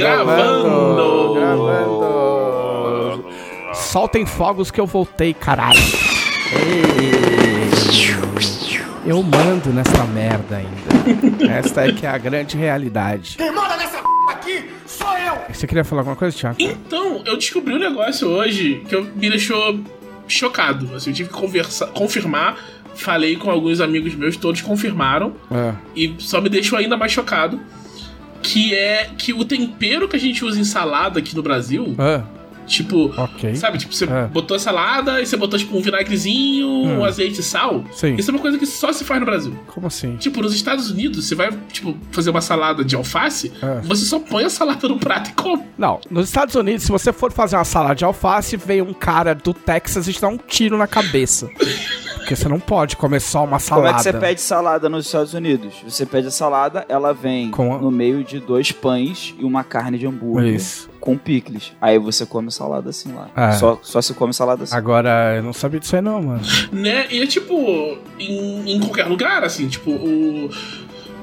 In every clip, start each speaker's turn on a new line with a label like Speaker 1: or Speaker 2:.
Speaker 1: Gravando!
Speaker 2: Gravando! Soltem fogos que eu voltei, caralho. Eu mando nessa merda ainda. Esta é que é a grande realidade.
Speaker 3: Quem manda nessa p aqui sou eu!
Speaker 2: Você queria falar alguma coisa, Thiago?
Speaker 1: Então, eu descobri um negócio hoje que eu- me deixou chocado. Assim, eu tive que conversar, confirmar. Falei com alguns amigos meus, todos confirmaram.
Speaker 2: É.
Speaker 1: E só me deixou ainda mais chocado. Que é que o tempero que a gente usa em salada aqui no Brasil,
Speaker 2: Ah,
Speaker 1: tipo,
Speaker 2: ok.
Speaker 1: Sabe, tipo, você
Speaker 2: É.
Speaker 1: botou a salada e você botou, tipo, um vinagrezinho, um azeite e sal.
Speaker 2: Sim.
Speaker 1: Isso é uma coisa que só se faz no Brasil.
Speaker 2: Como assim?
Speaker 1: Tipo, nos Estados Unidos, você vai, tipo, fazer uma salada de alface,
Speaker 2: É.
Speaker 1: você só põe a salada no prato e come.
Speaker 2: Não, nos Estados Unidos, se você for fazer uma salada de alface, vem um cara do Texas e te dá um tiro na cabeça. Porque você não pode comer só uma
Speaker 4: Como
Speaker 2: salada.
Speaker 4: é que você pede salada nos Estados Unidos? Você pede a salada, ela vem
Speaker 2: Com a-
Speaker 4: no meio de dois pães e uma carne de hambúrguer
Speaker 2: Isso.
Speaker 4: Com picles. Aí você come salada assim lá.
Speaker 2: É.
Speaker 4: Só, só se come salada assim.
Speaker 2: Agora, eu não sabia disso aí não, mano.
Speaker 1: Né? E é tipo, em, em qualquer lugar, assim, tipo, o.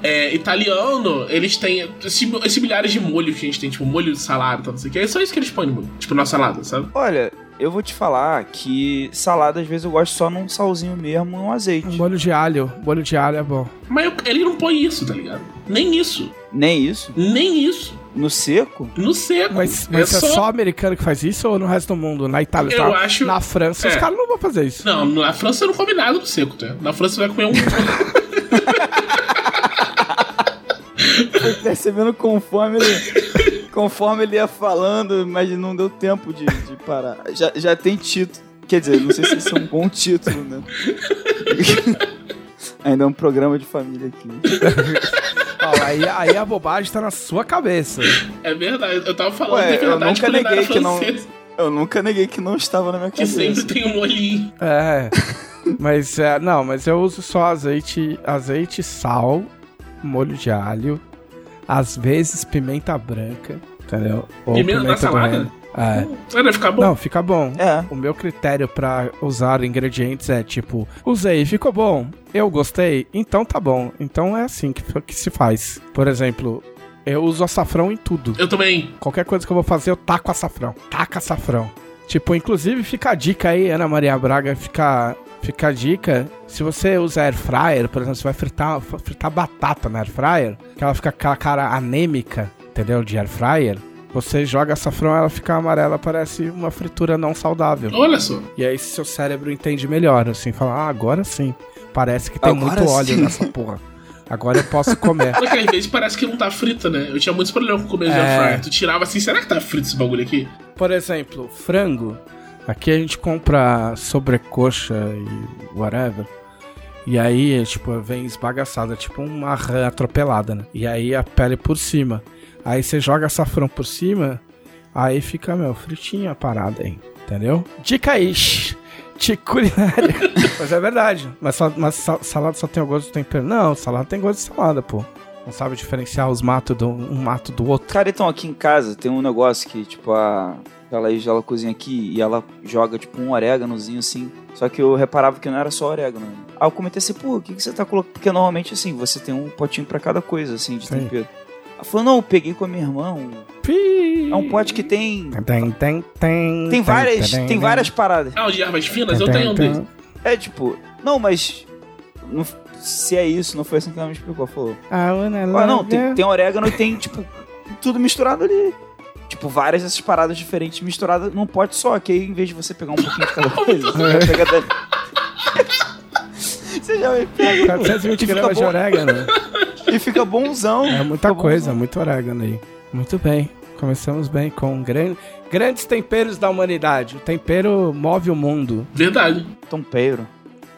Speaker 1: É, italiano, eles têm esse, esse milhares de molhos que a gente tem, tipo, molho de salada, tal, não sei o que. É só isso que eles põem tipo, na salada, sabe?
Speaker 4: Olha, eu vou te falar que salada às vezes eu gosto só num salzinho mesmo e um azeite.
Speaker 2: Um molho de alho. Molho de alho é bom.
Speaker 1: Mas eu- ele não põe isso, tá ligado? Nem isso.
Speaker 4: Nem isso.
Speaker 1: Nem isso.
Speaker 4: No seco?
Speaker 1: No seco.
Speaker 2: Mas, mas é, só... americano que faz isso ou no resto do mundo? Na Itália?
Speaker 1: Eu
Speaker 2: tá?
Speaker 1: acho-
Speaker 2: Na França, os
Speaker 1: é.
Speaker 2: caras não vão fazer isso.
Speaker 1: Não, na França você não come nada no seco, tá? Na França você vai comer um.
Speaker 4: Foi percebendo conforme ele, conforme ele ia falando, mas não deu tempo de, de parar. Já, já tem título. Quer dizer, não sei se isso é um bom título, né? Ainda é um programa de família aqui.
Speaker 2: Aí, aí a bobagem tá na sua cabeça.
Speaker 1: é verdade. Eu tava falando
Speaker 4: Ué,
Speaker 1: de
Speaker 4: eu
Speaker 1: verdade
Speaker 4: nunca
Speaker 1: culinária
Speaker 4: neguei que não- Eu nunca neguei que não estava na minha
Speaker 1: Que sempre
Speaker 4: cabeça.
Speaker 1: tem um molhinho.
Speaker 2: É. Mas é, não, mas eu uso só azeite, azeite, sal, molho de alho, às vezes pimenta branca, entendeu? Ou
Speaker 1: Pimenta na
Speaker 2: do
Speaker 1: salada?
Speaker 2: reino. É.
Speaker 1: Ficar bom.
Speaker 2: Não, fica bom.
Speaker 4: É.
Speaker 2: O meu critério pra usar ingredientes é tipo, usei, ficou bom, eu gostei, então tá bom. Então é assim que, que se faz. Por exemplo, eu uso açafrão em tudo.
Speaker 1: Eu também.
Speaker 2: Qualquer coisa que eu vou fazer, eu taco açafrão. Taca açafrão. Tipo, inclusive fica a dica aí, Ana Maria Braga, fica, fica a dica. Se você usa air fryer, por exemplo, você vai fritar, fritar batata na air fryer, que ela fica com aquela cara anêmica, entendeu? De air fryer. Você joga açafrão, ela fica amarela, parece uma fritura não saudável.
Speaker 1: Olha só.
Speaker 2: E aí seu cérebro entende melhor, assim, fala, ah, agora sim. Parece que tem
Speaker 4: Agora
Speaker 2: muito óleo
Speaker 4: sim."
Speaker 2: nessa porra. Agora eu posso comer.
Speaker 1: Porque às vezes parece que não tá frita, né? Eu tinha muitos problemas com comer de
Speaker 2: É.
Speaker 1: air. Tu tirava assim, será que tá frito esse bagulho aqui?
Speaker 2: Por exemplo, frango. Aqui a gente compra sobrecoxa e whatever. E aí, tipo, vem esbagaçada, tipo uma rã atropelada, né? E aí a pele por cima. Aí você joga açafrão por cima, aí fica, meu, fritinha a parada aí, entendeu? Dica aí, de culinária. mas é verdade. Mas, mas sa- salada só tem o gosto do tempero. Não, salada tem gosto de salada, pô. Não sabe diferenciar os matos do, um mato do outro.
Speaker 4: Cara, então aqui em casa tem um negócio que, tipo, a. Ela, ela cozinha aqui e ela joga, tipo, um oréganozinho assim. Só que eu reparava que não era só orégano. Aí eu comentei assim, pô, o que, que você tá colocando? Porque normalmente, assim, você tem um potinho pra cada coisa, assim, de
Speaker 2: Sim.
Speaker 4: tempero. Ela falou, não, eu peguei com a minha irmã. um-. É um pote que tem.
Speaker 2: Tem, tem, tem,
Speaker 4: Tem várias, tem várias paradas.
Speaker 1: Ah, o de ervas finas? Eu tenho um desses.
Speaker 4: É tipo, não, mas. não- se é isso, não foi assim que ela me explicou. Falou.
Speaker 2: Ah,
Speaker 4: Ah, não, tem, tem orégano e tem, tipo, tudo misturado ali. Tipo, várias dessas paradas diferentes misturadas num pote só, que aí em vez de você pegar um pouquinho de cada coisa, você vai pegar dali. Você já vai pegar
Speaker 2: 420
Speaker 4: E fica
Speaker 2: gramas de orégano.
Speaker 4: e fica bonzão.
Speaker 2: É muita
Speaker 4: Fica
Speaker 2: coisa,
Speaker 4: bonzão.
Speaker 2: muito orégano aí. Muito bem. Começamos bem com gran- grandes temperos da humanidade. O tempero move o mundo.
Speaker 1: Verdade.
Speaker 4: Tompeiro.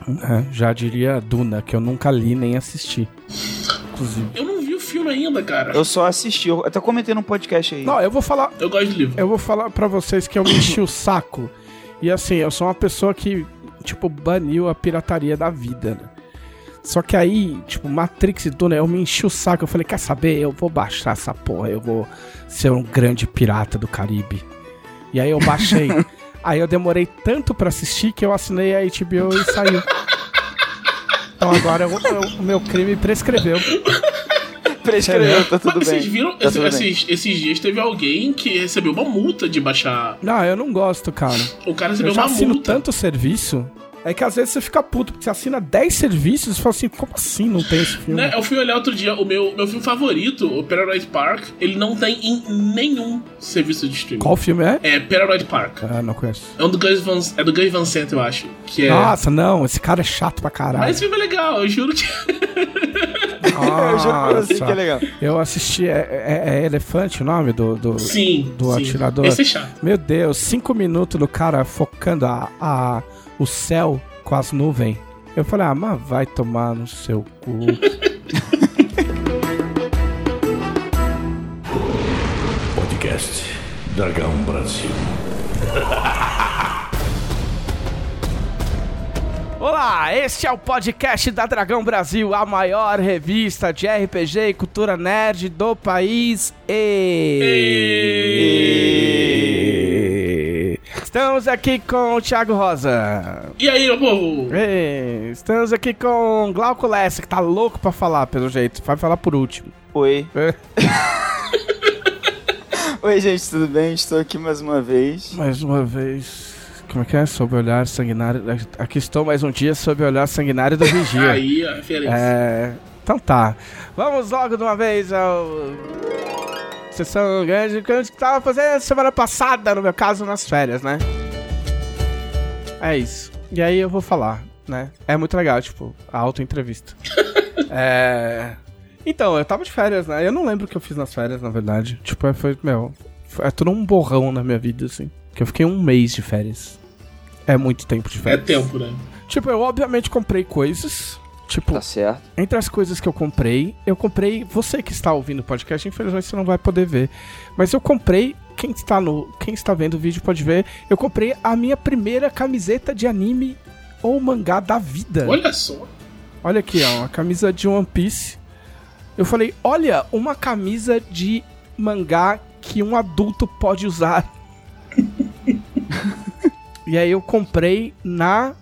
Speaker 2: É, já diria Duna, que eu nunca li nem assisti. Inclusive.
Speaker 1: Eu não vi o filme ainda, cara.
Speaker 4: Eu só assisti, eu até comentei num podcast aí.
Speaker 2: Não, eu vou falar.
Speaker 1: Eu gosto de livro.
Speaker 2: Eu vou falar pra vocês que eu me enchi o saco. E assim, eu sou uma pessoa que, tipo, baniu a pirataria da vida, né? Só que aí, tipo, Matrix e Duna, eu me enchi o saco. Eu falei, quer saber? Eu vou baixar essa porra. Eu vou ser um grande pirata do Caribe. E aí eu baixei. aí eu demorei tanto pra assistir que eu assinei a HBO e saiu. Então agora eu- eu- o meu crime prescreveu.
Speaker 4: prescreveu, tá tudo
Speaker 1: Mas
Speaker 4: bem.
Speaker 1: vocês viram?
Speaker 4: Tá
Speaker 1: esse-
Speaker 4: tudo bem.
Speaker 1: esses, esses dias teve alguém que recebeu uma multa de baixar.
Speaker 2: Não, eu não gosto, cara.
Speaker 1: O cara recebeu
Speaker 2: Eu já
Speaker 1: uma
Speaker 2: assino
Speaker 1: multa.
Speaker 2: tanto serviço. É que às vezes você fica puto, porque você assina 10 serviços e fala assim, como assim não tem esse filme?
Speaker 1: Né, eu fui olhar outro dia, o meu, meu filme favorito, o Paranoid Park, ele não tem em nenhum serviço de streaming.
Speaker 2: Qual filme é?
Speaker 1: É Paranoid Park.
Speaker 2: Ah, não conheço.
Speaker 1: É um do Gus Van, é do Gus Van Sant, eu acho. Que é.
Speaker 2: Nossa, não, esse cara é chato pra caralho.
Speaker 1: Mas esse filme é legal, eu juro que.
Speaker 4: Eu juro pra você
Speaker 2: Nossa.
Speaker 4: que é legal.
Speaker 2: Eu assisti, é, é- é Elefante o nome do, do,
Speaker 1: Sim.
Speaker 2: do
Speaker 1: sim.
Speaker 2: atirador?
Speaker 1: Esse é chato.
Speaker 2: Meu Deus, cinco minutos do cara focando a, a, o céu com as nuvens. Eu falei, ah, mas vai tomar no seu cu.
Speaker 5: Podcast Dragão Brasil.
Speaker 2: Olá, este é o podcast da Dragão Brasil, a maior revista de RPG e cultura nerd do país. E... Estamos aqui com o Thiago Rosa.
Speaker 1: E aí, meu povo?
Speaker 2: E... Estamos aqui com Glauco Lessa, que tá louco pra falar, pelo jeito. Vai falar por último.
Speaker 4: Oi.
Speaker 2: É.
Speaker 4: Oi, gente, tudo bem? Estou aqui mais uma vez.
Speaker 2: Mais uma vez. Como é que é? Sob o olhar sanguinário. Aqui estou mais um dia sob o olhar sanguinário do Vigia.
Speaker 1: Aí, a referência.
Speaker 2: É. Então tá. Vamos logo de uma vez ao. Sessão grande que a gente tava fazendo semana passada, no meu caso, nas férias, né? É isso. E aí eu vou falar, né? É muito legal, tipo, a auto-entrevista. é. Então, eu tava de férias, né? Eu não lembro o que eu fiz nas férias, na verdade. Tipo, foi, meu. Foi, é tudo um borrão na minha vida, assim. Que eu fiquei um mês de férias. É muito tempo de
Speaker 1: É
Speaker 2: férias.
Speaker 1: tempo, né?
Speaker 2: Tipo, eu obviamente comprei coisas. Tipo,
Speaker 4: Tá certo.
Speaker 2: entre as coisas que eu comprei, eu comprei. Você que está ouvindo o podcast, infelizmente você não vai poder ver. Mas eu comprei. Quem está, no, quem está vendo o vídeo pode ver. Eu comprei a minha primeira camiseta de anime ou mangá da vida.
Speaker 1: Olha só.
Speaker 2: Olha aqui, ó, uma camisa de One Piece. Eu falei, olha, uma camisa de mangá que um adulto pode usar. e aí eu comprei na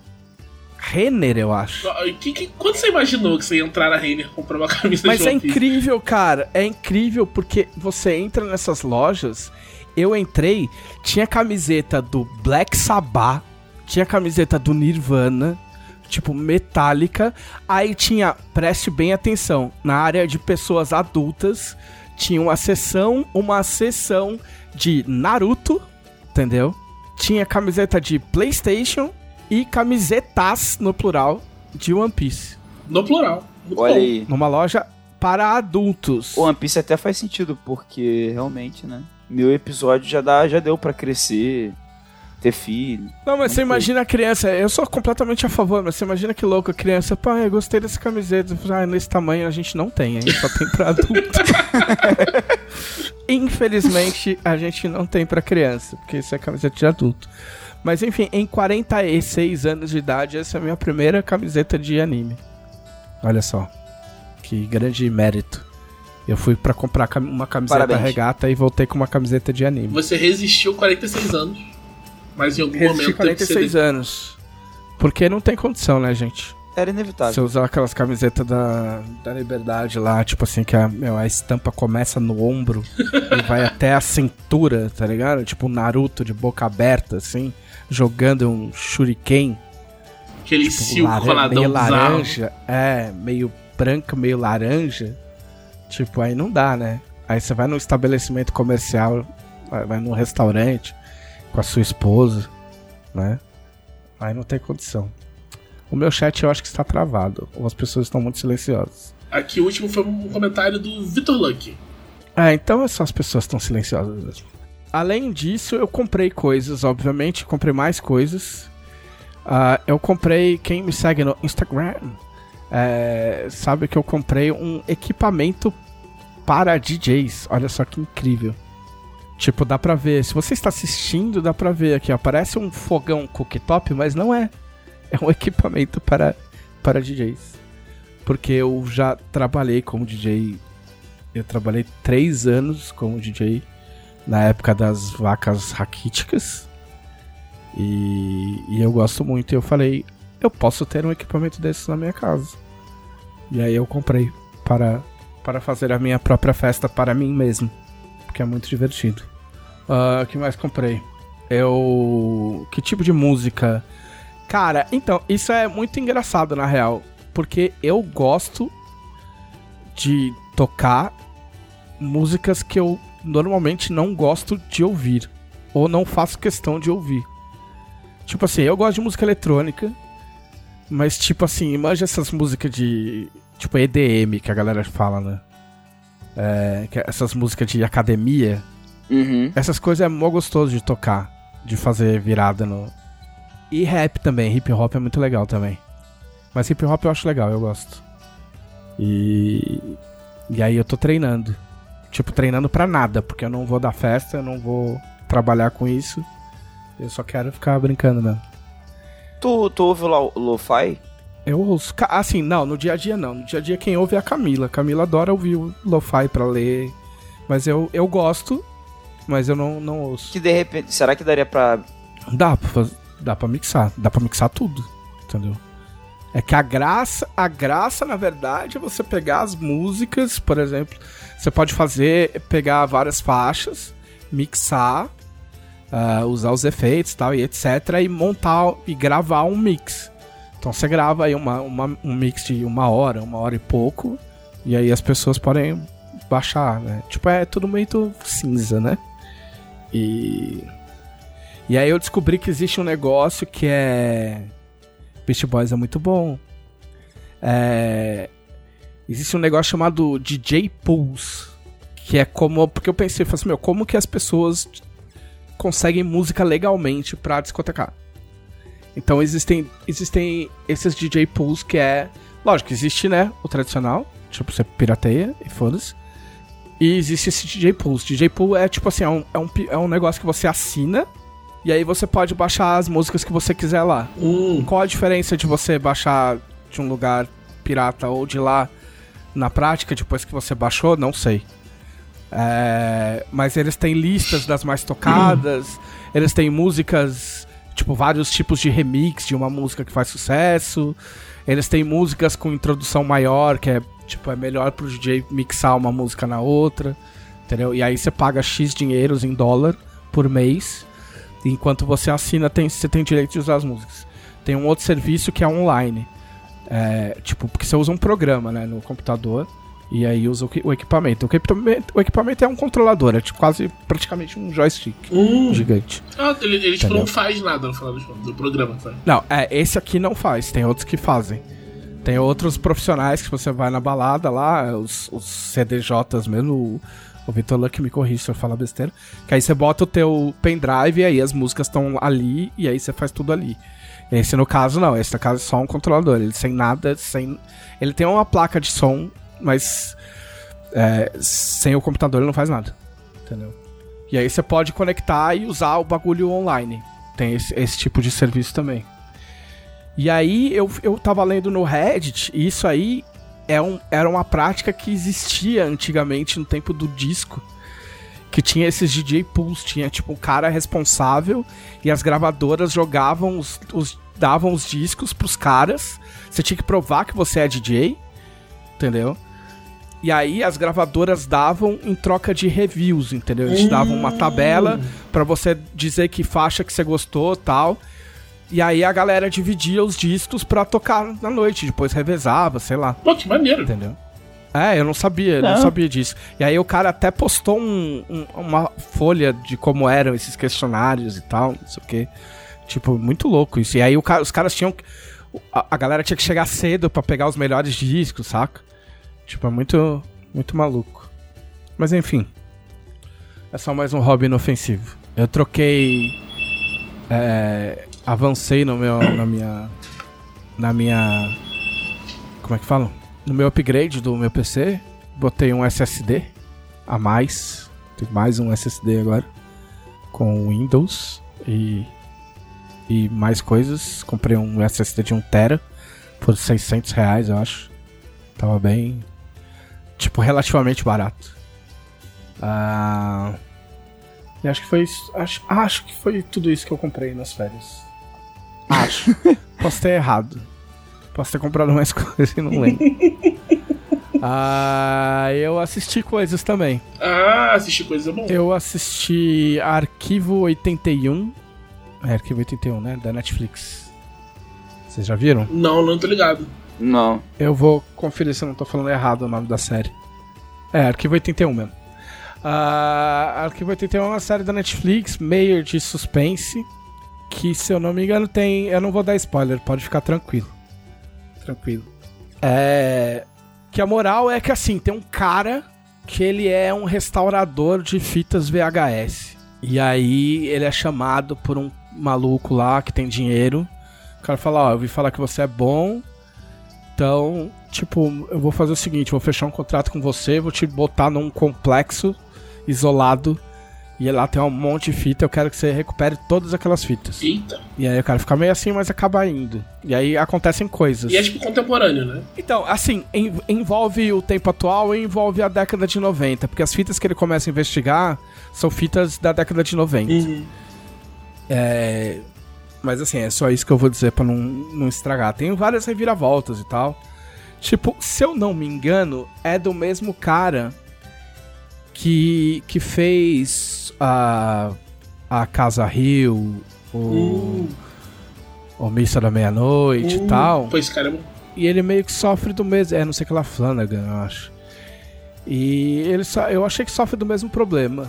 Speaker 2: Renner, eu acho.
Speaker 1: Que, que, quando você imaginou que você ia entrar na Renner e comprar uma camisa
Speaker 2: Mas
Speaker 1: de
Speaker 2: é
Speaker 1: One Piece?
Speaker 2: incrível, cara. É incrível porque você entra nessas lojas. Eu entrei, tinha camiseta do Black Sabbath, tinha camiseta do Nirvana, tipo metálica. Aí tinha, preste bem atenção, na área de pessoas adultas, tinha uma seção, uma seção de Naruto, entendeu? Tinha camiseta de PlayStation e camisetas no plural de One Piece,
Speaker 1: No plural. Muito
Speaker 4: Olha
Speaker 1: bom.
Speaker 4: aí.
Speaker 2: numa loja para adultos.
Speaker 4: O One Piece até faz sentido, porque realmente, né? Mil episódios já, dá, já deu pra crescer, ter filho.
Speaker 2: Não, mas você imagina a criança, eu sou completamente a favor, mas você imagina que louco a criança, pai, eu gostei dessa camiseta. Ah, nesse tamanho a gente não tem, a gente só tem pra adulto. Infelizmente, a gente não tem pra criança, porque isso é camiseta de adulto. Mas enfim, em 46 anos de idade, essa é a minha primeira camiseta de anime. Olha só. Que grande mérito. Eu fui pra comprar uma camiseta
Speaker 4: Parabéns.
Speaker 2: regata e voltei com uma camiseta de anime.
Speaker 1: Você resistiu 46 anos. Mas em algum
Speaker 2: Resisti
Speaker 1: momento teve que
Speaker 2: 46
Speaker 1: ceder.
Speaker 2: anos. Porque não tem condição, né, gente?
Speaker 4: Era inevitável.
Speaker 2: Você usar aquelas camisetas da, da liberdade lá, tipo assim, que a, meu, a estampa começa no ombro e vai até a cintura, tá ligado? Tipo um Naruto de boca aberta, assim, jogando um shuriken.
Speaker 1: Aquele
Speaker 2: Tipo,
Speaker 1: silco
Speaker 2: lara-
Speaker 1: coladão
Speaker 2: meio
Speaker 1: bizarro.
Speaker 2: laranja. É, meio branco, meio laranja. Tipo, aí não dá, né? Aí você vai num estabelecimento comercial, vai, vai num restaurante com a sua esposa, né? Aí não tem condição. O meu chat eu acho que está travado. Ou as pessoas estão muito silenciosas.
Speaker 1: Aqui o último foi um comentário do Vitor Lucky.
Speaker 2: É, então é só as pessoas estão silenciosas mesmo. Além disso, eu comprei coisas, obviamente, comprei mais coisas. Ah, eu comprei, quem me segue no Instagram, é, sabe que eu comprei um equipamento para DJs. Olha só que incrível. Tipo, dá pra ver. Se você está assistindo, dá pra ver aqui, ó. Parece um fogão cooktop, mas não é. É um equipamento para, para DJs. Porque eu já trabalhei como DJ. Eu trabalhei três anos como DJ na época das vacas raquíticas. E, e eu gosto muito. E eu falei, eu posso ter um equipamento desses na minha casa. E aí eu comprei para, para fazer a minha própria festa para mim mesmo. Porque é muito divertido. Ah, O que mais comprei? Eu. Que tipo de música? Cara, então, isso é muito engraçado na real. Porque eu gosto de tocar músicas que eu normalmente não gosto de ouvir. Ou não faço questão de ouvir. Tipo assim, eu gosto de música eletrônica. Mas, tipo assim, imagina essas músicas de. Tipo EDM que a galera fala, né? É, é essas músicas de academia.
Speaker 4: Uhum.
Speaker 2: Essas coisas é mó gostoso de tocar. De fazer virada no. E rap também. Hip hop é muito legal também. Mas hip hop eu acho legal, eu gosto. E. E aí eu tô treinando. Tipo, treinando pra nada, porque eu não vou dar festa, eu não vou trabalhar com isso. Eu só quero ficar brincando mesmo.
Speaker 4: Tu, tu ouve lá o Lo-Fi?
Speaker 2: Eu ouço. Assim, não, no dia a dia não. No dia a dia quem ouve é a Camila. Camila adora ouvir o lo-fi pra ler. Mas eu, eu gosto, mas eu não, não ouço.
Speaker 4: Que de repente. Será que daria pra.
Speaker 2: Dá pra, dá pra mixar. Dá pra mixar tudo. Entendeu? É que a graça, a graça, na verdade, é você pegar as músicas, por exemplo. Você pode fazer, pegar várias faixas, mixar, ah, usar os efeitos tal, e etc. E montar e gravar um mix. Então você grava aí uma, uma- um mix de uma hora, uma hora e pouco. E aí as pessoas podem baixar, né? Tipo, é tudo meio cinza, né? E. E aí eu descobri que existe um negócio que é. Beast Boys é muito bom. É. Existe um negócio chamado DJ Pools. Que é como. Porque eu pensei, falei assim, meu, como que as pessoas conseguem música legalmente pra discotecar? Então existem, existem esses DJ pools que é. Lógico, existe, né? O tradicional. Tipo, você pirateia e foda-se. E existe esse DJ pools. DJ pool é tipo assim, é um, é, um, é um negócio que você assina. E aí você pode baixar as músicas que você quiser lá.
Speaker 1: Hum,
Speaker 2: Qual a diferença de você baixar de um lugar pirata ou de lá na prática, depois que você baixou? Não sei. É, mas eles têm listas das mais tocadas, eles têm músicas, tipo, vários tipos de remix de uma música que faz sucesso. Eles têm músicas com introdução maior, que é, tipo, é melhor pro DJ mixar uma música na outra, entendeu? E aí você paga X dinheiros em dólar por mês. Enquanto você assina, tem, você tem direito de usar as músicas. Tem um outro serviço que é online. É, tipo, porque você usa um programa, né, no computador. E aí usa o, o equipamento. O equipamento. O equipamento é um controlador, é tipo, quase praticamente um joystick
Speaker 1: hum.
Speaker 2: gigante.
Speaker 1: Ah, ele, ele tipo, não faz nada no final dos contos, do programa, sabe?
Speaker 2: Não, é, esse aqui não faz, tem outros que fazem. Tem outros profissionais que você vai na balada lá, os, os CDJs mesmo, o, o Vitor Luck me corrige se eu falar besteira. Que aí você bota o teu pendrive e aí as músicas estão ali e aí você faz tudo ali. Esse no caso não, esse no caso é só um controlador, ele sem nada, sem. Ele tem uma placa de som, mas é, sem o computador ele não faz nada. Entendeu? E aí você pode conectar e usar o bagulho online. Tem esse, esse tipo de serviço também. E aí eu, eu tava lendo no Reddit, e isso aí é um, era uma prática que existia antigamente no tempo do disco. Que tinha esses DJ pools, tinha tipo um cara responsável e as gravadoras jogavam os, os- davam os discos pros caras. Você tinha que provar que você é DJ, entendeu? E aí as gravadoras davam em troca de reviews, entendeu? Eles davam uma tabela pra você dizer que faixa que você gostou, tal. E aí a galera dividia os discos pra tocar na noite, depois revezava, sei lá.
Speaker 1: Pô, que maneiro.
Speaker 2: Entendeu? É, eu não sabia, eu não
Speaker 4: Não.
Speaker 2: sabia disso. E aí o cara até postou um- um- uma folha de como eram esses questionários e tal, não sei o quê. Tipo, muito louco isso. E aí o ca- os caras tinham. que- A, a galera tinha que chegar cedo pra pegar os melhores discos, saca? Tipo, é muito, muito maluco. Mas enfim. É só mais um hobby inofensivo. Eu troquei. é, avancei no meu, na minha. Na minha. Como é que fala? No meu upgrade do meu PC, botei um SSD a mais. Tem mais um SSD agora. Com Windows e. E mais coisas. Comprei um SSD de 1TB por 600 reais, eu acho. Tava bem. Tipo, relativamente barato. Ah. E acho que foi. Acho, acho que foi tudo isso que eu comprei nas férias. Acho. Posso ter errado. Posso ter comprado mais coisa e não lembro. Ah, eu assisti coisas também.
Speaker 1: Ah, assistir coisa é bom.
Speaker 2: Eu assisti Arquivo 81. É Arquivo 81, né? Da Netflix. Vocês já viram?
Speaker 1: Não, não tô ligado.
Speaker 4: Não.
Speaker 2: Eu vou conferir se eu não tô falando errado o nome da série. É, Arquivo 81 mesmo. Ah, Arquivo 81 é uma série da Netflix, meio de suspense. Que, se eu não me engano, tem. Eu não vou dar spoiler, pode ficar tranquilo. Tranquilo. É. Que a moral é que, assim, tem um cara que ele é um restaurador de fitas VHS. E aí ele é chamado por um maluco lá que tem dinheiro. O cara fala: Ó, eu ouvi falar que você é bom. Então, tipo, eu vou fazer o seguinte: vou fechar um contrato com você, vou te botar num complexo isolado. E lá tem um monte de fita, eu quero que você recupere todas aquelas fitas.
Speaker 1: Eita.
Speaker 2: E aí o cara fica meio assim, mas acaba indo. E aí acontecem coisas.
Speaker 1: E é tipo contemporâneo, né?
Speaker 2: Então, assim, en- envolve o tempo atual e envolve a década de 90, porque as fitas que ele começa a investigar são fitas da década de 90.
Speaker 1: Uhum.
Speaker 2: É. Mas assim, é só isso que eu vou dizer pra não, não estragar. Tem várias reviravoltas e tal. Tipo, se eu não me engano, é do mesmo cara que, que fez a, a Casa Rio, o,
Speaker 1: Hum.
Speaker 2: o Missa da Meia-Noite e
Speaker 1: Hum.
Speaker 2: tal.
Speaker 1: Pô, esse cara é bom.
Speaker 2: E ele meio que sofre do mesmo. É, não sei que lá Flanagan, eu acho. E ele só, eu achei que sofre do mesmo problema.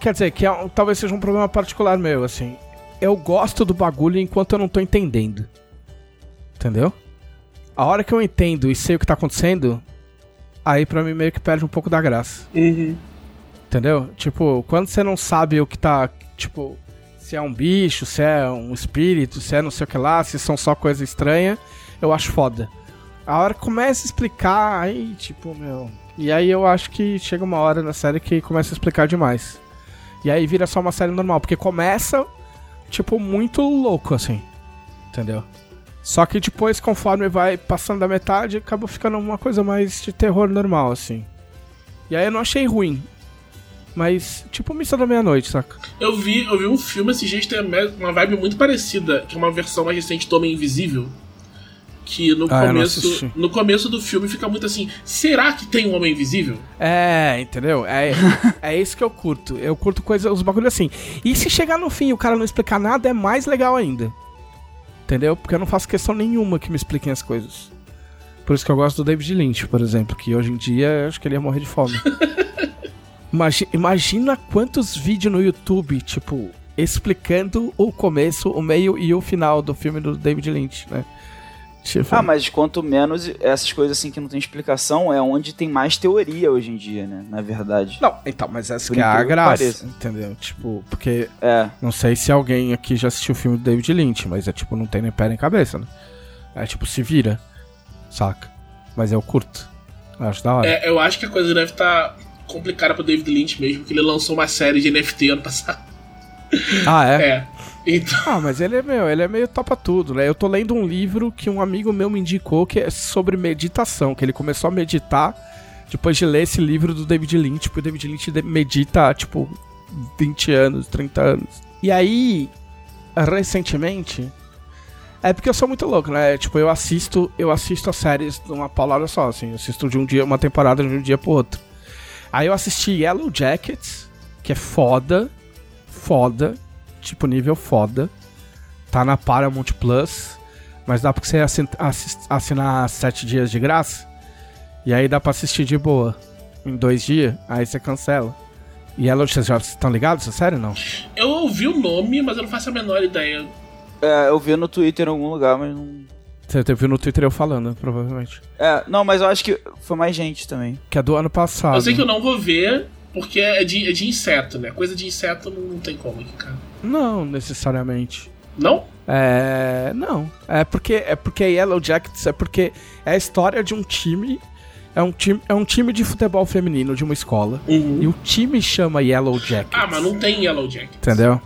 Speaker 2: Quer dizer, que é talvez seja um problema particular meu, assim. Eu gosto do bagulho enquanto eu não tô entendendo. Entendeu? A hora que eu entendo e sei o que tá acontecendo, aí pra mim meio que perde um pouco da graça.
Speaker 1: Uhum.
Speaker 2: Entendeu? Tipo, quando você não sabe o que tá. Tipo, se é um bicho, se é um espírito, se é não sei o que lá, se são só coisa estranha, eu acho foda. A hora que começa a explicar, aí, tipo, meu. E aí eu acho que chega uma hora na série que começa a explicar demais. E aí vira só uma série normal, porque começa, tipo, muito louco, assim. Entendeu? Só que depois, conforme vai passando da metade, acaba ficando uma coisa mais de terror normal, assim. E aí eu não achei ruim. Mas, tipo, Missa da Meia-Noite, saca?
Speaker 1: Eu vi, eu vi um filme esses dias que tem uma vibe muito parecida, que é uma versão mais recente do Homem Invisível. Que no
Speaker 2: Ah,
Speaker 1: começo. No começo do filme fica muito assim, será que tem um Homem Invisível?
Speaker 2: É, entendeu? É, é isso que eu curto. Eu curto coisa, os bagulhos assim. E se chegar no fim e o cara não explicar nada, é mais legal ainda. Entendeu? Porque eu não faço questão nenhuma que me expliquem as coisas. Por isso que eu gosto do David Lynch, por exemplo, que hoje em dia eu acho que ele ia morrer de fome. Imagi- imagina quantos vídeos no YouTube, tipo, explicando o começo, o meio e o final do filme do David Lynch, né? Tipo,
Speaker 4: Ah, mas quanto menos essas coisas assim que não tem explicação, é onde tem mais teoria hoje em dia, né? Na verdade.
Speaker 2: Não, então, mas essa
Speaker 4: Por
Speaker 2: que é a
Speaker 4: que
Speaker 2: graça,
Speaker 4: pareça.
Speaker 2: entendeu? Tipo, porque
Speaker 4: É.
Speaker 2: Não sei se alguém aqui já assistiu o filme do David Lynch, mas é tipo, não tem nem pé nem cabeça, né? É tipo, se vira, saca? Mas eu curto. Eu acho da hora.
Speaker 1: É, eu acho que a coisa deve estar complicada pro David Lynch mesmo, porque ele lançou uma série de NFT ano passado.
Speaker 2: Ah, é?
Speaker 1: É. Então.
Speaker 2: Ah, mas ele é meu, ele é meio topa tudo, né? Eu tô lendo um livro que um amigo meu me indicou que é sobre meditação, que ele começou a meditar depois de ler esse livro do David Lynch, porque o David Lynch medita, tipo, 20 anos, 30 anos. E aí, recentemente, é porque eu sou muito louco, né? Tipo, eu assisto, eu assisto as séries de uma palavra só, assim, eu assisto de um dia, uma temporada de um dia pro outro. Aí eu assisti Yellow Jackets, que é foda, foda, tipo nível foda. Tá na Paramount Plus, mas dá pra você assinar sete dias de graça. E aí dá pra assistir de boa. Em dois dias, aí você cancela. E Yellow, vocês já estão ligados? essa série não?
Speaker 1: Eu ouvi o nome, mas eu não faço a menor ideia.
Speaker 4: É, eu vi no Twitter em algum lugar, mas não.
Speaker 2: Você viu no Twitter eu falando, provavelmente.
Speaker 4: É, não, mas eu acho que foi mais gente também.
Speaker 2: Que é do ano passado.
Speaker 1: Eu sei que eu não vou ver, porque é de, é de inseto, né? Coisa de inseto não, não tem como aqui, cara.
Speaker 2: Não, necessariamente.
Speaker 1: Não?
Speaker 2: É. Não. É porque é porque Yellow Jackets é porque é a história de um time. É um time, é um time de futebol feminino de uma escola.
Speaker 1: Uhum.
Speaker 2: E o time chama Yellow Jackets.
Speaker 1: Ah, mas não tem Yellow Jacket.
Speaker 2: Entendeu?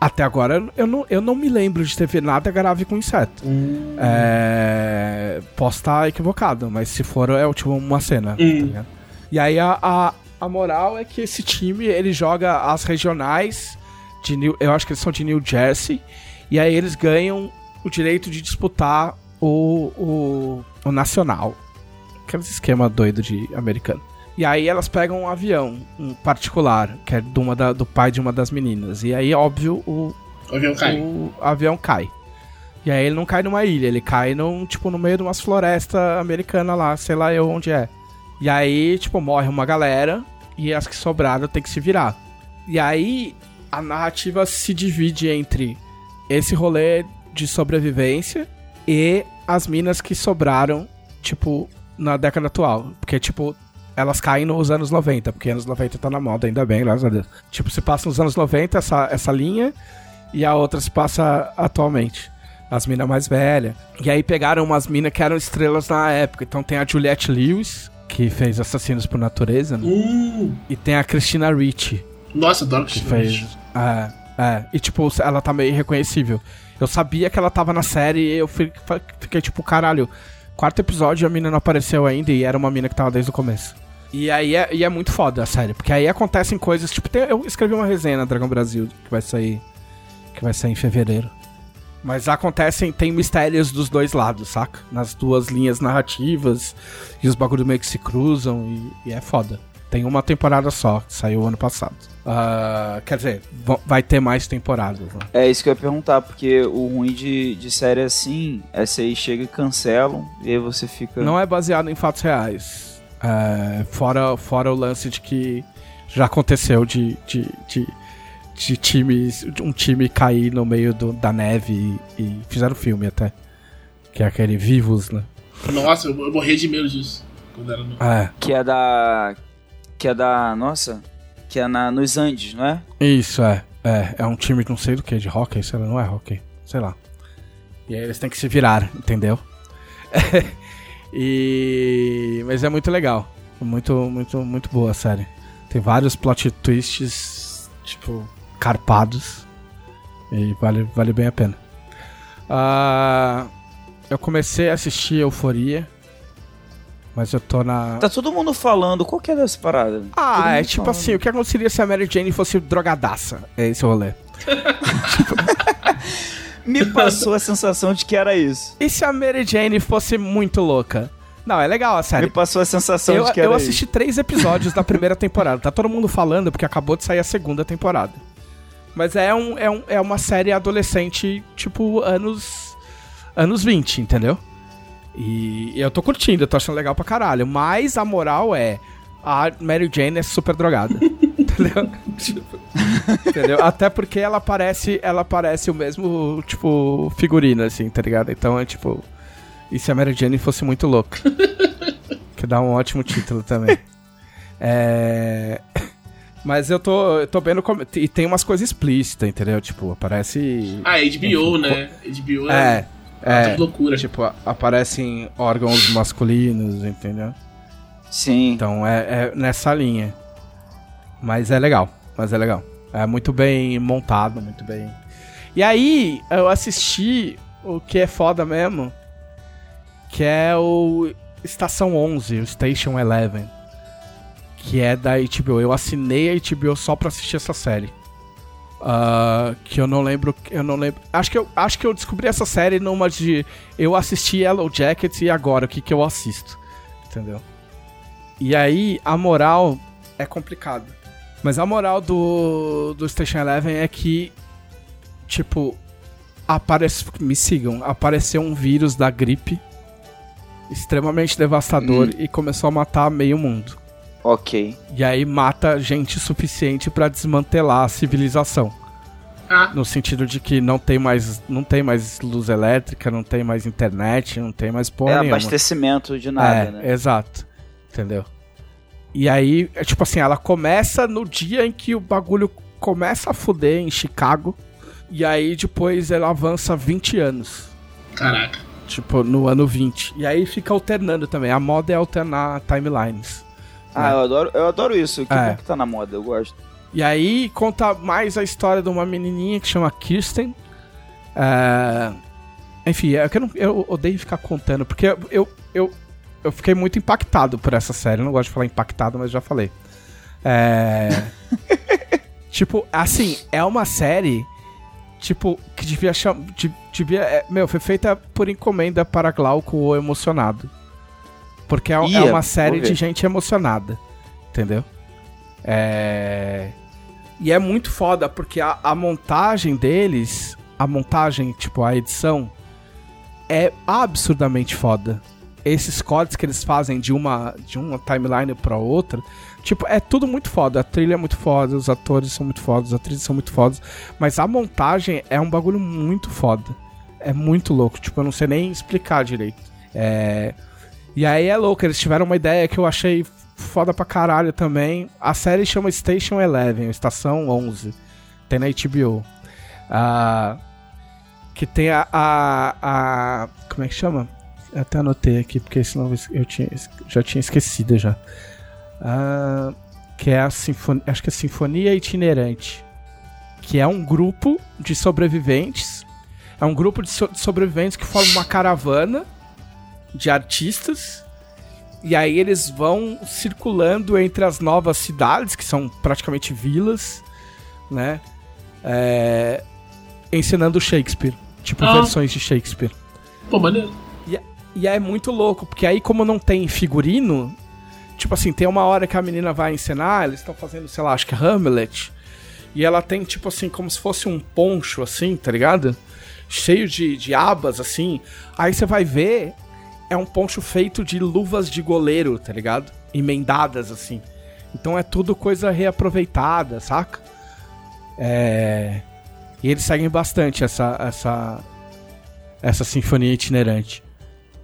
Speaker 2: Até agora eu não, eu não me lembro de ter visto nada grave com inseto.
Speaker 1: Hum.
Speaker 2: É. Posso estar equivocado, mas se for é tipo uma cena. tá
Speaker 1: Hum.
Speaker 2: ligado? E aí a, a, a moral é que esse time ele joga as regionais de New, eu acho que eles são de New Jersey e aí eles ganham o direito de disputar o, o, o nacional. aqueles esquema doido de americano. E aí elas pegam um avião, um particular, que é de uma da- do pai de uma das meninas. E aí, óbvio, o,
Speaker 1: O avião cai.
Speaker 2: o avião cai. E aí ele não cai numa ilha, ele cai num, tipo, no meio de umas florestas americanas lá, sei lá eu onde é. E aí, tipo, morre uma galera e as que sobraram tem que se virar. E aí a narrativa se divide entre esse rolê de sobrevivência e as minas que sobraram, tipo, na década atual. Porque, tipo, elas caem nos anos 90, porque anos 90 tá na moda, ainda bem, graças a Deus. Tipo, se passa nos anos 90 essa, essa linha e a outra se passa atualmente. As minas mais velhas. E aí pegaram umas minas que eram estrelas na época. Então tem a Juliette Lewis, que fez Assassinos por Natureza, né?
Speaker 1: Hum,
Speaker 2: E tem a Christina Ricci,
Speaker 1: nossa, adoro
Speaker 2: que fez. É, é. E tipo, ela tá meio irreconhecível. Eu sabia que ela tava na série e eu fiquei tipo, caralho. Quarto episódio a mina não apareceu ainda e era uma mina que tava desde o começo. E aí é, e é muito foda a série, porque aí acontecem coisas, tipo, tem- eu escrevi uma resenha na Dragão Brasil que vai sair que vai sair em fevereiro. Mas acontecem, tem mistérios dos dois lados, saca? Nas duas linhas narrativas e os bagulhos meio que se cruzam e, e é foda. Tem uma temporada só, que saiu ano passado. Ah, quer dizer, va- vai ter mais temporadas. Né?
Speaker 4: É isso que eu ia perguntar, porque o ruim de, de série assim é se aí chega e cancelam, e aí você fica.
Speaker 2: Não é baseado em fatos reais. É, fora, fora o lance de que já aconteceu de, de, de, de times. um time cair no meio do- da neve e, e fizeram filme até. Que é aquele Vivos, né?
Speaker 1: Nossa, eu, eu morri de medo disso. Quando era no...
Speaker 2: É.
Speaker 4: Que é da. Que é da. Nossa. Que é na, nos Andes, não é?
Speaker 2: Isso, é. É, é um time de não sei do que, de hockey, sei lá, não é hockey, sei lá. E aí eles têm que se virar, entendeu? e... Mas é muito legal. Muito, muito, muito boa a série. Tem vários plot twists, tipo, carpados. E vale, vale bem a pena. Ah, eu comecei a assistir Euforia. Mas eu tô na.
Speaker 4: Tá todo mundo falando, qual que é dessa parada?
Speaker 2: Ah, é tipo
Speaker 4: falando.
Speaker 2: assim, o que aconteceria se a Mary Jane fosse drogadaça? É esse o rolê.
Speaker 4: Me passou a sensação de que era isso.
Speaker 2: E se a Mary Jane fosse muito louca? Não, é legal a
Speaker 4: Me
Speaker 2: série.
Speaker 4: passou a sensação
Speaker 2: Eu,
Speaker 4: de que era
Speaker 2: eu assisti
Speaker 4: isso.
Speaker 2: três episódios da primeira temporada. Tá todo mundo falando porque acabou de sair a segunda temporada. Mas é, um, é, um, é uma série adolescente, tipo, anos. anos 20, entendeu? E eu tô curtindo, eu tô achando legal pra caralho. Mas a moral é. A Mary Jane é super drogada. entendeu? Tipo, entendeu? Até porque ela parece. Ela parece o mesmo, tipo, figurino, assim, tá ligado? Então é tipo. E se a Mary Jane fosse muito louca? que dá um ótimo título também. É. Mas eu tô, eu tô vendo como. E tem umas coisas explícitas, entendeu? Tipo, aparece.
Speaker 1: Ah, HBO, né? HBO é,
Speaker 2: É,
Speaker 1: é
Speaker 2: é.
Speaker 1: loucura.
Speaker 2: Tipo, aparecem órgãos masculinos, entendeu?
Speaker 4: Sim.
Speaker 2: Então é, é nessa linha. Mas é legal. Mas é legal. É muito bem montado, muito bem. E aí, eu assisti o que é foda mesmo. Que é o Estação 11, o Station 11. Que é da HBO. Eu assinei a HBO só pra assistir essa série. Ah, que eu não lembro. Eu não lembro. Acho que eu, acho que eu descobri essa série numa de. Eu assisti Yellow Jackets e agora o que, que eu assisto. Entendeu? E aí, a moral é complicada. Mas a moral do, do Station Eleven é que, tipo, aparece, me sigam, apareceu um vírus da gripe extremamente devastador e começou a matar meio mundo.
Speaker 4: Ok.
Speaker 2: E aí mata gente suficiente pra desmantelar a civilização.
Speaker 1: Ah,
Speaker 2: No sentido de que não tem mais, não tem mais luz elétrica, não tem mais internet, não tem mais porra
Speaker 4: é
Speaker 2: nenhuma.
Speaker 4: abastecimento de nada,
Speaker 2: é,
Speaker 4: né?
Speaker 2: Exato. Entendeu? E aí, é tipo assim, ela começa no dia em que o bagulho começa a fuder em Chicago. E aí depois ela avança 20 anos.
Speaker 1: caraca.
Speaker 2: Tipo, no ano 20. E aí fica alternando também. A moda é alternar timelines.
Speaker 4: Ah, eu adoro, eu adoro isso. Que
Speaker 2: É.
Speaker 4: tá na moda, eu gosto.
Speaker 2: E aí conta mais a história de uma menininha que chama Kirsten. É, Enfim, é que eu, não- eu odeio ficar contando, porque eu, eu, eu, eu fiquei muito impactado por essa série. Eu não gosto de falar impactado, mas já falei. É... tipo, assim, é uma série, tipo, que devia chamar... Devia, é, meu, foi feita por encomenda para Glauco ou Emocionado. Porque é, é
Speaker 4: Ia,
Speaker 2: uma série de gente emocionada. Entendeu? É. E é muito foda, porque a, a montagem deles, a montagem, tipo, a edição, é absurdamente foda. Esses cortes que eles fazem de uma, de uma timeline pra outra, tipo, é tudo muito foda. A trilha é muito foda, os atores são muito fodas, as atrizes são muito fodas. Mas a montagem é um bagulho muito foda. É muito louco, tipo, eu não sei nem explicar direito. É. E aí é louco, eles tiveram uma ideia que eu achei foda pra caralho também. A série chama Station Eleven, Estação 11. Tem na HBO. Ah, que tem a, a, a- Como é que chama? Eu até anotei aqui, porque senão eu tinha, já tinha esquecido já. Ah, que é a Sinfonia. Acho que é Sinfonia Itinerante. Que é um grupo de sobreviventes. É um grupo de, so- de sobreviventes que forma uma caravana de artistas. E aí eles vão circulando entre as novas cidades, que são praticamente vilas, né? É, ensinando Shakespeare. Tipo,
Speaker 1: Ah.
Speaker 2: versões de Shakespeare.
Speaker 1: Pô, maneiro.
Speaker 2: E, e é muito louco, porque aí, como não tem figurino, tipo assim, tem uma hora que a menina vai encenar, eles estão fazendo, sei lá, acho que é Hamlet. E ela tem, tipo assim, como se fosse um poncho, assim, tá ligado? Cheio de, de abas, assim. Aí você vai ver, é um poncho feito de luvas de goleiro, tá ligado? Emendadas, assim. Então é tudo coisa reaproveitada, saca? É. E eles seguem bastante essa, essa, essa sinfonia itinerante.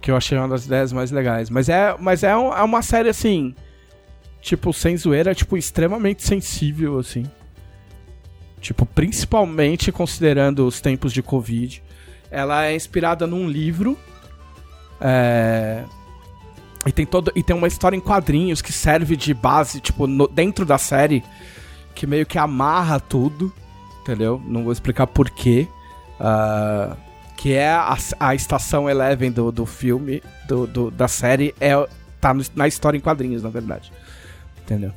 Speaker 2: Que eu achei uma das ideias mais legais. Mas é, mas é, um- é uma série assim. Tipo, sem zoeira, tipo, extremamente sensível, assim. Tipo, principalmente considerando os tempos de Covid. Ela é inspirada num livro. É. E tem, todo, e tem uma história em quadrinhos que serve de base, tipo, no- dentro da série, que meio que amarra tudo, entendeu? Não vou explicar porquê. Ah, que é a, a estação Eleven do, do filme, do, do- da série, é, tá no- na história em quadrinhos, na verdade. Entendeu?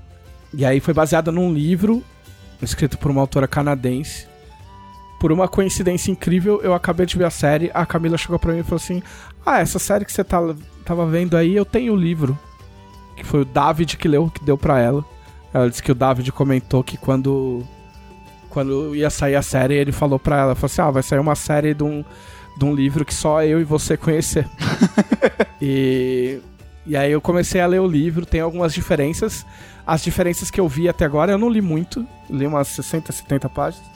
Speaker 2: E aí foi baseada num livro escrito por uma autora canadense. Por uma coincidência incrível, eu acabei de ver a série, a Camila chegou pra mim e falou assim: Ah, essa série que você tá, tava vendo aí, eu tenho o livro. Que foi o David que leu, que deu pra ela. Ela disse que o David comentou que quando quando ia sair a série, ele falou pra ela, falou assim, ah, vai sair uma série de um, de um livro que só eu e você conhecer. e, e aí eu comecei a ler o livro, tem algumas diferenças. As diferenças que eu vi até agora, eu não li muito, li umas 60, 70 páginas.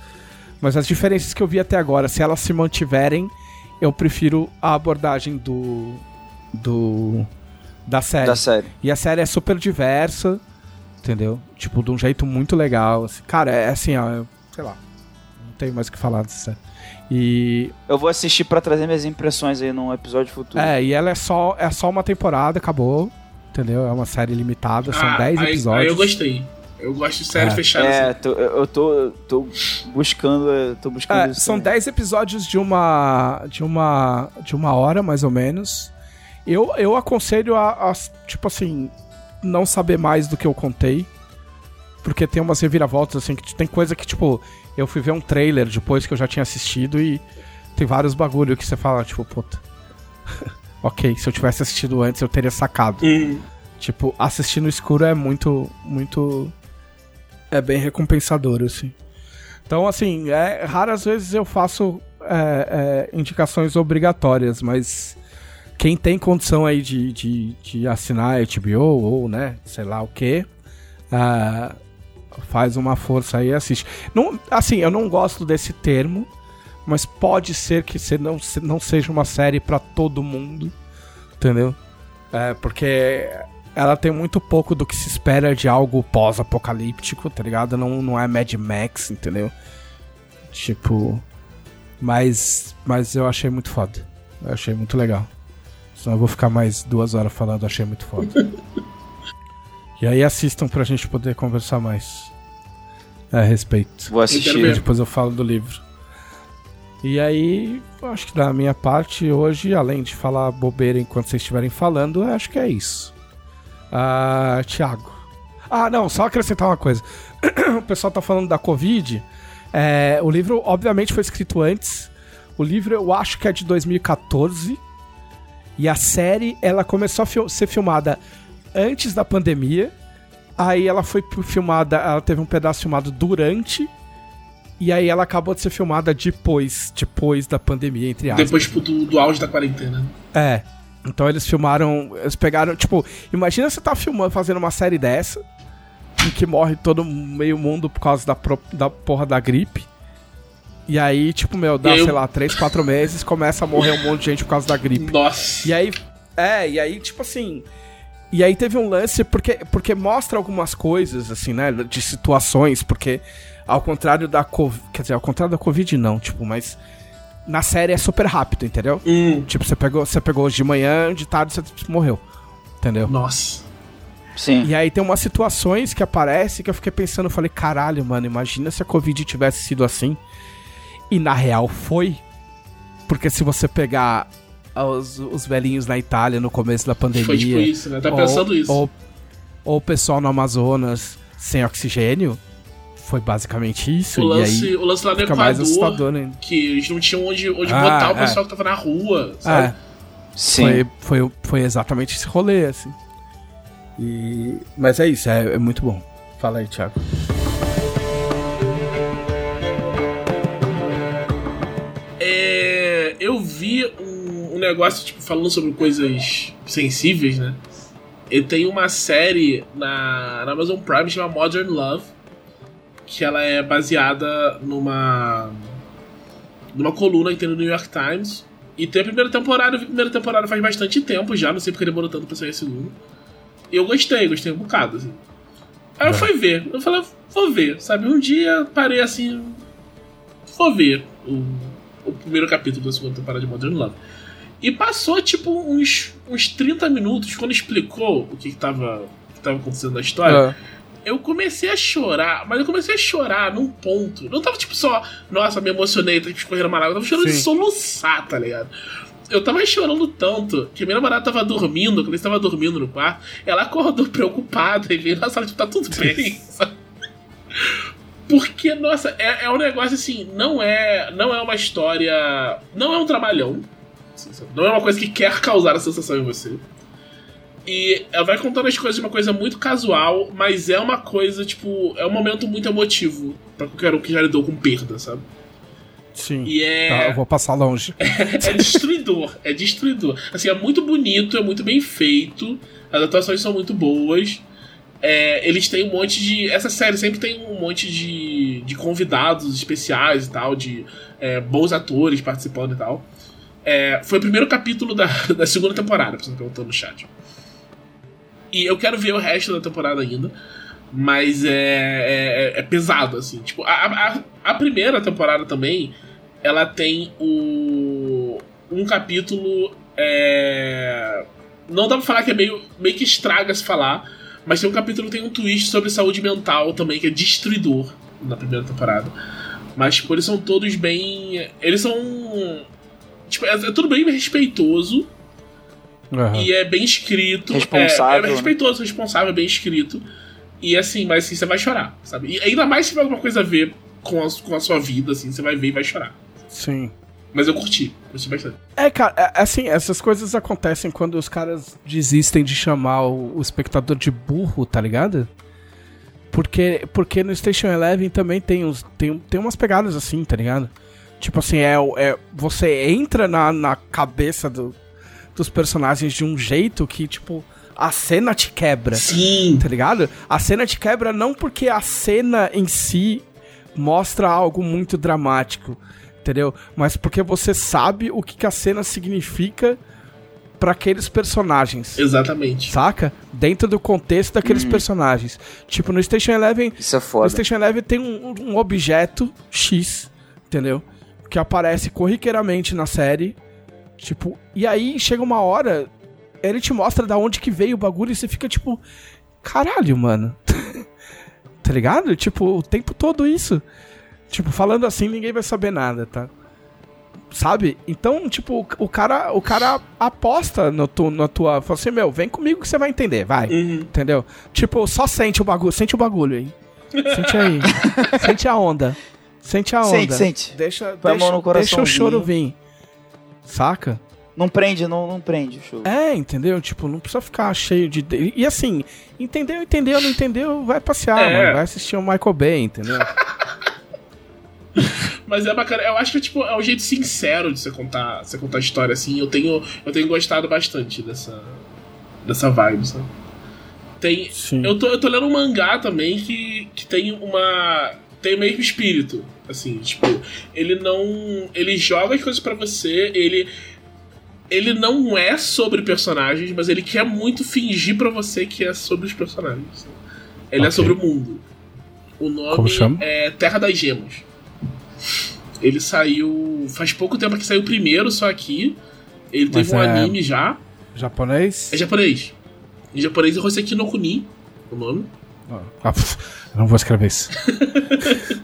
Speaker 2: Mas as diferenças que eu vi até agora, se elas se mantiverem, eu prefiro a abordagem do. do. da série.
Speaker 4: Da série.
Speaker 2: E a série é super diversa, entendeu? Tipo, de um jeito muito legal. assim. Cara, é assim, ó, eu- sei lá. Não tenho mais o que falar dessa série. E.
Speaker 4: Eu vou assistir pra trazer minhas impressões aí num episódio futuro.
Speaker 2: É, e ela é só, é só uma temporada, acabou. Entendeu? É uma série limitada, são
Speaker 1: Ah,
Speaker 2: 10
Speaker 1: aí-
Speaker 2: episódios.
Speaker 1: Aí eu gostei. Eu gosto de série
Speaker 2: É.
Speaker 1: fechada.
Speaker 4: É,
Speaker 1: assim.
Speaker 4: tô- eu tô, tô buscando, tô buscando
Speaker 2: É,
Speaker 4: isso
Speaker 2: são
Speaker 4: também.
Speaker 2: 10 episódios de uma de uma de uma hora mais ou menos. Eu, eu aconselho a, a, tipo assim, não saber mais do que eu contei, porque tem umas reviravoltas assim que tem coisa que tipo, eu fui ver um trailer depois que eu já tinha assistido e tem vários bagulho que você fala, tipo, puta. OK, se eu tivesse assistido antes eu teria sacado.
Speaker 1: Hum.
Speaker 2: Tipo, assistir no escuro é muito, muito. É bem recompensador, assim. Então, assim, é, raras vezes eu faço é, é, indicações obrigatórias, mas quem tem condição aí de, de, de assinar HBO ou, né, sei lá o que, faz uma força aí e assiste. Não, assim, eu não gosto desse termo, mas pode ser que se não, não seja uma série pra todo mundo, entendeu? É, porque ela tem muito pouco do que se espera de algo pós-apocalíptico, tá ligado? Não, não é Mad Max, entendeu? Tipo. Mas. Mas eu achei muito foda. Eu achei muito legal. Senão eu vou ficar mais duas horas falando, achei muito foda. e aí assistam pra gente poder conversar mais a respeito.
Speaker 4: Vou assistir.
Speaker 2: E depois eu falo do livro. E aí, acho que da minha parte hoje, além de falar bobeira enquanto vocês estiverem falando, eu acho que é isso. Ah, Thiago. Ah, não, só acrescentar uma coisa. o pessoal tá falando da Covid. É, o livro, obviamente, foi escrito antes. O livro eu acho que é de 2014. E a série, ela começou a fil- ser filmada antes da pandemia. Aí ela foi filmada, ela teve um pedaço filmado durante. E aí ela acabou de ser filmada depois, depois da pandemia, entre aspas.
Speaker 1: Depois, tipo, do, do auge da quarentena.
Speaker 2: É. Então eles filmaram. Eles pegaram. Tipo, imagina você tá filmando, fazendo uma série dessa. Em que morre todo meio mundo por causa da, pro- da porra da gripe. E aí, tipo, meu, dá,
Speaker 1: E aí
Speaker 2: sei
Speaker 1: eu-
Speaker 2: lá, 3, 4 meses, começa a morrer um monte de gente por causa da gripe.
Speaker 1: Nossa.
Speaker 2: E aí. É, e aí, tipo assim. E aí teve um lance, porque, porque mostra algumas coisas, assim, né? De situações, porque ao contrário da Covid. Quer dizer, ao contrário da Covid, não, tipo, mas. Na série é super rápido, entendeu?
Speaker 1: Hum,
Speaker 2: Tipo, você pegou, você pegou hoje de manhã, de tarde você morreu. Entendeu?
Speaker 1: nossa.
Speaker 4: Sim.
Speaker 2: E aí tem umas situações que aparecem que eu fiquei pensando, eu falei, caralho, mano, imagina se a Covid tivesse sido assim. E na real foi. Porque se você pegar os, os velhinhos na Itália no começo da pandemia.
Speaker 1: Foi tipo isso, né? Tá pensando isso.
Speaker 2: Ou, ou o pessoal no Amazonas sem oxigênio. Foi basicamente isso.
Speaker 1: o, lance,
Speaker 2: e aí
Speaker 1: o lance lá no Equador,
Speaker 2: assustador ainda.
Speaker 1: que eles não tinham onde, onde
Speaker 2: Ah,
Speaker 1: botar o
Speaker 2: é.
Speaker 1: pessoal que tava na rua, sabe?
Speaker 2: É.
Speaker 4: Sim.
Speaker 2: Foi, foi, foi exatamente esse rolê, assim. E... Mas é isso, é, é muito bom. Fala aí, Thiago.
Speaker 1: É, eu vi um, um negócio, tipo, falando sobre coisas sensíveis, né? E tem uma série na, na Amazon Prime chamada Modern Love, que ela é baseada numa numa coluna que tem no New York Times. E tem a primeira temporada, eu vi a primeira temporada faz bastante tempo já, não sei porque demorou tanto pra sair a segunda. E eu gostei, gostei um bocado, assim. Aí eu fui ver, eu falei, vou ver, sabe? Um dia parei assim, vou ver o, o primeiro capítulo da segunda temporada de Modern Love. E passou, tipo, uns, uns 30 minutos, quando explicou o que, que, tava, o que tava acontecendo na história, eu comecei a chorar, mas eu comecei a chorar num ponto. Não tava tipo só, nossa, me emocionei, tô escorrendo uma lágrima, eu tava chorando de
Speaker 2: Sim.
Speaker 1: soluçar, tá ligado? Eu tava chorando tanto que minha namorada tava dormindo, quando eles tava dormindo no quarto, ela acordou preocupada e veio na sala, tipo, tá tudo bem, sabe? Porque, nossa, é, é um negócio assim, não é, não é uma história. Não é um trabalhão. Não é uma coisa que quer causar a sensação em você. E ela vai contando as coisas de uma coisa muito casual, mas é uma coisa, tipo, é um momento muito emotivo pra qualquer um que já lidou com perda, sabe?
Speaker 2: Sim.
Speaker 1: E é.
Speaker 2: Tá, eu vou passar longe.
Speaker 1: é destruidor, é destruidor. Assim, é muito bonito, é muito bem feito, as atuações são muito boas. É, eles têm um monte de. Essa série sempre tem um monte de, de convidados especiais e tal, de é, bons atores participando e tal. É, foi o primeiro capítulo da, da segunda temporada, pra você perguntando no chat. E eu quero ver o resto da temporada ainda. Mas é, é, é pesado, assim. Tipo, a, a, a primeira temporada também, ela tem o. um capítulo. É, não dá pra falar que é meio, meio que estraga se falar. Mas tem um capítulo tem um twist sobre saúde mental também, que é destruidor na primeira temporada. Mas, tipo, eles são todos bem. Eles são. Tipo, é, é tudo bem respeitoso.
Speaker 2: Aham.
Speaker 1: E é bem escrito.
Speaker 4: Responsável,
Speaker 1: É, é
Speaker 4: né?
Speaker 1: respeitoso, responsável, bem escrito. E assim, mas assim, você vai chorar, sabe? E ainda mais se tiver alguma coisa a ver com a, com a sua vida, assim, você vai ver e vai chorar.
Speaker 2: Sim.
Speaker 1: Mas eu curti, curti bastante.
Speaker 2: É, cara, é, assim, essas coisas acontecem quando os caras desistem de chamar o, o espectador de burro, tá ligado? Porque, porque no Station Eleven também tem, uns, tem, tem umas pegadas assim, tá ligado? Tipo assim, é, o- é você entra na, na cabeça do- dos personagens de um jeito que, tipo, a cena te quebra.
Speaker 1: Sim!
Speaker 2: Tá ligado? A cena te quebra não porque a cena em si mostra algo muito dramático, entendeu? Mas porque você sabe o que, que a cena significa pra aqueles personagens.
Speaker 1: Exatamente.
Speaker 2: Saca? Dentro do contexto daqueles personagens. Tipo, no Station Eleven,
Speaker 4: Isso é
Speaker 2: no
Speaker 4: foda.
Speaker 2: Station Eleven tem um, um objeto X, entendeu? Que aparece corriqueiramente na série. Tipo, e aí chega uma hora, ele te mostra da onde que veio o bagulho e você fica tipo, caralho, mano. tá ligado? Tipo, o tempo todo isso. Tipo, falando assim, ninguém vai saber nada, tá? Sabe? Então, tipo, o- cara, o cara aposta no tu, na tua. Fala assim, meu, vem comigo que você vai entender, vai.
Speaker 1: Uhum.
Speaker 2: Entendeu? Tipo, só sente o bagulho, sente o bagulho aí. Sente aí. sente a onda. Sente a onda.
Speaker 4: Sente, sente.
Speaker 2: Deixa,
Speaker 4: Põe
Speaker 2: deixa,
Speaker 4: mão no
Speaker 2: deixa o choro vir. Saca?
Speaker 4: Não prende, não, não prende o show.
Speaker 2: É, entendeu? Tipo, não precisa ficar cheio de. E assim, entendeu, entendeu, não entendeu, vai passear,
Speaker 1: É.
Speaker 2: mano. Vai assistir o Michael Bay, entendeu?
Speaker 1: Mas é bacana. Eu acho que tipo, é um jeito sincero de você contar, você contar a história assim. Eu tenho, eu tenho gostado bastante dessa, dessa vibe, sabe? Tem,
Speaker 2: Sim.
Speaker 1: eu tô, eu tô lendo um mangá também que, que tem uma. Tem o mesmo espírito. Assim, tipo, ele não. Ele joga as coisas pra você, ele. Ele não é sobre personagens, mas ele quer muito fingir pra você que é sobre os personagens. Ele é
Speaker 2: Ok.
Speaker 1: sobre o mundo. O nome
Speaker 2: Como chama?
Speaker 1: é Terra das Gemas. Ele saiu. Faz pouco tempo que saiu o primeiro, só aqui. Ele
Speaker 2: Mas
Speaker 1: teve um
Speaker 2: é-
Speaker 1: anime já.
Speaker 2: Japonês?
Speaker 1: É japonês. Em japonês é Hoseki no Kuni, o nome.
Speaker 2: Ah, não vou escrever isso.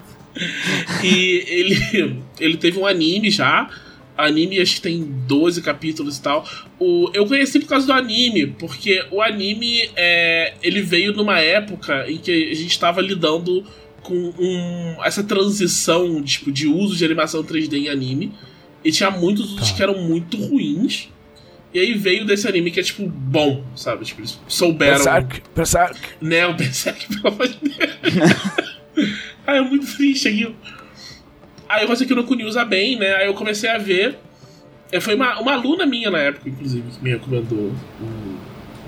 Speaker 1: E ele, ele teve um anime já. Anime acho que tem 12 capítulos e tal. O, eu conheci por causa do anime, porque o anime é, ele veio numa época em que a gente estava lidando com um, essa transição tipo, de uso de animação 3D em anime. E tinha muitos usos
Speaker 2: Tá.
Speaker 1: que eram muito ruins. E aí veio desse anime que é tipo bom, sabe? Tipo, eles souberam.
Speaker 2: Berserk, Berserk.
Speaker 1: Né, o Berserk, pelo amor de Deus. ah, é muito triste aquilo. Aí eu consegui no Kuni usa bem, né? Aí eu comecei a ver. É, Foi uma, uma aluna minha na época, inclusive, que me recomendou o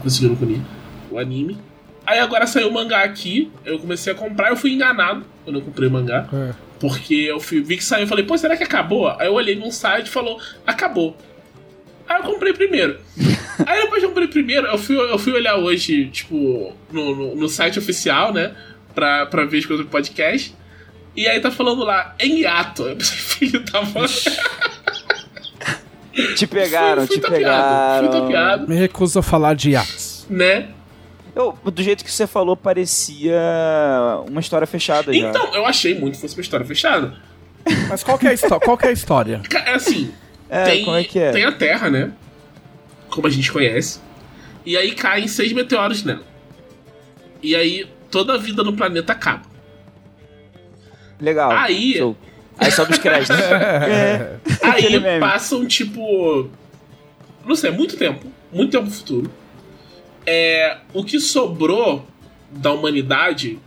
Speaker 1: Consegui no Kuni, o anime. Aí agora saiu o mangá aqui, eu comecei a comprar, eu fui enganado quando eu comprei o mangá.
Speaker 2: É.
Speaker 1: Porque eu fui, vi que saiu, eu falei, pô, será que acabou? Aí eu olhei num site e falou, acabou. Aí eu comprei primeiro. Aí depois que eu comprei primeiro, eu fui, eu fui olhar hoje, tipo, no, no, no site oficial, né? Pra, pra ver as coisas do podcast. E aí tá falando lá, em hiato. Eu pensei, filho da mãe.
Speaker 4: Te pegaram,
Speaker 1: fui, fui
Speaker 4: te
Speaker 1: tapeado,
Speaker 4: pegaram.
Speaker 1: Fui tapeado,
Speaker 2: Me recuso a falar de Yachts.
Speaker 1: né?
Speaker 4: Eu, do jeito que você falou, parecia uma história fechada já.
Speaker 1: Então, eu achei muito que fosse uma história fechada.
Speaker 2: Mas qual que é a, qual que é a história?
Speaker 1: É assim,
Speaker 4: é,
Speaker 1: tem,
Speaker 4: como é que é?
Speaker 1: tem a Terra, né? Como a gente conhece. E aí caem seis meteoros nela. E aí toda a vida no planeta acaba.
Speaker 4: Legal.
Speaker 1: Aí-
Speaker 4: Show. Aí sobe os créditos. é.
Speaker 1: Aí passam, tipo. Não sei, muito tempo. Muito tempo no futuro. É, o que sobrou da humanidade,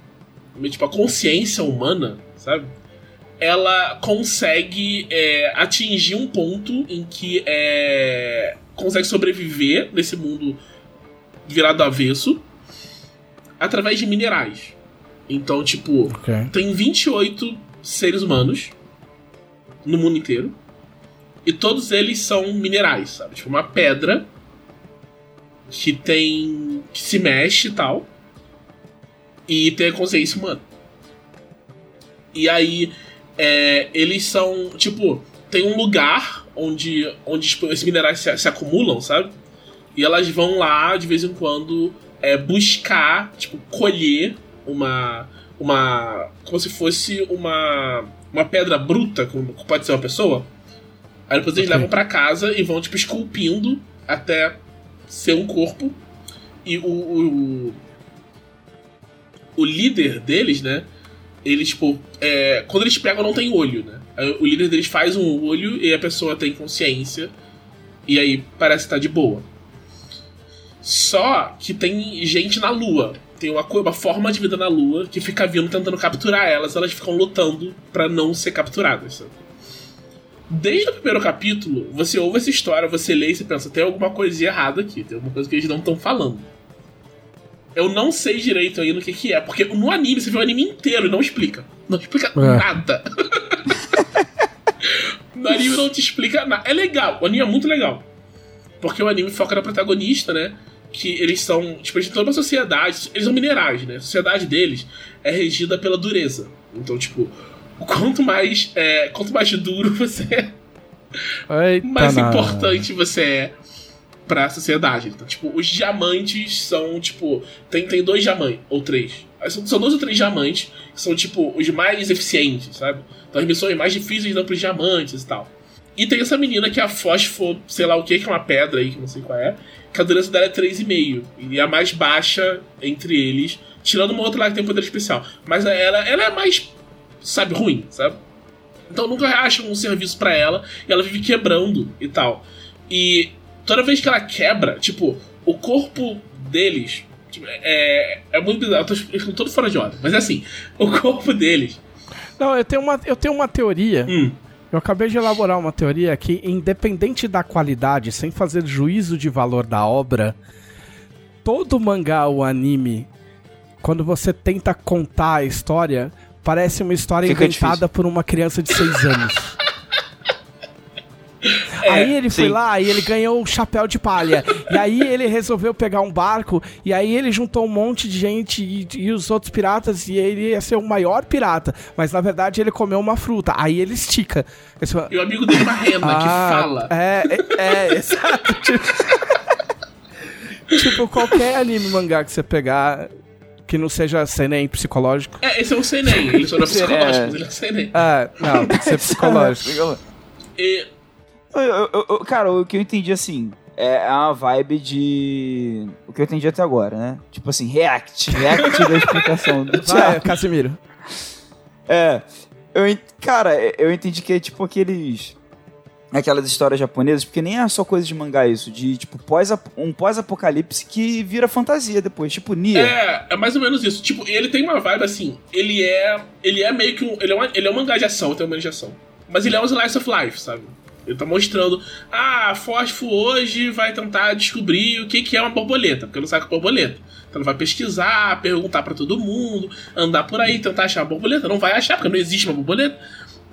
Speaker 1: tipo, a consciência humana, sabe? Ela consegue é, atingir um ponto em que é, consegue sobreviver nesse mundo virado do avesso através de minerais. Então, tipo,
Speaker 2: Ok.
Speaker 1: tem 28 seres humanos no mundo inteiro. E todos eles são minerais, sabe? Tipo, uma pedra que tem. que se mexe e tal. E tem a consciência humana. E aí, é, eles são. Tipo, tem um lugar onde, onde tipo, esses minerais se, se acumulam, sabe? E elas vão lá, de vez em quando, é, buscar, tipo, colher uma. Uma. Como se fosse uma. Uma pedra bruta, como pode ser uma pessoa. Aí depois eles
Speaker 2: Ok.
Speaker 1: levam pra casa e vão, tipo, esculpindo até ser um corpo. E o. O, o líder deles, né? Eles, tipo. É, quando eles pegam, não tem olho, né? O líder deles faz um olho e a pessoa tem consciência. E aí parece estar de boa. Só que tem gente na lua. Tem uma, uma forma de vida na lua que fica vindo tentando capturar elas. Elas ficam lutando pra não ser capturadas. sabe? Desde o primeiro capítulo, você ouve essa história, você lê e você pensa: tem alguma coisinha errada aqui, tem alguma coisa que eles não estão falando. Eu não sei direito ainda o que, que é, porque no anime você vê o anime inteiro e não explica. Não explica
Speaker 2: É.
Speaker 1: nada. no anime não te explica nada. É legal, o anime é muito legal. Porque o anime foca na protagonista, né? Que eles são. Tipo, eles têm toda uma sociedade. Eles são minerais, né? A sociedade deles é regida pela dureza. Então, tipo, quanto mais. É, quanto mais duro você é,
Speaker 2: Eita,
Speaker 1: mais importante você é pra sociedade. Então, tipo, os diamantes são, tipo. Tem, tem dois diamantes, ou três. São, são dois ou três diamantes que são, tipo, os mais eficientes, sabe? Então as missões mais difíceis dão pros diamantes e tal. E tem essa menina que é a fósforo, sei lá o que, que é uma pedra aí, que não sei qual é. Que a dureza dela é 3,5. E é a mais baixa entre eles. Tirando uma outra lá que tem um poder especial. Mas ela, ela é mais, sabe, ruim, sabe? Então nunca acham um serviço pra ela e ela vive quebrando e tal. E toda vez que ela quebra, tipo, o corpo deles. tipo, é, é muito bizarro, eu tô explicando todo fora de ordem. Mas é assim, o corpo deles.
Speaker 2: Não, eu tenho uma, eu tenho uma teoria.
Speaker 1: Hum,
Speaker 2: Eu acabei de elaborar uma teoria que, independente da qualidade, sem fazer juízo de valor da obra, todo mangá ou anime, quando você tenta contar a história, parece uma história
Speaker 4: Fica
Speaker 2: inventada por uma criança de 6 anos. aí ele foi
Speaker 4: sim.
Speaker 2: lá e ele ganhou um chapéu de palha. e aí ele resolveu pegar um barco. E aí ele juntou um monte de gente e, e os outros piratas. E ele ia ser o maior pirata. Mas na verdade ele comeu uma fruta. Aí ele estica.
Speaker 1: E o amigo dele, uma rena, que
Speaker 2: ah,
Speaker 1: fala.
Speaker 2: É, é, é exato. Tipo, tipo, qualquer anime mangá que você pegar que não seja seinen psicológico.
Speaker 1: É, esse é um seinen, ele só não é psicológico, mas ele é um seinen.
Speaker 2: É, não, tem que ser psicológico.
Speaker 1: E,
Speaker 4: Eu- eu- eu- cara, o que eu entendi assim. É uma vibe de. O que eu entendi até agora, né? Tipo assim, react. React da explicação do
Speaker 2: Vai,
Speaker 4: Thiago.
Speaker 2: Casimiro.
Speaker 4: É. Eu, en- cara, eu entendi que é tipo aqueles. Aquelas histórias japonesas, porque nem é só coisa de mangá isso, de tipo pós um pós-apocalipse que vira fantasia depois, tipo Nia.
Speaker 1: é, é mais ou menos isso. Tipo, ele tem uma vibe assim, ele é. Ele é meio que um. Ele é, uma, ele é um mangá de ação, tem uma de ação. Mas ele é um slice of life, sabe? Ele tá mostrando, ah, a Fósforo hoje vai tentar descobrir o que, que é uma borboleta, porque não sabe o que é borboleta. Então ele vai pesquisar, perguntar pra todo mundo, andar por aí, tentar achar uma borboleta. Não vai achar, porque não existe uma borboleta.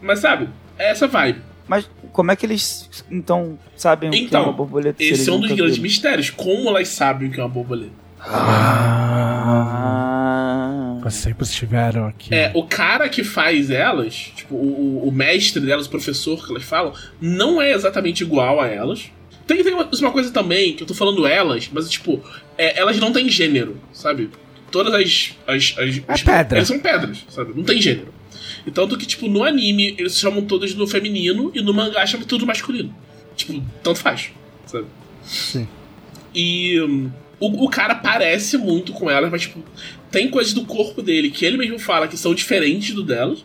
Speaker 1: Mas sabe, é essa vibe.
Speaker 4: Mas como é que eles então sabem o que é
Speaker 1: Então,
Speaker 4: uma borboleta?
Speaker 1: Esse é um dos grandes mistérios. Como elas sabem o que é uma borboleta?
Speaker 4: Ah.
Speaker 2: Vocês sempre estiveram aqui.
Speaker 1: É, o cara que faz elas, tipo, o, o- mestre delas, o professor que elas falam, não é exatamente igual a elas. Tem, tem uma, uma coisa também, que eu tô falando elas, mas tipo, é, elas não têm gênero, sabe? Todas as. as, as
Speaker 2: É
Speaker 1: os-
Speaker 2: pedra.
Speaker 1: Elas são pedras, sabe? Não tem gênero. E tanto que, tipo, no anime, eles chamam todas no feminino e no mangá chamam tudo masculino. Tipo, tanto faz, sabe?
Speaker 2: Sim.
Speaker 1: E hum, o, o cara parece muito com elas, mas, tipo, tem coisas do corpo dele que ele mesmo fala que são diferentes do delas.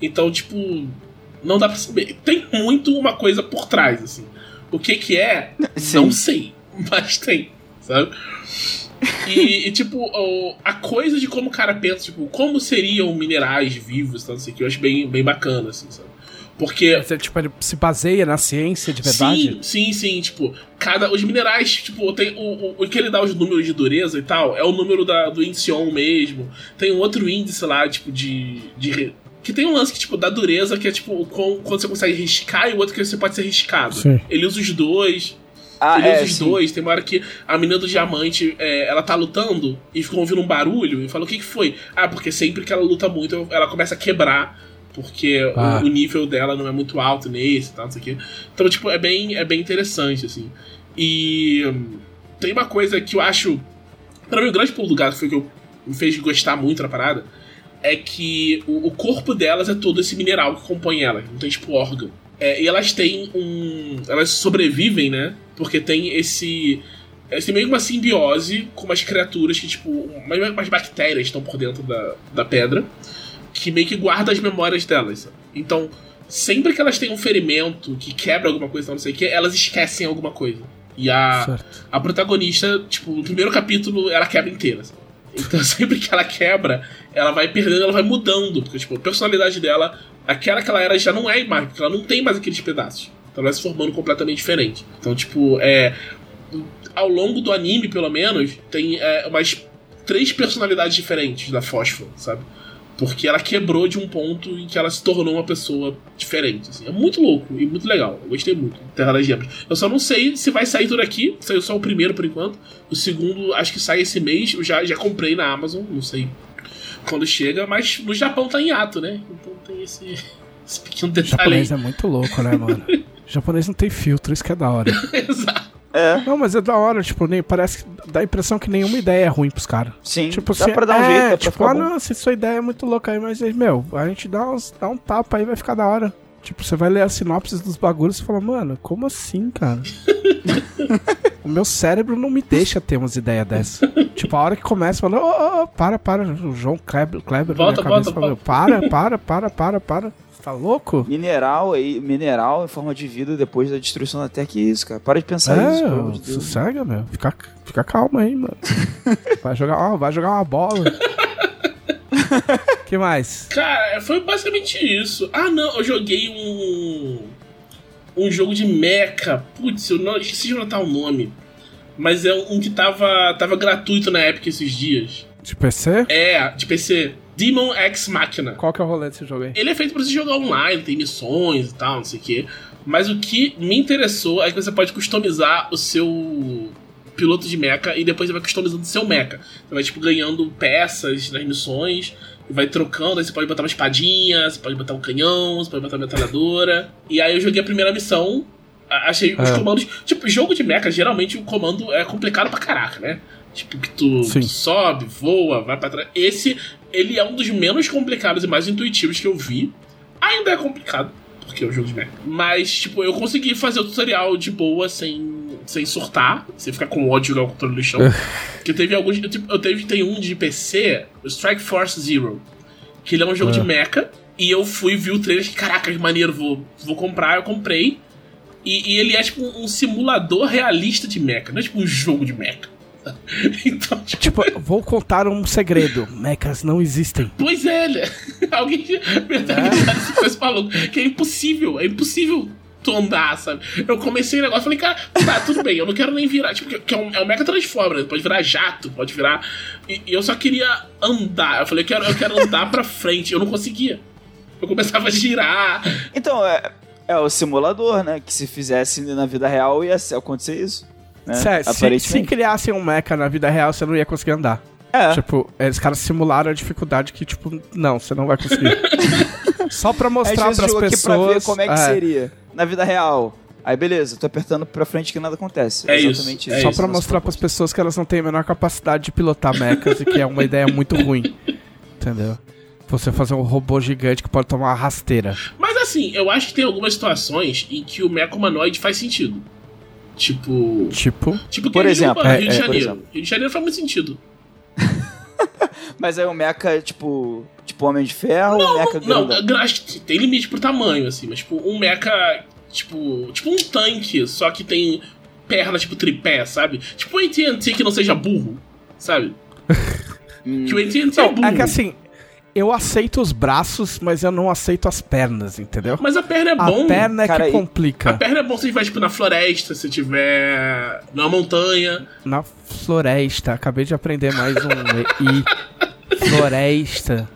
Speaker 1: Então, tipo, não dá pra saber. Tem muito uma coisa por trás, assim. O que que é,
Speaker 4: Sim.
Speaker 1: não sei. Mas tem, sabe? E, e, tipo, a coisa de como o cara pensa, tipo, como seriam minerais vivos, tal, o que, eu acho bem, bem bacana, assim, sabe? Porque
Speaker 2: Você, tipo, ele se baseia na ciência de verdade?
Speaker 1: Sim, sim, sim. Tipo, cada. Os minerais, tipo, tem o, o, o que ele dá os números de dureza e tal, é o número da, do índice ON mesmo. Tem um outro índice lá, tipo, de. de que tem um lance que, tipo, da dureza, que é tipo, quão- quando você consegue riscar, e o outro que você pode ser riscado.
Speaker 2: Sim.
Speaker 1: Ele usa os dois.
Speaker 4: Ah,
Speaker 1: ele
Speaker 4: é,
Speaker 1: usa os
Speaker 4: sim.
Speaker 1: dois. Tem uma hora que a menina do diamante, é, ela tá lutando e ficou ouvindo um barulho e fala: o que, que foi? Ah, porque sempre que ela luta muito, ela começa a quebrar. Porque o-
Speaker 2: Ah.
Speaker 1: o, nível dela não é muito alto nesse e tal, não sei o quê. Então, tipo, é bem, é bem interessante, assim. E hum, tem uma coisa que eu acho. Pra mim, o grande pulo do gato foi que eu, me fez gostar muito da parada. É que o, o corpo delas é todo esse mineral que compõe elas. Não tem, tipo, órgão. É, e elas têm um. Elas sobrevivem, né? Porque tem esse. Têm meio que uma simbiose com umas criaturas que, tipo, umas, umas bactérias estão por dentro da, da pedra, que meio que guarda as memórias delas. Então, sempre que elas têm um ferimento que quebra alguma coisa, não sei o que, elas esquecem alguma coisa. E a,
Speaker 2: Certo.
Speaker 1: a protagonista, tipo, no primeiro capítulo, ela quebra inteira. sabe? Então, sempre que ela quebra, ela vai perdendo, ela vai mudando. Porque, tipo, a personalidade dela, aquela que ela era já não é mais, porque ela não tem mais aqueles pedaços. Então ela vai se formando completamente diferente. Então, tipo, é. Ao longo do anime, pelo menos, tem é, umas três personalidades diferentes da Fósforo, sabe? Porque ela quebrou de um ponto em que ela se tornou uma pessoa diferente. assim. É muito louco e muito legal. Eu gostei muito. Terra das Gemas. Eu só não sei se vai sair tudo aqui. Saiu só o primeiro por enquanto. O segundo, acho que sai esse mês. Eu já, já comprei na Amazon. Não sei quando chega. Mas no Japão tá em ato, né? Então tem esse, esse pequeno
Speaker 2: O
Speaker 1: detalhe
Speaker 2: japonês
Speaker 1: aí.
Speaker 2: é muito louco, né, mano? O japonês não tem filtro, isso que é da hora.
Speaker 1: Exato.
Speaker 4: É,
Speaker 2: Não, mas é da hora, tipo, nem, parece que dá a impressão que nenhuma ideia é ruim pros caras.
Speaker 4: sim.
Speaker 2: Tipo
Speaker 4: dá
Speaker 2: assim,
Speaker 4: pra dar um
Speaker 2: é,
Speaker 4: jeito, dá pra
Speaker 2: tipo,
Speaker 4: ficar
Speaker 2: ah,
Speaker 4: bom.
Speaker 2: não, se sua ideia é muito louca aí, mas, meu, a gente dá, uns, dá um tapa aí, vai ficar da hora. Tipo, você vai ler as sinopses dos bagulhos e fala, mano, como assim, cara? o meu cérebro não me deixa ter umas ideias dessas. tipo, a hora que começa, fala, ô, ô, ô, para, para, o João Kleber, Kleber na
Speaker 1: Volta,
Speaker 2: minha cabeça
Speaker 1: volta,
Speaker 2: falou, para, para, para, para, para. Tá louco?
Speaker 4: Mineral aí, mineral em forma de vida depois da destruição da Terra. Que isso, cara? Para de pensar
Speaker 2: é,
Speaker 4: isso, pelo amor de Deus.
Speaker 2: sossega, meu. Fica, fica calma aí, mano. vai, jogar, ó, vai jogar uma bola. que mais?
Speaker 1: Cara, foi basicamente isso. Ah, não, eu joguei um. Um jogo de mecha. Putz, eu não, esqueci de anotar o nome. Mas é um que tava, tava gratuito na Epic esses dias.
Speaker 2: De PC?
Speaker 1: É, de PC. Demon X Machina.
Speaker 2: Qual que é o rolê desse jogo aí?
Speaker 1: Ele é feito pra você jogar online, tem missões e tal, não sei o quê. Mas o que me interessou é que você pode customizar o seu piloto de mecha e depois você vai customizando o seu mecha. Você vai, tipo, ganhando peças nas missões vai trocando. Aí você pode botar uma espadinha, você pode botar um canhão, você pode botar uma metralhadora. e aí eu joguei a primeira missão. Achei os
Speaker 2: É.
Speaker 1: comandos. Tipo, jogo de mecha, geralmente o comando é complicado pra caraca, né? Tipo, que tu, sobe, voa, vai pra trás. Esse, ele é um dos menos complicados e mais intuitivos que eu vi. Ainda é complicado, porque é um jogo de mecha. Mas, tipo, eu consegui fazer o tutorial de boa sem, sem surtar, sem ficar com ódio jogar o controle no chão. Porque teve alguns. Eu, tipo, eu teve, tem um de PC, o Strike Force Zero. Que ele é um jogo
Speaker 2: É.
Speaker 1: de mecha. E eu fui vi o trailer que, caraca, que maneiro, vou, vou comprar, eu comprei. E, e ele é tipo um simulador realista de mecha, não é tipo um jogo de mecha. então, tipo,
Speaker 2: Tipo, vou contar um segredo. Mechas não existem.
Speaker 1: Pois é, né? Alguém mentalizado coisa maluco. Que é impossível, é impossível tu andar, sabe? Eu comecei o negócio falei, cara, tá, tudo bem, eu não quero nem virar. Tipo, que- é um, é um Mega Transformer, né? pode virar jato, pode virar. E, e eu só queria andar. Eu falei, eu quero, eu quero andar pra frente. Eu não conseguia. Eu começava a girar.
Speaker 4: Então, é, é o simulador, né? Que se fizesse na vida real ia acontecer isso. Né?
Speaker 2: Se, se criassem um mecha na vida real, você não ia conseguir andar.
Speaker 4: É.
Speaker 2: Tipo, eles caras simularam a dificuldade que, tipo, não, você não vai conseguir. Só pra mostrar
Speaker 4: gente
Speaker 2: pras
Speaker 4: jogou aqui
Speaker 2: pessoas.
Speaker 4: pra ver como é que
Speaker 2: é,
Speaker 4: seria na vida real. Aí beleza, tô apertando pra frente que nada acontece.
Speaker 1: É isso,
Speaker 4: exatamente
Speaker 1: é
Speaker 2: Só
Speaker 1: isso,
Speaker 2: pra
Speaker 4: nosso
Speaker 2: mostrar pras pessoas que elas não têm a menor capacidade de pilotar mechas e que é uma ideia muito ruim. Entendeu? Você fazer um robô gigante que pode tomar uma rasteira.
Speaker 1: Mas assim, eu acho que tem algumas situações em que o mecha humanoide faz sentido. Tipo.
Speaker 2: Tipo.
Speaker 1: Tipo
Speaker 4: Por exemplo,
Speaker 1: Rio,
Speaker 2: é,
Speaker 1: Rio
Speaker 2: é,
Speaker 1: de
Speaker 2: por
Speaker 1: Janeiro.
Speaker 4: exemplo.
Speaker 1: Rio de Janeiro faz muito sentido.
Speaker 4: Mas aí o mecha, tipo. Tipo Homem de Ferro ou mecha
Speaker 1: Não, gra- acho que tem limite pro tamanho, assim, mas tipo, um mecha, tipo, tipo um tanque, só que tem perna tipo tripé, sabe? Tipo um AT&T que não seja burro, sabe? Que o AT&T é burro.
Speaker 2: É que assim, eu aceito os braços, mas eu não aceito as pernas, entendeu?
Speaker 1: Mas a perna é
Speaker 2: A
Speaker 1: bom.
Speaker 2: perna é
Speaker 4: Cara,
Speaker 2: que complica.
Speaker 1: A perna é bom se tiver, tipo, na floresta, se tiver numa montanha.
Speaker 2: Na floresta. Acabei de aprender mais um I. Floresta.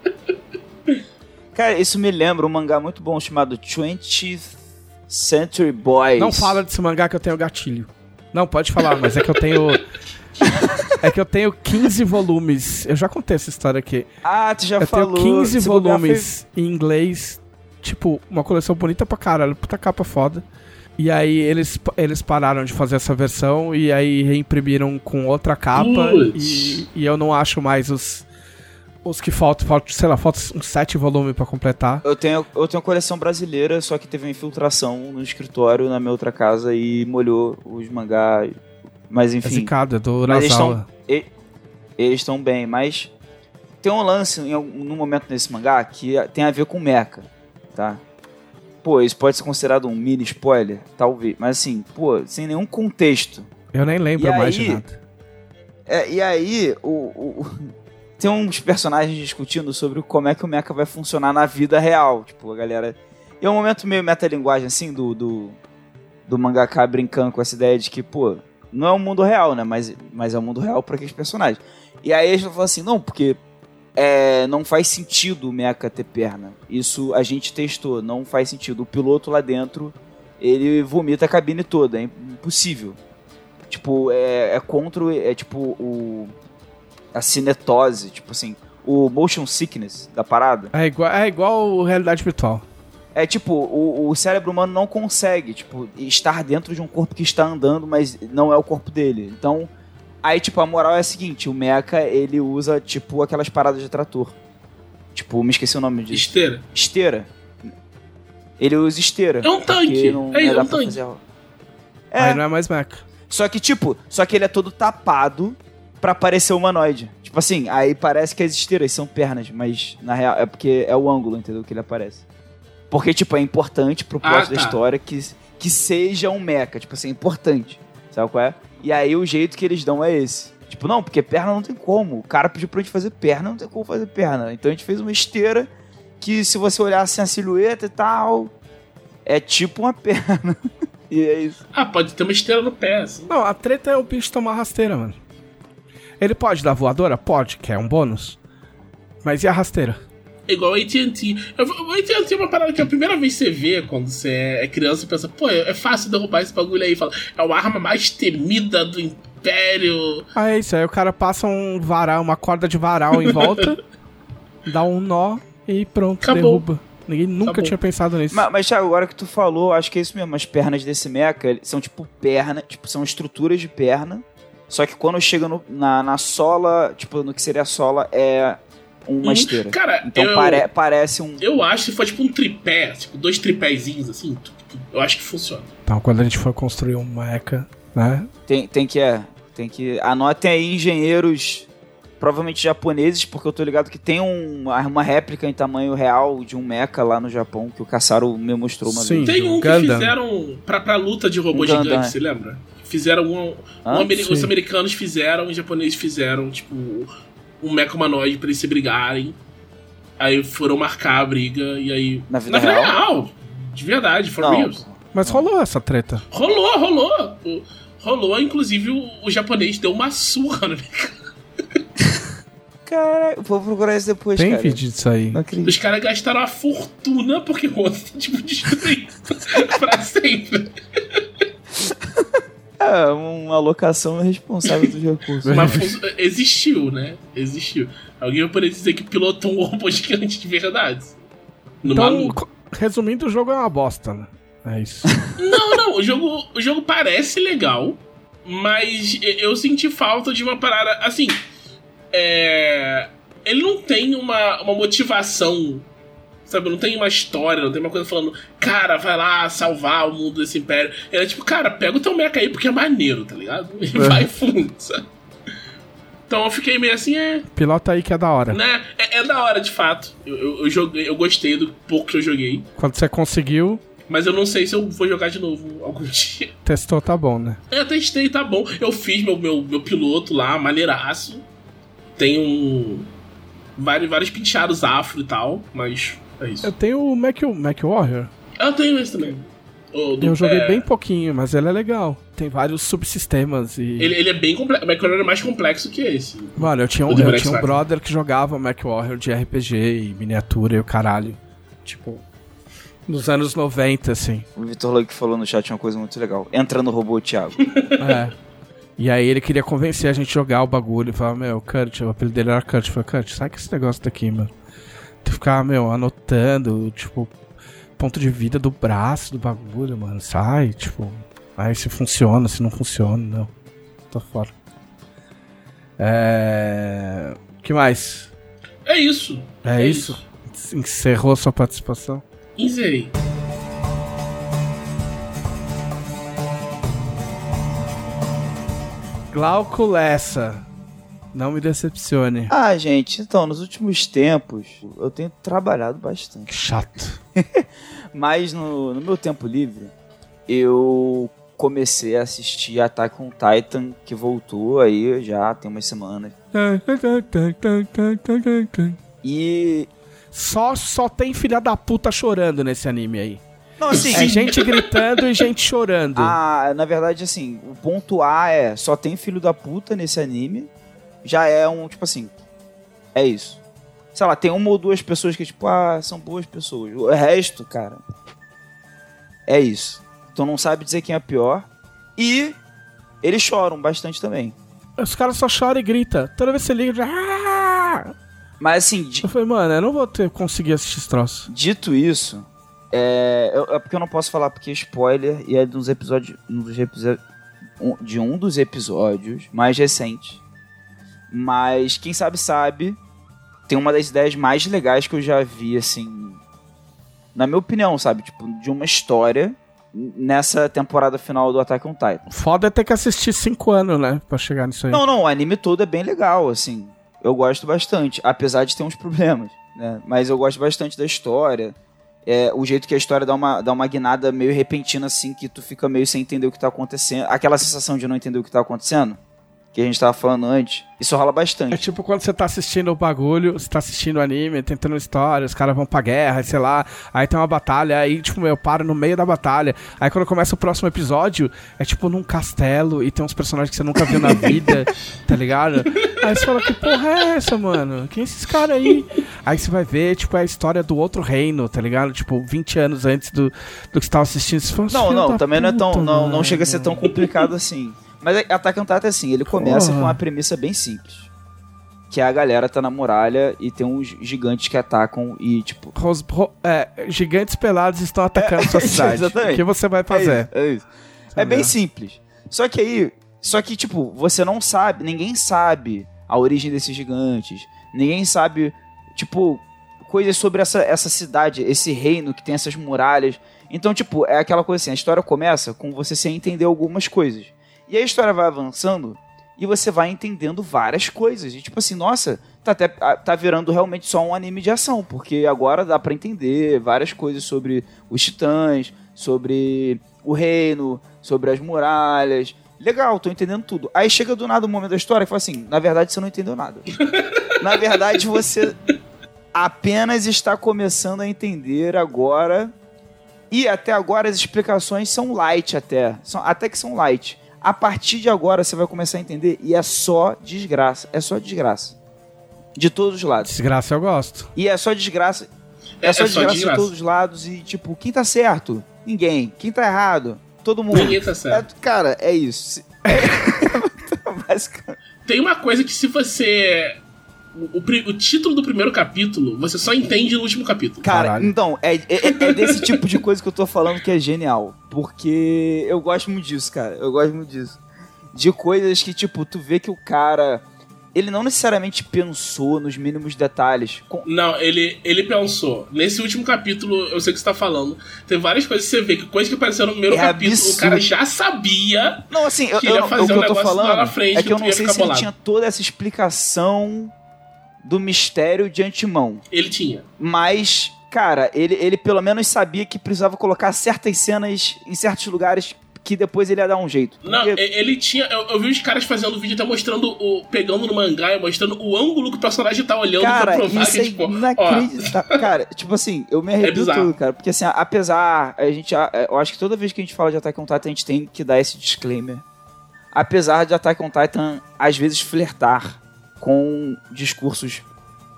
Speaker 4: Cara, isso me lembra um mangá muito bom chamado 20th Century Boys.
Speaker 2: Não fala desse mangá que eu tenho gatilho. Não, pode falar, mas é que eu tenho. É que eu tenho 15 volumes. Eu já contei essa história aqui.
Speaker 4: Ah, tu já
Speaker 2: eu
Speaker 4: falou.
Speaker 2: tenho 15
Speaker 4: Esse lugar
Speaker 2: volumes em inglês. Tipo, uma coleção bonita pra caralho, puta capa foda. E aí eles, eles pararam de fazer essa versão e aí reimprimiram com outra capa. E, e eu não acho mais os. Os que faltam, faltam, sei lá, faltam uns 7 volumes pra completar.
Speaker 4: Eu tenho, eu tenho coleção brasileira, só que teve uma infiltração no escritório na minha outra casa e molhou os mangás. Mas
Speaker 2: É
Speaker 4: enfim.
Speaker 2: zicado, é do
Speaker 4: Mas eles
Speaker 2: Urasawa.
Speaker 4: e- eles estão bem, mas tem um lance em algum num momento nesse mangá que tem a ver com mecha, tá? Pô, isso pode ser considerado um mini spoiler, talvez, mas assim, pô, sem nenhum contexto.
Speaker 2: Eu nem lembro
Speaker 4: E
Speaker 2: mais de
Speaker 4: aí-
Speaker 2: nada.
Speaker 4: É, e aí, o, o- o- tem uns personagens discutindo sobre como é que o mecha vai funcionar na vida real. Tipo, a galera. E é um momento meio metalinguagem, assim, do, do, do mangaka brincando com essa ideia de que, pô, não é um mundo real, né? Mas, mas é um mundo real para aqueles personagens. E aí eles falam assim, não, porque é, não faz sentido o mecha ter perna. Isso a gente testou, não faz sentido. O piloto lá dentro, ele vomita a cabine toda, é impossível. Tipo, é, é contra, o- é tipo o a cinetose, tipo assim, o motion sickness da parada.
Speaker 2: É igual, é igual realidade virtual.
Speaker 4: É tipo, o, o cérebro humano não consegue, tipo, estar dentro de um corpo que está andando, mas não é o corpo dele. Então, aí, tipo, a moral é a seguinte, o mecha, ele usa, tipo, aquelas paradas de trator. Tipo, me esqueci o nome disso.
Speaker 1: Esteira.
Speaker 4: Esteira. Ele usa esteira.
Speaker 1: É um tanque.
Speaker 4: não-
Speaker 1: É,
Speaker 4: não
Speaker 1: é um tanque.
Speaker 4: fazer- É,
Speaker 2: Aí não é mais mecha.
Speaker 4: Só que, tipo, só que ele é todo tapado pra parecer humanoide. Tipo assim, aí parece que as esteiras são pernas, mas na real é porque é o ângulo, entendeu? Que ele aparece. Porque, tipo, é importante pro
Speaker 1: Ah,
Speaker 4: plot da
Speaker 1: tá.
Speaker 4: história que, que seja um mecha. Tipo assim, é importante. Sabe qual é? E aí o jeito que eles dão é esse. Tipo, não, porque perna não tem como. O cara pediu pra gente fazer perna, não tem como fazer perna. Então a gente fez uma esteira que, se você olhar assim a silhueta e tal, é tipo uma perna. e é isso.
Speaker 1: Ah, pode ter uma estrela no pé, assim.
Speaker 2: Não, a treta é o bicho tomar rasteira, mano. Ele pode dar voadora? Pode, que é um bônus. Mas e a rasteira?
Speaker 1: É igual a AT&T. Eu- O AT&T é uma parada que a primeira vez que você vê quando você é criança, você pensa, pô, é fácil derrubar esse bagulho aí. Fala, é a arma mais temida do Império.
Speaker 2: Ah, é isso. Aí o cara passa um varal, uma corda de varal em volta, dá um nó e pronto,
Speaker 1: Acabou.
Speaker 2: derruba. Ninguém nunca
Speaker 1: Acabou.
Speaker 2: tinha pensado nisso.
Speaker 4: Mas, mas Thiago, agora que tu falou, acho que é isso mesmo. As pernas desse mecha eles são tipo perna, tipo, são estruturas de perna. Só que quando chega no- na, na sola, tipo, no que seria a sola, é uma
Speaker 1: Hum,
Speaker 4: esteira.
Speaker 1: Cara,
Speaker 4: Então
Speaker 1: eu,
Speaker 4: pare- parece um.
Speaker 1: eu acho que se for tipo um tripé, tipo dois tripézinhos assim, tu- eu acho que funciona.
Speaker 2: Então, quando a gente for construir um mecha, né?
Speaker 4: Tem, tem que é. Tem que. Anotem aí engenheiros. Provavelmente japoneses, porque eu tô ligado que tem um- uma réplica em tamanho real de um mecha lá no Japão, que o Caçaro me mostrou uma
Speaker 2: Sim.
Speaker 4: vez.
Speaker 1: Tem um que
Speaker 2: Gundam.
Speaker 1: fizeram pra, pra luta de robô
Speaker 4: Um Gundam,
Speaker 1: gigante,
Speaker 4: é.
Speaker 1: você lembra? Fizeram um. um
Speaker 4: Ah,
Speaker 1: ameri- os americanos fizeram, os japoneses fizeram, tipo, um mecha humanoide pra eles se brigarem. Aí foram marcar a briga e aí.
Speaker 4: Na vida
Speaker 1: real?
Speaker 4: real?
Speaker 1: De verdade, for
Speaker 4: Não.
Speaker 1: reals.
Speaker 2: Mas rolou essa treta.
Speaker 1: Rolou, rolou. O- Rolou, inclusive o, o japonês deu uma surra no.
Speaker 4: Cara, vou procurar isso depois,
Speaker 2: Tem
Speaker 4: cara.
Speaker 2: vídeo disso aí.
Speaker 1: Os caras gastaram uma fortuna porque o outro tá, tipo, destruído pra sempre.
Speaker 4: É, uma alocação responsável dos recursos.
Speaker 1: Mas existiu, né? Existiu. Alguém vai poder dizer que pilotou um robô gigante de verdade. No
Speaker 2: Então, resumindo, o jogo é uma bosta, né? É isso.
Speaker 1: Não, não, o jogo, o jogo parece legal, mas eu senti falta de uma parada. Assim, é. Ele não tem uma, uma motivação, sabe? Não tem uma história, não tem uma coisa falando, cara, vai lá salvar o mundo desse império. Ele é tipo, cara, pega o teu mecha aí porque é maneiro, tá ligado? E vai fundo, sabe? Então eu fiquei meio assim, é.
Speaker 2: Pilota aí que é da hora.
Speaker 1: Né? É, é da hora, de fato. Eu, eu, eu joguei, eu gostei do pouco que eu joguei.
Speaker 2: Quando você conseguiu,
Speaker 1: Mas eu não sei se eu vou jogar de novo algum dia.
Speaker 2: testou, tá bom, né?
Speaker 1: Eu testei, tá bom. Eu fiz meu, meu, meu piloto lá, maneiraço. Tem um. Vários, vários penteados afro e tal, mas é isso.
Speaker 2: Eu tenho o Mac, Mac Warrior.
Speaker 1: Eu tenho esse também. Do-
Speaker 2: Eu joguei
Speaker 1: é,
Speaker 2: bem pouquinho, mas ele é legal. Tem vários subsistemas e.
Speaker 1: Ele, ele é bem complexo. O Macron é mais complexo que esse.
Speaker 2: Mano, eu tinha um, eu tinha um brother que jogava Mac Warrior de RPG e miniatura e o caralho. Tipo, nos anos 90, assim.
Speaker 4: O Vitor Lug falou no chat uma coisa muito legal. Entra no robô, Thiago.
Speaker 2: É. E aí ele queria convencer a gente a jogar o bagulho. E falava, meu, Kurt, o apelido dele era Kurt. Eu falei, Kurt, sai com esse negócio daqui, mano. Tu ficar, meu, anotando, tipo, ponto de vida do braço do bagulho, mano. Sai, tipo. Aí se funciona, se não funciona, não. Tô fora. É. O que mais?
Speaker 1: É isso.
Speaker 2: É, isso? Encerrou sua participação?
Speaker 1: Encerrei.
Speaker 2: Glauco Lessa. Não me decepcione.
Speaker 4: Ah, gente, então, nos últimos tempos, eu tenho trabalhado bastante.
Speaker 2: Que chato.
Speaker 4: Mas no, no meu tempo livre, eu comecei a assistir Attack on Titan, que voltou aí já tem umas semanas. E.
Speaker 2: Só, só tem filha da puta chorando nesse anime aí.
Speaker 4: Não, assim.
Speaker 2: É gente gritando e gente chorando.
Speaker 4: Ah, na verdade, assim, o ponto A é só tem filho da puta nesse anime. Já é um, tipo assim. É isso. Sei lá, tem uma ou duas pessoas que, tipo, ah, são boas pessoas. O resto, cara. É isso. Tu não sabe dizer quem é pior. E eles choram bastante também.
Speaker 2: Os caras só choram e gritam. Toda vez que você liga, já...
Speaker 4: Mas assim, di-
Speaker 2: Eu falei, mano, eu não vou ter, conseguir assistir esse troço.
Speaker 4: dito isso, é, eu- é porque eu não posso falar porque é spoiler e é dos episódios, um dos episódios um- de um dos episódios mais recentes. Mas quem sabe sabe, tem uma das ideias mais legais que eu já vi assim, na minha opinião, sabe, tipo, de uma história nessa temporada final do Attack on Titan.
Speaker 2: Foda é ter que assistir cinco anos, né? Pra chegar nisso aí.
Speaker 4: Não, não, o anime todo é bem legal, assim. Eu gosto bastante, apesar de ter uns problemas, né? Mas eu gosto bastante da história. é, o jeito que a história dá uma, dá uma guinada meio repentina, assim, que tu fica meio sem entender o que tá acontecendo. Aquela sensação de não entender o que tá acontecendo, que a gente tava falando antes, isso rola
Speaker 2: É
Speaker 4: bastante.
Speaker 2: tipo quando você tá assistindo o bagulho, você tá assistindo anime, tentando história, os caras vão pra guerra, sei lá, aí tem uma batalha, aí, tipo, eu paro no meio da batalha. Aí quando começa o próximo episódio, é tipo num castelo e tem uns personagens que você nunca viu na vida, tá ligado? Aí você fala, que porra é essa, mano? Quem é esses caras aí? Aí você vai ver, tipo, é a história do outro reino, tá ligado? Tipo, 20 anos antes do, do que você tava assistindo. Você fala,
Speaker 4: Não,
Speaker 2: "Filho
Speaker 4: não, também não é tão.
Speaker 2: puta,
Speaker 4: Não, não
Speaker 2: mano."
Speaker 4: chega a ser tão complicado assim. Mas Attack on Titan é assim, ele começa
Speaker 2: Porra.
Speaker 4: com uma premissa bem simples. Que é a galera tá na muralha e tem uns gigantes que atacam e, tipo.
Speaker 2: Ros- ro- é, gigantes pelados estão atacando sua cidade.
Speaker 4: exatamente.
Speaker 2: O que você vai
Speaker 4: É
Speaker 2: fazer?
Speaker 4: isso, é isso. É bem simples. Só que aí. Só que, tipo, você não sabe, ninguém sabe a origem desses gigantes. Ninguém sabe, tipo, coisas sobre essa, essa cidade, esse reino que tem essas muralhas. Então, tipo, é aquela coisa assim, a história começa com você sem entender algumas coisas. E a história vai avançando e você vai entendendo várias coisas. E tipo assim, nossa, tá até tá virando realmente só um anime de ação, porque agora dá pra entender várias coisas sobre os titãs, sobre o reino, sobre as muralhas. Legal, tô entendendo tudo. Aí chega do nada o momento da história e fala assim: na verdade você não entendeu nada. na verdade você apenas está começando a entender agora. E até agora as explicações são light até. São, até que são light. A partir de agora você vai começar a entender e é só desgraça. É só desgraça. De todos os lados.
Speaker 2: Desgraça eu gosto.
Speaker 4: E é só desgraça. É,
Speaker 1: É-
Speaker 4: só
Speaker 1: é só
Speaker 4: desgraça
Speaker 1: desgraça.
Speaker 4: de todos os lados. E, tipo, quem tá certo? Ninguém. Quem tá errado? Todo mundo.
Speaker 1: Ninguém tá certo.
Speaker 4: É, cara, é isso. É, basicamente.
Speaker 1: Tem uma coisa que se você. O, o o título do primeiro capítulo, você só entende no último capítulo.
Speaker 4: Cara,
Speaker 2: Caralho.
Speaker 4: então, é, é, é desse tipo de coisa que eu tô falando que é genial. Porque eu gosto muito disso, cara. Eu gosto muito disso. De coisas que, tipo, tu vê que o cara. Ele não necessariamente pensou nos mínimos detalhes. Com-
Speaker 1: Não, ele, ele pensou. Nesse último capítulo, eu sei o que você tá falando. Tem várias coisas que você vê que coisas que apareceram no primeiro
Speaker 4: É
Speaker 1: capítulo,
Speaker 4: absurdo.
Speaker 1: o cara já sabia.
Speaker 4: Não, assim, eu,
Speaker 1: Que
Speaker 4: eu
Speaker 1: ia
Speaker 4: não-
Speaker 1: fazer
Speaker 4: o que
Speaker 1: um
Speaker 4: eu tô falando é que
Speaker 1: que
Speaker 4: eu não sei se ele tinha toda essa explicação do mistério de antemão.
Speaker 1: Ele tinha.
Speaker 4: Mas, cara, ele, ele pelo menos sabia que precisava colocar certas cenas em certos lugares que depois ele ia dar um jeito.
Speaker 1: Não,
Speaker 4: Porque-
Speaker 1: e- ele tinha. Eu, eu vi os caras fazendo vídeo até mostrando o. pegando no mangá e mostrando o ângulo que o personagem tá olhando pra
Speaker 4: Cara,
Speaker 1: provar
Speaker 4: isso
Speaker 1: que,
Speaker 4: é
Speaker 1: tipo,
Speaker 4: inacreditável. Cara, tipo assim, eu me arrepio
Speaker 1: bizarro.
Speaker 4: tudo, cara. Porque assim, apesar. A gente, a- eu acho que toda vez que a gente fala de Attack on Titan, a gente tem que dar esse disclaimer. Apesar de Attack on Titan, às vezes, flertar com discursos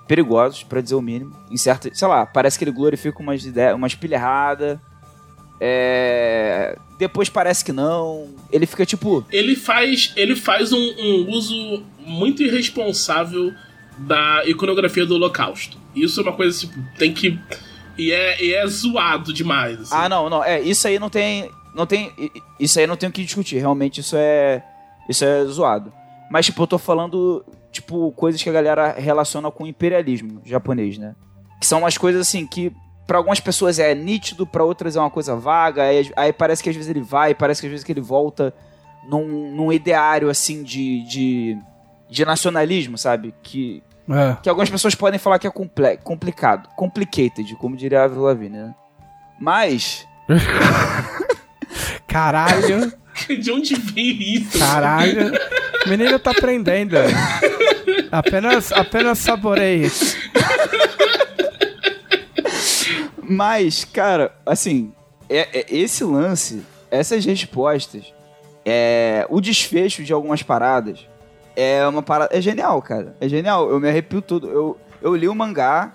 Speaker 4: perigosos, pra dizer o mínimo. Em certa. Sei lá, parece que ele glorifica umas ideias, umas pilha errada. É. Depois parece que não. Ele fica tipo.
Speaker 1: ele faz, ele faz um, um uso muito irresponsável da iconografia do Holocausto. Isso é uma coisa, tipo, tem que. E é, e é zoado demais. assim.
Speaker 4: Ah, não, não. É, isso aí não tem. Não tem. Isso aí não tem o que discutir. Realmente isso é. Isso é zoado. Mas, tipo, eu tô falando, tipo, coisas que a galera relaciona com o imperialismo japonês, né? Que são umas coisas assim que. Pra algumas pessoas é nítido, pra outras é uma coisa vaga, aí, aí parece que às vezes ele vai, parece que às vezes que ele volta num, num ideário assim de, de, de nacionalismo, sabe? Que,
Speaker 2: É.
Speaker 4: que algumas pessoas podem falar que é comple complicado, complicated, como diria a Avril Lavigne, né? Mas
Speaker 2: Caralho,
Speaker 1: De onde veio isso?
Speaker 2: caralho. O menino tá aprendendo. Apenas, apenas saboreie.
Speaker 4: Mas, cara, assim, é, é- esse lance, essas respostas, é, o desfecho de algumas paradas é uma parada. É genial, cara. É genial. Eu me arrepio tudo. Eu, eu li o mangá,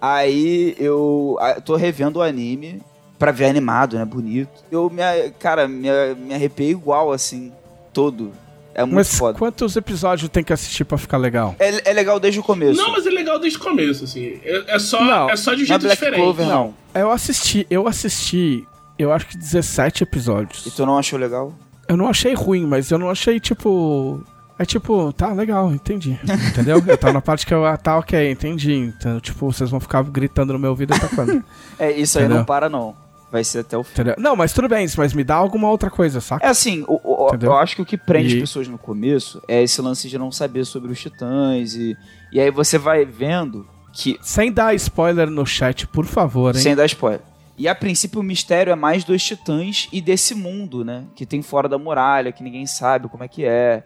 Speaker 4: aí eu tô revendo o anime pra ver animado, né? Bonito. Eu me, cara, me, me arrepiei igual, assim, todo. É muito
Speaker 2: Mas
Speaker 4: foda.
Speaker 2: quantos episódios tem que assistir pra ficar legal?
Speaker 4: É, é legal desde o começo.
Speaker 1: Não, mas é legal desde o começo, assim. É, é só,
Speaker 2: Não,
Speaker 1: é só de um
Speaker 4: Não é
Speaker 1: jeito
Speaker 4: Black
Speaker 1: diferente.
Speaker 4: Clover, não.
Speaker 2: Eu assisti, eu assisti, eu acho que 17 episódios.
Speaker 4: E tu não achou legal?
Speaker 2: Eu não achei ruim, mas eu não achei tipo. É tipo, tá legal, entendi. Entendeu? Eu tava na parte que eu, ah, tá ok, entendi. Então, tipo, vocês vão ficar gritando no meu ouvido até quando?
Speaker 4: É, isso aí
Speaker 2: Entendeu?
Speaker 4: não para, não. Vai ser até o fim.
Speaker 2: Entendeu? Não, mas tudo bem, mas me dá alguma outra coisa, saca?
Speaker 4: É assim, o- o- eu acho que o que prende
Speaker 2: E-
Speaker 4: as pessoas no começo é esse lance de não saber sobre os titãs e, e aí você vai vendo Que,
Speaker 2: Sem dar spoiler no chat, por favor, hein?
Speaker 4: sem dar spoiler. E a princípio o mistério é mais dos titãs e desse mundo, né? Que tem fora da muralha, que ninguém sabe como é que é.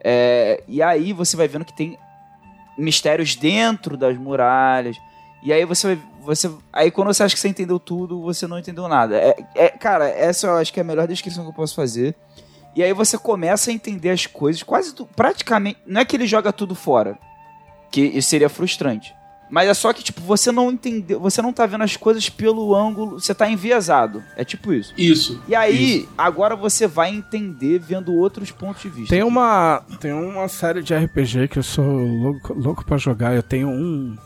Speaker 4: É, e aí você vai vendo que tem mistérios dentro das muralhas. E aí você vai. Você, aí quando você acha que você entendeu tudo, você não entendeu nada. É, é- cara, essa eu acho que é a melhor descrição que eu posso fazer. E aí você começa a entender as coisas, quase tu, praticamente. Não é que ele joga tudo fora. Que isso seria frustrante. Mas é só que, tipo, você não entendeu. Você não tá vendo as coisas pelo ângulo. Você tá enviesado. É tipo isso.
Speaker 1: Isso.
Speaker 4: E aí, agora você vai entender vendo outros pontos de vista.
Speaker 2: Tem uma, tem uma série de RPG que eu sou louco, louco pra jogar. Eu tenho um,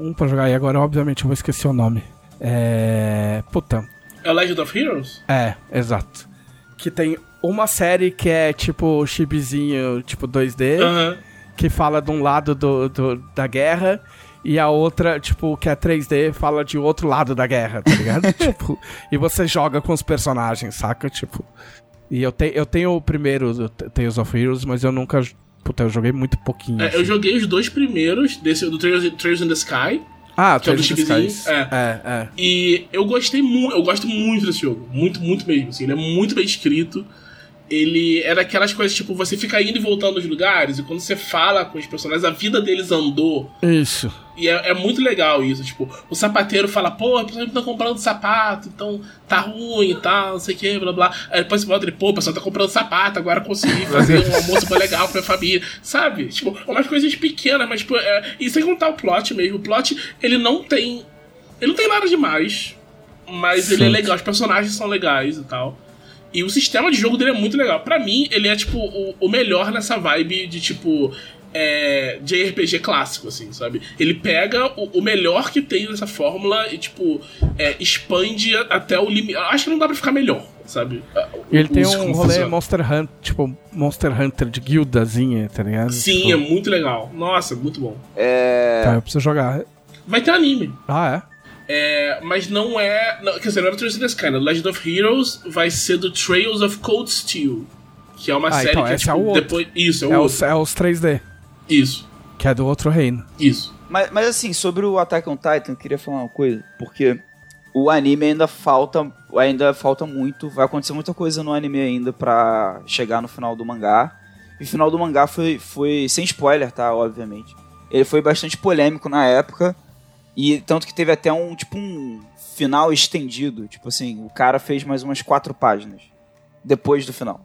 Speaker 2: um pra jogar e agora, obviamente, eu vou esquecer o nome. É. Puta.
Speaker 1: É Legend of Heroes?
Speaker 2: É, exato. Que tem uma série que é tipo chibizinho, tipo 2D,
Speaker 1: Aham.
Speaker 2: que fala de um lado do, do- da guerra. E a outra, tipo, que é 3D, fala de outro lado da guerra, tá ligado? tipo, e você joga com os personagens, saca? Tipo. E eu, te, eu tenho o primeiro Tales of Heroes, mas eu nunca. Puta, eu joguei muito pouquinho.
Speaker 1: É, eu
Speaker 2: assim.
Speaker 1: joguei os dois primeiros, desse, do Trails, in the Sky.
Speaker 2: Ah,
Speaker 1: que é do chibizinho,
Speaker 2: Skies.
Speaker 1: é.
Speaker 2: é, é.
Speaker 1: E eu gostei muito, eu gosto muito desse jogo. Muito, muito mesmo. Assim, ele é muito bem escrito. Ele é daquelas coisas, tipo, você fica indo e voltando nos lugares, e quando você fala com os personagens, a vida deles andou.
Speaker 2: Isso.
Speaker 1: E é, é muito legal isso. Tipo, o sapateiro fala, pô, a pessoa tá comprando sapato, então tá ruim e tal, não sei o que, blá blá. Aí depois você volta ele, pô, a pessoa tá comprando sapato, agora consegui fazer um almoço bem legal pra minha família. Sabe? Tipo, umas coisas pequenas, mas, tipo, é, e sem contar o plot mesmo. O plot, ele não tem. Ele não tem nada demais. Mas ele é
Speaker 2: Sim.
Speaker 1: legal, os personagens são legais e tal. E o sistema de jogo dele é muito legal. Pra mim, ele é, tipo, o, o melhor nessa vibe de, tipo, é, de RPG clássico, assim, sabe? Ele pega o, o melhor que tem nessa fórmula e, tipo, é, expande até o limite. Acho que não dá pra ficar melhor, sabe?
Speaker 2: E ele tem um rolê
Speaker 1: funciona.
Speaker 2: Monster Hunter, tipo, Monster Hunter de guildazinha, tá ligado?
Speaker 1: Sim,
Speaker 2: tipo,
Speaker 1: é muito legal. Nossa, muito bom.
Speaker 4: É.
Speaker 2: Tá, eu preciso jogar.
Speaker 1: Vai ter anime.
Speaker 2: Ah, é?
Speaker 1: É, mas não é. Não, quer dizer, não é do Trails in the Sky, né? Legend of Heroes vai ser do Trails of Cold Steel. Que é uma
Speaker 2: Ah,
Speaker 1: série
Speaker 2: então
Speaker 1: que é,
Speaker 2: esse
Speaker 1: tipo,
Speaker 2: é o outro.
Speaker 1: depois. Isso, é o
Speaker 2: É
Speaker 1: outro.
Speaker 2: os, é os 3D,
Speaker 1: Isso,
Speaker 2: que é do outro reino.
Speaker 1: isso.
Speaker 4: Mas, mas assim, sobre o Attack on Titan, eu queria falar uma coisa, porque o anime ainda falta, ainda falta muito, vai acontecer muita coisa no anime ainda pra chegar no final do mangá. E o final do mangá foi, foi sem spoiler, tá, obviamente. Ele foi bastante polêmico na época, e tanto que teve até um, tipo, um final estendido, tipo assim, o cara fez mais umas quatro páginas depois do final.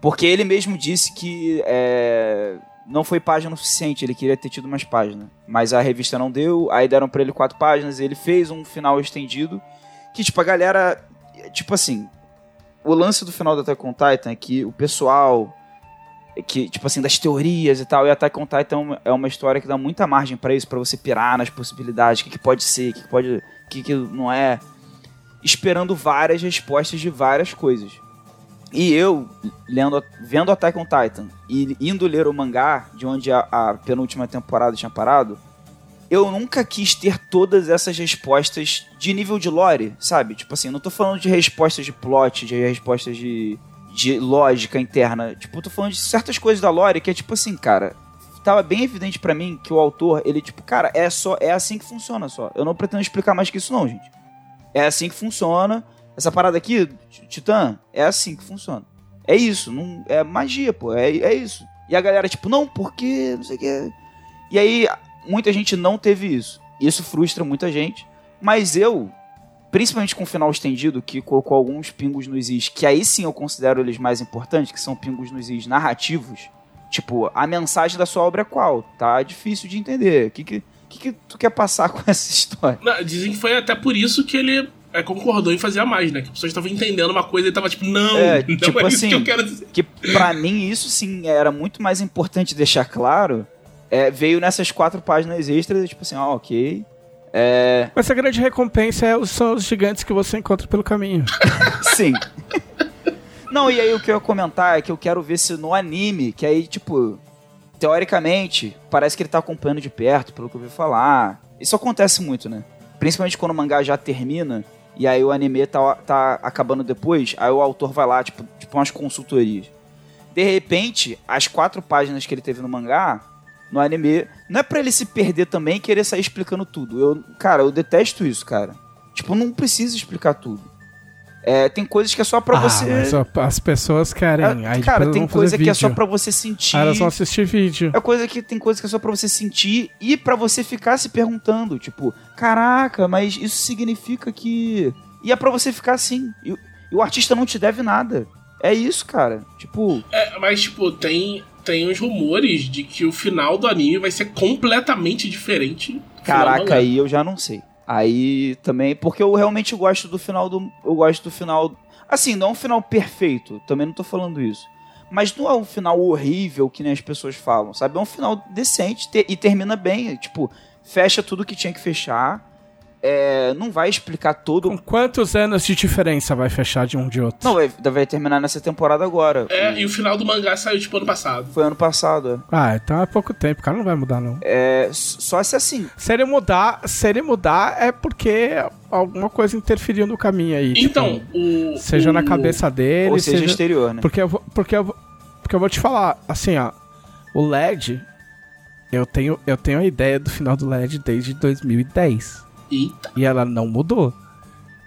Speaker 4: Porque ele mesmo disse que é, não foi página o suficiente, ele queria ter tido mais páginas. Mas a revista não deu, aí deram pra ele quatro páginas, ele fez um final estendido. Que, tipo, a galera. Tipo assim. O lance do final da Attack on Titan é que o pessoal. é Que, tipo assim, das teorias e tal, e Attack on Titan é uma- é história que dá muita margem pra isso, pra você pirar nas possibilidades, o que, que pode ser, o que, que pode. o que, que não é. Esperando várias respostas de várias coisas. E eu, lendo, vendo Attack on Titan e indo ler o mangá, de onde a, a penúltima temporada tinha parado, eu nunca quis ter todas essas respostas de nível de lore, sabe? Tipo assim, não tô falando de respostas de plot, de respostas de, de lógica interna. Tipo, tô falando de certas coisas da lore que é tipo assim, cara. Tava bem evidente pra mim que o autor, ele, tipo, cara, é só. É assim que funciona só. Eu não pretendo explicar mais que isso, não, gente. É assim que funciona. Essa parada aqui, Titã, é assim que funciona. É isso, não é magia, pô, é, é isso. E a galera, tipo, não, porque, não sei o que. E aí, muita gente não teve isso. Isso frustra muita gente. Mas eu, principalmente com o final estendido, que colocou alguns pingos nos is, que aí sim eu considero eles mais importantes, que são pingos nos is narrativos. Tipo, a mensagem da sua obra é qual? Tá difícil de entender. O que, que, que, que tu quer passar com essa história?
Speaker 1: Não, dizem que foi até por isso que ele é, concordou em fazer a mais, né? Que as pessoas estavam entendendo uma coisa e tava tipo, não,
Speaker 4: É,
Speaker 1: não
Speaker 4: tipo
Speaker 1: é isso
Speaker 4: assim,
Speaker 1: que eu quero dizer.
Speaker 4: que pra mim isso sim era muito mais importante deixar claro. É, veio nessas quatro páginas extras, tipo assim, ah, ok. É,
Speaker 2: Mas a grande recompensa é são os gigantes que você encontra pelo caminho.
Speaker 4: sim. Não, e aí o que eu ia comentar é que eu quero ver se no anime, que aí, tipo, teoricamente, parece que ele tá acompanhando de perto, pelo que eu ouvi falar. Isso acontece muito, né? Principalmente quando o mangá já termina e aí o anime tá, tá acabando depois, aí o autor vai lá, tipo, tipo umas consultorias. De repente, as quatro páginas que ele teve no mangá no anime. Não é pra ele se perder também e querer sair explicando tudo. Eu, cara, eu detesto isso, cara. Tipo, não precisa explicar tudo. É, tem coisas que é só pra
Speaker 2: ah,
Speaker 4: você.
Speaker 2: Mas as pessoas querem.
Speaker 4: É,
Speaker 2: aí
Speaker 4: cara, tem
Speaker 2: vão fazer
Speaker 4: coisa que é só
Speaker 2: vídeo.
Speaker 4: pra você sentir.
Speaker 2: Aí elas vão assistir vídeo.
Speaker 4: É coisa que tem coisa que é só pra você sentir e pra você ficar se perguntando, tipo, caraca, mas isso significa que. E é pra você ficar assim. E, e o artista não te deve nada. É isso, cara. Tipo,
Speaker 1: É, mas, tipo, tem, tem uns rumores de que o final do anime vai ser completamente diferente. do final do
Speaker 4: caraca, aí eu já não sei. Aí também, porque eu realmente gosto do final do. Eu gosto do final. Assim, não é um final perfeito, também não tô falando isso. Mas não é um final horrível que nem as pessoas falam, sabe? É um final decente te- e termina bem. Tipo, fecha tudo que tinha que fechar. É, não vai explicar todo.
Speaker 2: Com quantos anos de diferença vai fechar de um de outro?
Speaker 4: Não, vai, vai terminar nessa temporada agora.
Speaker 1: É, e o final do mangá saiu, tipo, ano passado.
Speaker 4: Foi ano passado. é.
Speaker 2: Ah, então é pouco tempo, o cara não vai mudar, não.
Speaker 4: É, só se assim.
Speaker 2: Se ele mudar, se ele mudar é porque alguma coisa interferiu no caminho aí. tipo,
Speaker 1: Então, o.
Speaker 2: seja
Speaker 1: o-
Speaker 2: na cabeça dele,
Speaker 4: ou seja,
Speaker 2: seja.
Speaker 4: exterior, né?
Speaker 2: Porque eu, vou, porque, eu, vou- porque eu vou te falar, assim, ó. O LED, eu tenho, eu tenho a ideia do final do LED desde 2010.
Speaker 1: Eita.
Speaker 2: E ela não mudou.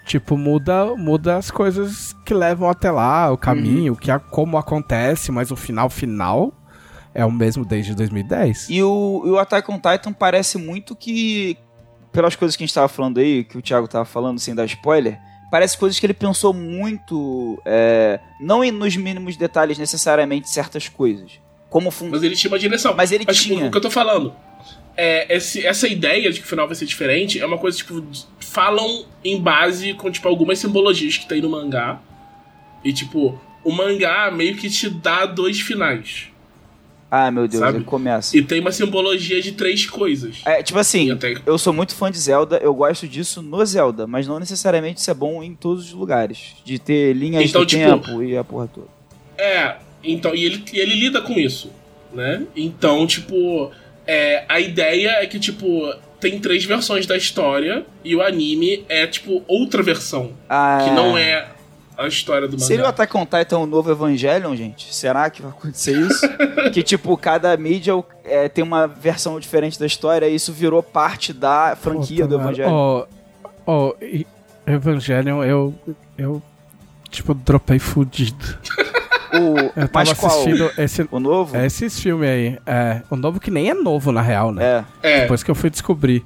Speaker 2: Tipo, muda, muda as coisas que levam até lá, o caminho, que a, como acontece, mas o final final é o mesmo desde 2010.
Speaker 4: E o, e o Attack on Titan parece muito que, pelas coisas que a gente tava falando aí, que o Thiago tava falando sem dar spoiler, parece coisas que ele pensou muito, é, não em- nos mínimos detalhes necessariamente certas coisas. Como fun...
Speaker 1: Mas ele tinha uma direção.
Speaker 4: Mas ele
Speaker 1: tipo,
Speaker 4: tinha.
Speaker 1: o que eu tô falando. É, esse- essa ideia de que o final vai ser diferente é uma coisa, tipo, de- falam em base com, tipo, algumas simbologias que tem no mangá. E, tipo, o mangá meio que te dá dois finais.
Speaker 4: Ah, meu Deus,
Speaker 1: Sabe?
Speaker 4: ele começa.
Speaker 1: E tem uma simbologia de três coisas.
Speaker 4: É, tipo assim,
Speaker 1: até-
Speaker 4: eu sou muito fã de Zelda, eu gosto disso no Zelda, mas não necessariamente isso é bom em todos os lugares. De ter linhas
Speaker 1: Então,
Speaker 4: do
Speaker 1: tipo,
Speaker 4: tempo e a porra toda.
Speaker 1: É, então, e ele, e ele lida com isso, né? Então, tipo, é, a ideia é que, tipo, tem três versões da história e o anime é, tipo, outra versão,
Speaker 4: Ah,
Speaker 1: que não é a história do mangá.
Speaker 4: Seria o Attack on Titan o novo Evangelion, gente? Será que vai acontecer isso? que, tipo, cada mídia é, tem uma versão diferente da história e isso virou parte da franquia
Speaker 2: Puta,
Speaker 4: do. Evangelion.
Speaker 2: Ó, ó, e- Evangelion, eu. Eu. Tipo, dropei fudido.
Speaker 4: O,
Speaker 2: Eu
Speaker 4: mas
Speaker 2: tava
Speaker 4: qual?
Speaker 2: assistindo esse,
Speaker 4: O novo?
Speaker 2: é, esses filmes aí. É, o novo que nem é novo, na real, né?
Speaker 4: É.
Speaker 1: É,
Speaker 2: Depois que eu fui descobrir.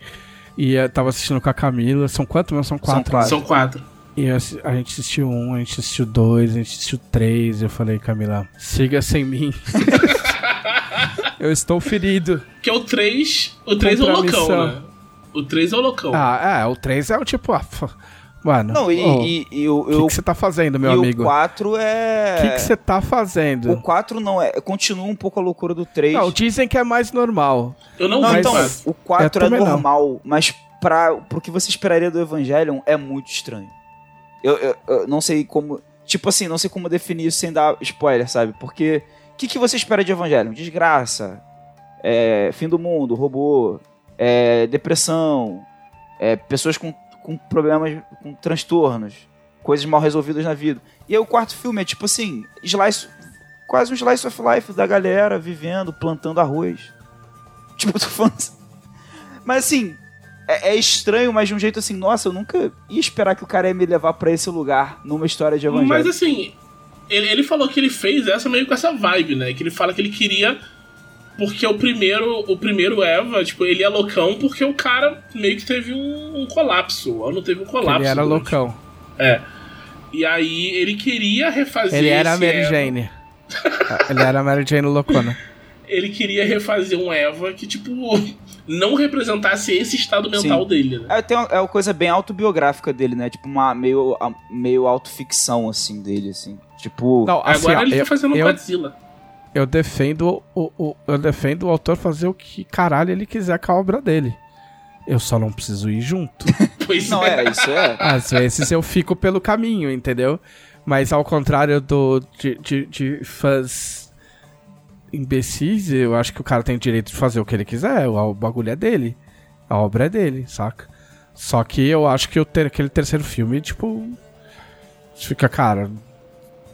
Speaker 2: E eu tava assistindo com a Camila. São quantos mesmo? São quatro.
Speaker 4: quatro.
Speaker 1: são quatro.
Speaker 2: E eu a gente assistiu um, a gente assistiu dois, a gente assistiu três. E eu falei, Camila, siga sem mim. eu estou ferido.
Speaker 1: Que é o 3. O 3 é o loucão, né? O 3 é o loucão.
Speaker 2: Ah, é, o três é o tipo. Ah, mano,
Speaker 4: Não, e,
Speaker 2: ô,
Speaker 4: e, e o,
Speaker 2: o que
Speaker 4: eu-
Speaker 2: que você tá fazendo, meu
Speaker 4: e
Speaker 2: amigo?
Speaker 4: o 4 é.
Speaker 2: O que que você tá fazendo?
Speaker 4: O 4 não é. Continua um pouco a loucura do 3.
Speaker 2: Não, dizem que é mais normal.
Speaker 1: Eu não,
Speaker 4: Não, então,
Speaker 1: quatro.
Speaker 4: o 4
Speaker 2: Eu
Speaker 4: é
Speaker 2: também não.
Speaker 4: normal, mas pra, pro que você esperaria do Evangelion é muito estranho. Eu, eu, eu não sei como. Tipo assim, não sei como definir isso sem dar spoiler, sabe? Porque. O que, que você espera de Evangelion? Desgraça. é, fim do mundo, robô. é, depressão. é, pessoas com, com problemas, com transtornos. Coisas mal resolvidas na vida. E aí o quarto filme é tipo assim, slice, quase um slice of life da galera vivendo, plantando arroz. Tipo, eu tô falando assim. Mas assim, é, é estranho, mas de um jeito assim, nossa, eu nunca ia esperar que o cara ia me levar pra esse lugar numa história de evangelho.
Speaker 1: Mas assim, ele, ele falou que ele fez essa meio com essa vibe, né? Que ele fala que ele queria. Porque o primeiro, o primeiro Eva, tipo, ele é loucão porque o cara meio que teve um, um colapso. O ano teve um colapso.
Speaker 2: ele era
Speaker 1: durante-
Speaker 2: loucão.
Speaker 1: É. E aí ele queria refazer.
Speaker 2: Ele era a Mary
Speaker 1: Eva.
Speaker 2: Jane. ele era a Mary Jane loucona.
Speaker 1: Ele queria refazer um Eva que, tipo, não representasse esse estado mental
Speaker 4: Sim.
Speaker 1: dele, né?
Speaker 4: É, tem uma, é uma coisa bem autobiográfica dele, né? Tipo, uma meio, meio autoficção, assim, dele, assim. Tipo.
Speaker 2: Não, assim,
Speaker 1: Agora
Speaker 2: ó,
Speaker 1: ele
Speaker 2: eu,
Speaker 1: tá fazendo um
Speaker 2: eu,
Speaker 1: Godzilla.
Speaker 2: Eu defendo o, o- eu defendo o autor fazer o que caralho ele quiser com a obra dele. Eu só não preciso ir junto.
Speaker 1: Pois
Speaker 4: Não, é, isso é.
Speaker 2: Às vezes eu fico pelo caminho, entendeu? Mas ao contrário do, de, de, de fãs imbecis, eu acho que o cara tem o direito de fazer o que ele quiser. O, o bagulho é dele. A obra é dele, saca? Só que eu acho que o ter, aquele terceiro filme, tipo. Fica, cara.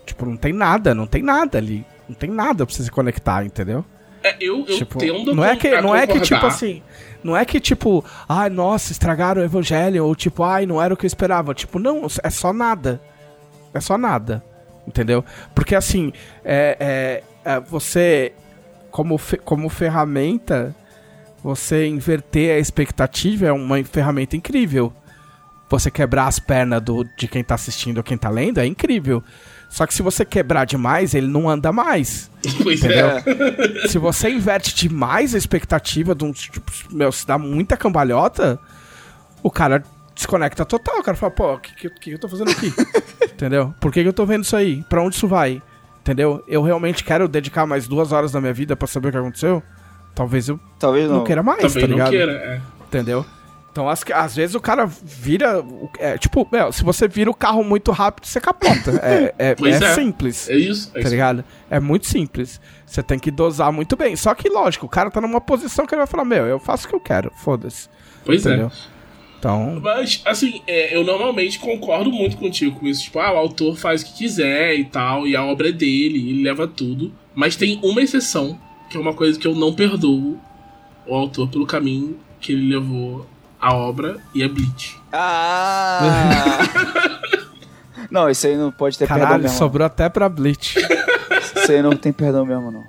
Speaker 2: Tipo, não tem nada, não tem nada ali. Não tem nada pra você se conectar, entendeu?
Speaker 1: É, eu, eu
Speaker 2: Tipo,
Speaker 1: tendo
Speaker 2: não é que, não é que tipo
Speaker 1: concordar.
Speaker 2: assim, não é que tipo, ai, nossa, estragaram o evangelho ou tipo, ai, não era o que eu esperava. Tipo, não, é só nada. É só nada. Entendeu? Porque assim, é, é- é, você como fe- como ferramenta, você inverter a expectativa é uma ferramenta incrível. Você quebrar as pernas do, de quem tá assistindo ou quem tá lendo é incrível. Só que se você quebrar demais, ele não anda mais.
Speaker 1: Pois
Speaker 2: Entendeu?
Speaker 1: é.
Speaker 2: Se você inverte demais a expectativa de um. Tipo, meu, se dá muita cambalhota, o cara desconecta total. O cara fala, pô, o que, que, que eu tô fazendo aqui? Entendeu? Por que, que eu tô vendo isso aí? Pra onde isso vai? Entendeu? Eu realmente quero dedicar mais duas horas da minha vida pra saber o que aconteceu? Talvez eu
Speaker 4: Talvez não.
Speaker 2: não queira mais,
Speaker 1: Também
Speaker 2: tá
Speaker 1: não
Speaker 2: ligado?
Speaker 1: queira. É.
Speaker 2: Entendeu? Então, às, às vezes o cara vira. É, tipo, meu, se você vira o carro muito rápido, você capota. É, é, é
Speaker 1: é.
Speaker 2: simples.
Speaker 1: É isso. É
Speaker 2: Tá
Speaker 1: isso.
Speaker 2: ligado? É muito simples. Você tem que dosar muito bem. Só que, lógico, o cara tá numa posição que ele vai falar: Meu, eu faço o que eu quero, foda-se.
Speaker 1: Pois é.
Speaker 2: Entendeu? Então.
Speaker 1: Mas, assim, é, eu normalmente concordo muito contigo com isso. Tipo, ah, o autor faz o que quiser e tal, e a obra é dele, ele leva tudo. Mas tem uma exceção, que é uma coisa que eu não perdoo o autor pelo caminho que ele levou a obra, e é Bleach.
Speaker 4: Ah! não, isso aí não pode ter perdão
Speaker 2: Caralho,
Speaker 4: mesmo.
Speaker 2: sobrou até pra Bleach.
Speaker 4: Isso aí não tem perdão mesmo, não.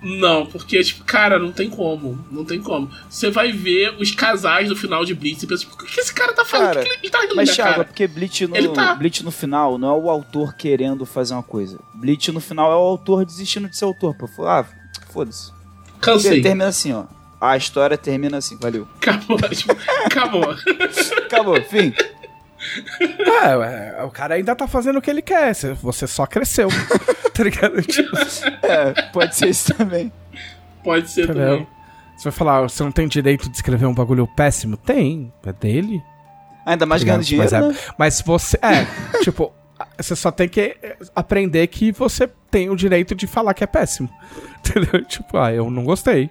Speaker 1: Não, porque, tipo, cara, não tem como. Não tem como. Você vai ver os casais do final de Bleach e pensa, tipo, o que esse cara tá fazendo?
Speaker 4: Cara,
Speaker 1: o que que ele tá rindo
Speaker 4: Mas, Thiago, é
Speaker 1: cara?
Speaker 4: porque Bleach no,
Speaker 1: Ele tá.
Speaker 4: Bleach no final não é o autor querendo fazer uma coisa. Bleach no final é o autor desistindo de ser autor. Pô. Ah, foda-se.
Speaker 1: Cansei.
Speaker 4: Termina assim, ó. A história termina assim, valeu.
Speaker 1: Acabou. tipo, acabou.
Speaker 4: Acabou, fim.
Speaker 2: é, ué, o cara ainda tá fazendo o que ele quer. cê- Você só cresceu. tá ligado? Tipo,
Speaker 4: É, pode ser isso também.
Speaker 1: Pode ser
Speaker 2: entendeu?
Speaker 1: também.
Speaker 2: Você vai falar, você não tem direito de escrever um bagulho péssimo? Tem, é dele.
Speaker 4: Ainda mais ganhando
Speaker 2: Tá ligado?
Speaker 4: dinheiro,
Speaker 2: Mas,
Speaker 4: né?
Speaker 2: é, mas você. É, tipo, você só tem que aprender que você tem o direito de falar que é péssimo. Entendeu? Tipo, ah, eu não gostei.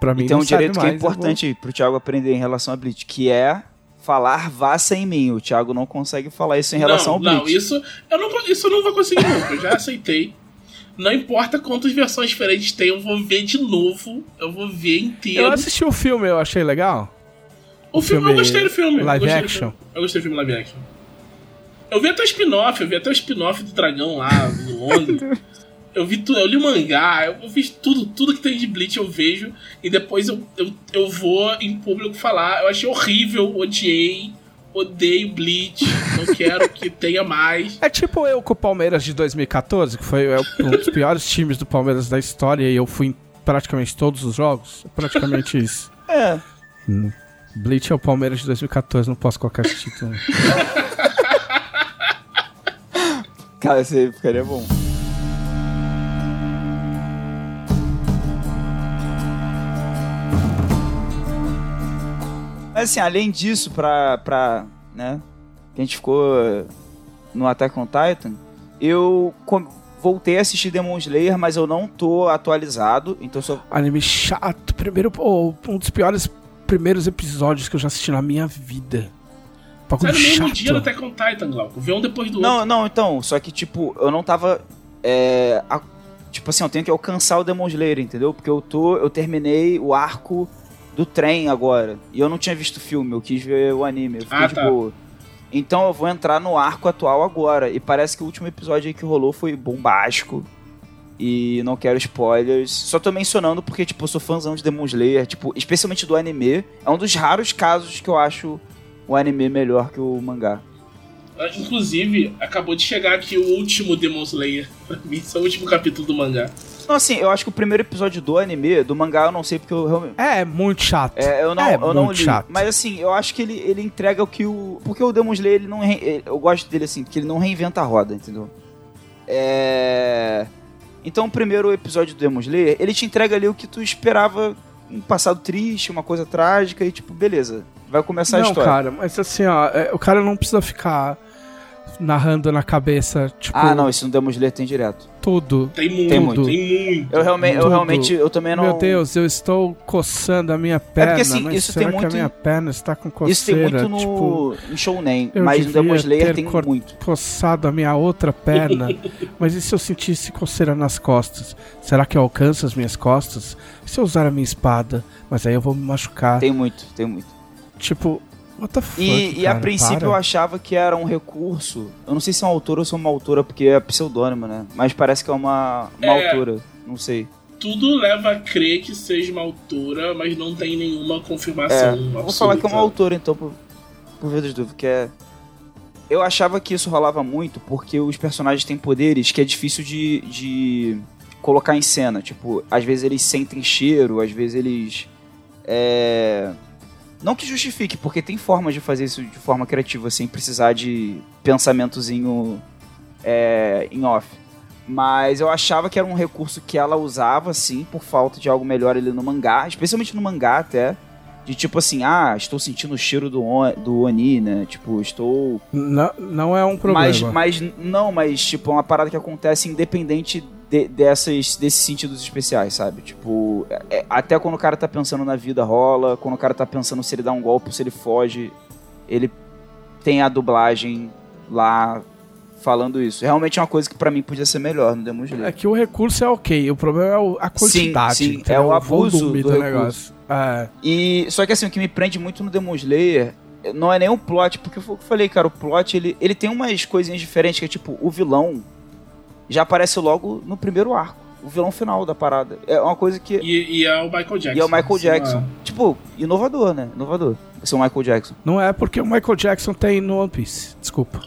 Speaker 2: Pra mim
Speaker 4: E tem um
Speaker 2: não serve
Speaker 4: direito que é
Speaker 2: mais, eu vou-
Speaker 4: importante aí pro Thiago aprender em relação a Bleach, que é falar vá sem mim. O Thiago não consegue falar isso em relação
Speaker 1: não,
Speaker 4: ao Bleach.
Speaker 1: Não, isso eu não, isso eu não vou conseguir nunca. Eu já aceitei. Não importa quantas versões diferentes tem, eu vou ver de novo. Eu vou ver inteiro.
Speaker 2: Eu assisti o filme, eu achei legal.
Speaker 1: o filme,
Speaker 2: filme
Speaker 1: eu gostei do filme. eu
Speaker 2: live
Speaker 1: do
Speaker 2: action.
Speaker 1: filme. Eu gostei do filme live action. Eu vi até o spin-off, eu vi até o spin-off do dragão lá, do Londres. Eu vi tudo, eu li o mangá, eu vi tudo, tudo que tem de Bleach eu vejo. E depois eu, eu, eu vou em público falar. Eu achei horrível, odiei, odeio Bleach, não quero que tenha mais.
Speaker 2: É tipo eu com o Palmeiras de 2014, que foi é, um dos piores times do Palmeiras da história e eu fui em praticamente todos os jogos. É praticamente isso.
Speaker 4: É.
Speaker 2: Bleach é o Palmeiras de 2014, não posso colocar esse título.
Speaker 4: Cara, isso aí ficaria bom. Mas assim, além disso, pra, pra né, que a gente ficou no Attack on Titan, eu com- voltei a assistir Demon Slayer, mas eu não tô atualizado, então só...
Speaker 2: Anime chato. Primeiro, pô, um dos piores primeiros episódios que eu já assisti na minha vida. Bagulho
Speaker 1: Sai no mesmo
Speaker 2: chato.
Speaker 1: dia do Attack on Titan, Glauco. Vê um depois do
Speaker 4: Não,
Speaker 1: outro.
Speaker 4: não, então, só que, tipo, eu não tava. é, a- tipo assim, eu tenho que alcançar o Demon Slayer, entendeu? Porque eu tô. Eu terminei o arco do trem agora. E eu não tinha visto o filme, eu quis ver o anime. Eu fiquei
Speaker 1: Ah,
Speaker 4: de
Speaker 1: tá.
Speaker 4: boa. Então eu vou entrar no arco atual agora. E parece que o último episódio aí que rolou foi bombástico. E não quero spoilers. Só tô mencionando porque, tipo, eu sou fãzão de Demon Slayer, tipo, especialmente do anime. É um dos raros casos que eu acho o anime melhor que o mangá.
Speaker 1: Ah, Inclusive, acabou de chegar aqui o último Demon Slayer. Pra mim, esse é o último capítulo do mangá.
Speaker 4: Não, assim, eu acho que o primeiro episódio do anime, do mangá, eu não sei porque eu realmente.
Speaker 2: É, é muito chato.
Speaker 4: É, eu não,
Speaker 2: É
Speaker 4: eu não
Speaker 2: muito
Speaker 4: li.
Speaker 2: chato.
Speaker 4: Mas assim, eu acho que ele, ele entrega o que o. Porque o Demon Slayer, ele não. re- ele- Eu gosto dele assim, porque ele não reinventa a roda, entendeu? É. Então, o primeiro episódio do Demon Slayer, ele te entrega ali o que tu esperava. Um passado triste, uma coisa trágica, e tipo, beleza. Vai começar a
Speaker 2: não,
Speaker 4: história.
Speaker 2: cara, mas assim, ó, é, o cara não precisa ficar narrando na cabeça, tipo,
Speaker 4: Ah, não, isso no Demon Slayer tem direto.
Speaker 2: tudo.
Speaker 1: Tem muito,
Speaker 4: Tem
Speaker 1: tem
Speaker 4: muito.
Speaker 1: muito.
Speaker 4: Eu realmente, eu realmente, eu também não.
Speaker 2: Meu Deus, eu estou coçando a minha perna,
Speaker 4: assim,
Speaker 2: mas
Speaker 4: isso
Speaker 2: será
Speaker 4: tem
Speaker 2: que
Speaker 4: muito
Speaker 2: a minha
Speaker 4: em-
Speaker 2: perna está com coceira?
Speaker 4: Isso tem muito no
Speaker 2: Tipo,
Speaker 4: em Shounen, mas no Demon Slayer tem muito.
Speaker 2: coçado a minha outra perna. Mas e se eu sentisse coceira nas costas? Será que eu alcanço as minhas costas? E se eu usar a minha espada? Mas aí eu vou me machucar.
Speaker 4: Tem muito, tem muito.
Speaker 2: Tipo, what the fuck,
Speaker 4: E, e a
Speaker 2: cara,
Speaker 4: princípio
Speaker 2: para.
Speaker 4: eu achava que era um recurso. Eu não sei se é um autor ou se é uma autora, porque é pseudônimo, né? Mas parece que é uma, uma
Speaker 1: É.
Speaker 4: autora. Não sei.
Speaker 1: Tudo leva a crer que seja uma autora, mas não tem nenhuma
Speaker 4: É,
Speaker 1: confirmação.
Speaker 4: vou falar que é uma autora, então, por, por via das dúvidas, que é... Eu achava que isso rolava muito porque os personagens têm poderes que é difícil de, de colocar em cena. Tipo, às vezes eles sentem cheiro, às vezes eles... É... Não que justifique, porque tem formas de fazer isso de forma criativa, sem precisar de pensamentozinho é, em off. Mas eu achava que era um recurso que ela usava, sim, por falta de algo melhor ali no mangá, especialmente no mangá até. De tipo assim, ah, estou sentindo o cheiro do, on, do Oni, né? Tipo, estou.
Speaker 2: Não, não é um problema.
Speaker 4: Mas, mas não, mas tipo, é uma parada que acontece independente de- dessas, desses sentidos especiais, sabe? Tipo, é- é- até quando o cara tá pensando na vida rola, quando o cara tá pensando se ele dá um golpe se ele foge, ele tem a dublagem lá falando isso. Realmente é uma coisa que pra mim podia ser melhor no Demon Slayer.
Speaker 2: É que o recurso é ok, o problema é a quantidade.
Speaker 4: sim,
Speaker 2: entendeu?
Speaker 4: é o abuso
Speaker 2: volume
Speaker 4: do recurso.
Speaker 2: É,
Speaker 4: E só que assim, o que me prende muito no Demon Slayer não é nem o plot, porque foi o que eu falei, cara, o plot ele, ele tem umas coisinhas diferentes, que é tipo, o vilão já aparece logo no primeiro arco. O vilão final da parada. É uma coisa que.
Speaker 1: E, e é o Michael Jackson.
Speaker 4: E é o Michael. Jackson. Tipo, inovador, né? Inovador. Esse é o Michael Jackson.
Speaker 2: não é porque o Michael Jackson tem no One Piece. Desculpa.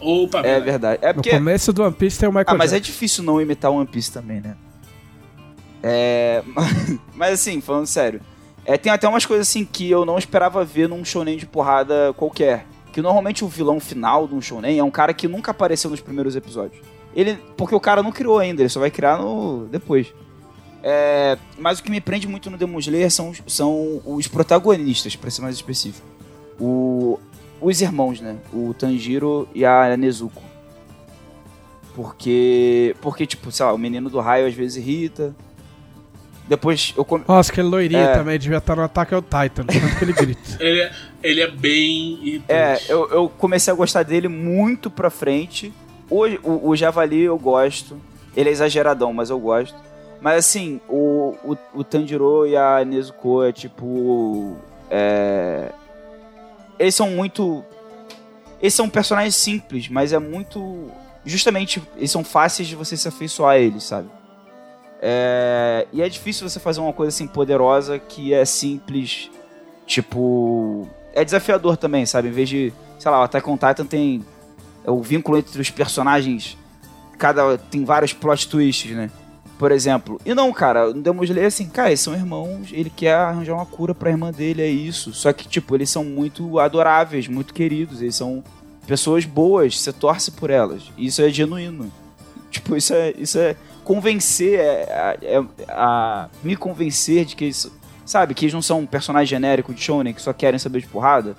Speaker 1: Opa,
Speaker 4: É verdade. É
Speaker 2: No
Speaker 4: porque.
Speaker 2: começo do One Piece tem o Michael
Speaker 4: Ah, mas é
Speaker 2: Jackson.
Speaker 4: difícil não imitar One Piece também, né? É. Mas assim, falando sério. É, tem até umas coisas assim que eu não esperava ver num shonen de porrada qualquer. Que normalmente o vilão final de um shonen é um cara que nunca apareceu nos primeiros episódios. Ele. Porque o cara não criou ainda, ele só vai criar no. depois. É, mas o que me prende muito no Demon Slayer são, são os protagonistas, pra ser mais específico. O, os irmãos, né? O Tanjiro e a Nezuko. Porque. Porque, tipo, sei lá, o menino do raio às vezes irrita. Depois eu come...
Speaker 2: Nossa, aquele loirinho
Speaker 4: É.
Speaker 2: também devia estar no ataque ao Titan, tanto que ele grita.
Speaker 1: Ele é, ele é bem. irritante.
Speaker 4: É, eu, eu comecei a gostar dele muito pra frente. O, o, o Javali eu gosto. Ele é exageradão, mas eu gosto. Mas assim, o, o, o Tanjiro e a Nezuko é tipo. É... Eles são muito. Eles são personagens simples, mas é muito. Justamente, eles são fáceis de você se afeiçoar a eles, sabe? É, E é difícil você fazer uma coisa assim poderosa que é simples. Tipo. É desafiador também, sabe? Em vez de. Sei lá, o Attack on Titan tem. É o vínculo entre os personagens. Cada. Tem vários plot twists, né? Por exemplo. E não, cara, no Demon Slayer, assim, cara, eles são irmãos, ele quer arranjar uma cura pra irmã dele, é isso. Só que, tipo, eles são muito adoráveis, muito queridos, eles são pessoas boas, você torce por elas. Isso é genuíno. Tipo, isso é. Isso é convencer, é, é- é- a, me convencer de que eles. Sabe, que eles não são um personagem genérico de Shonen que só querem saber de porrada.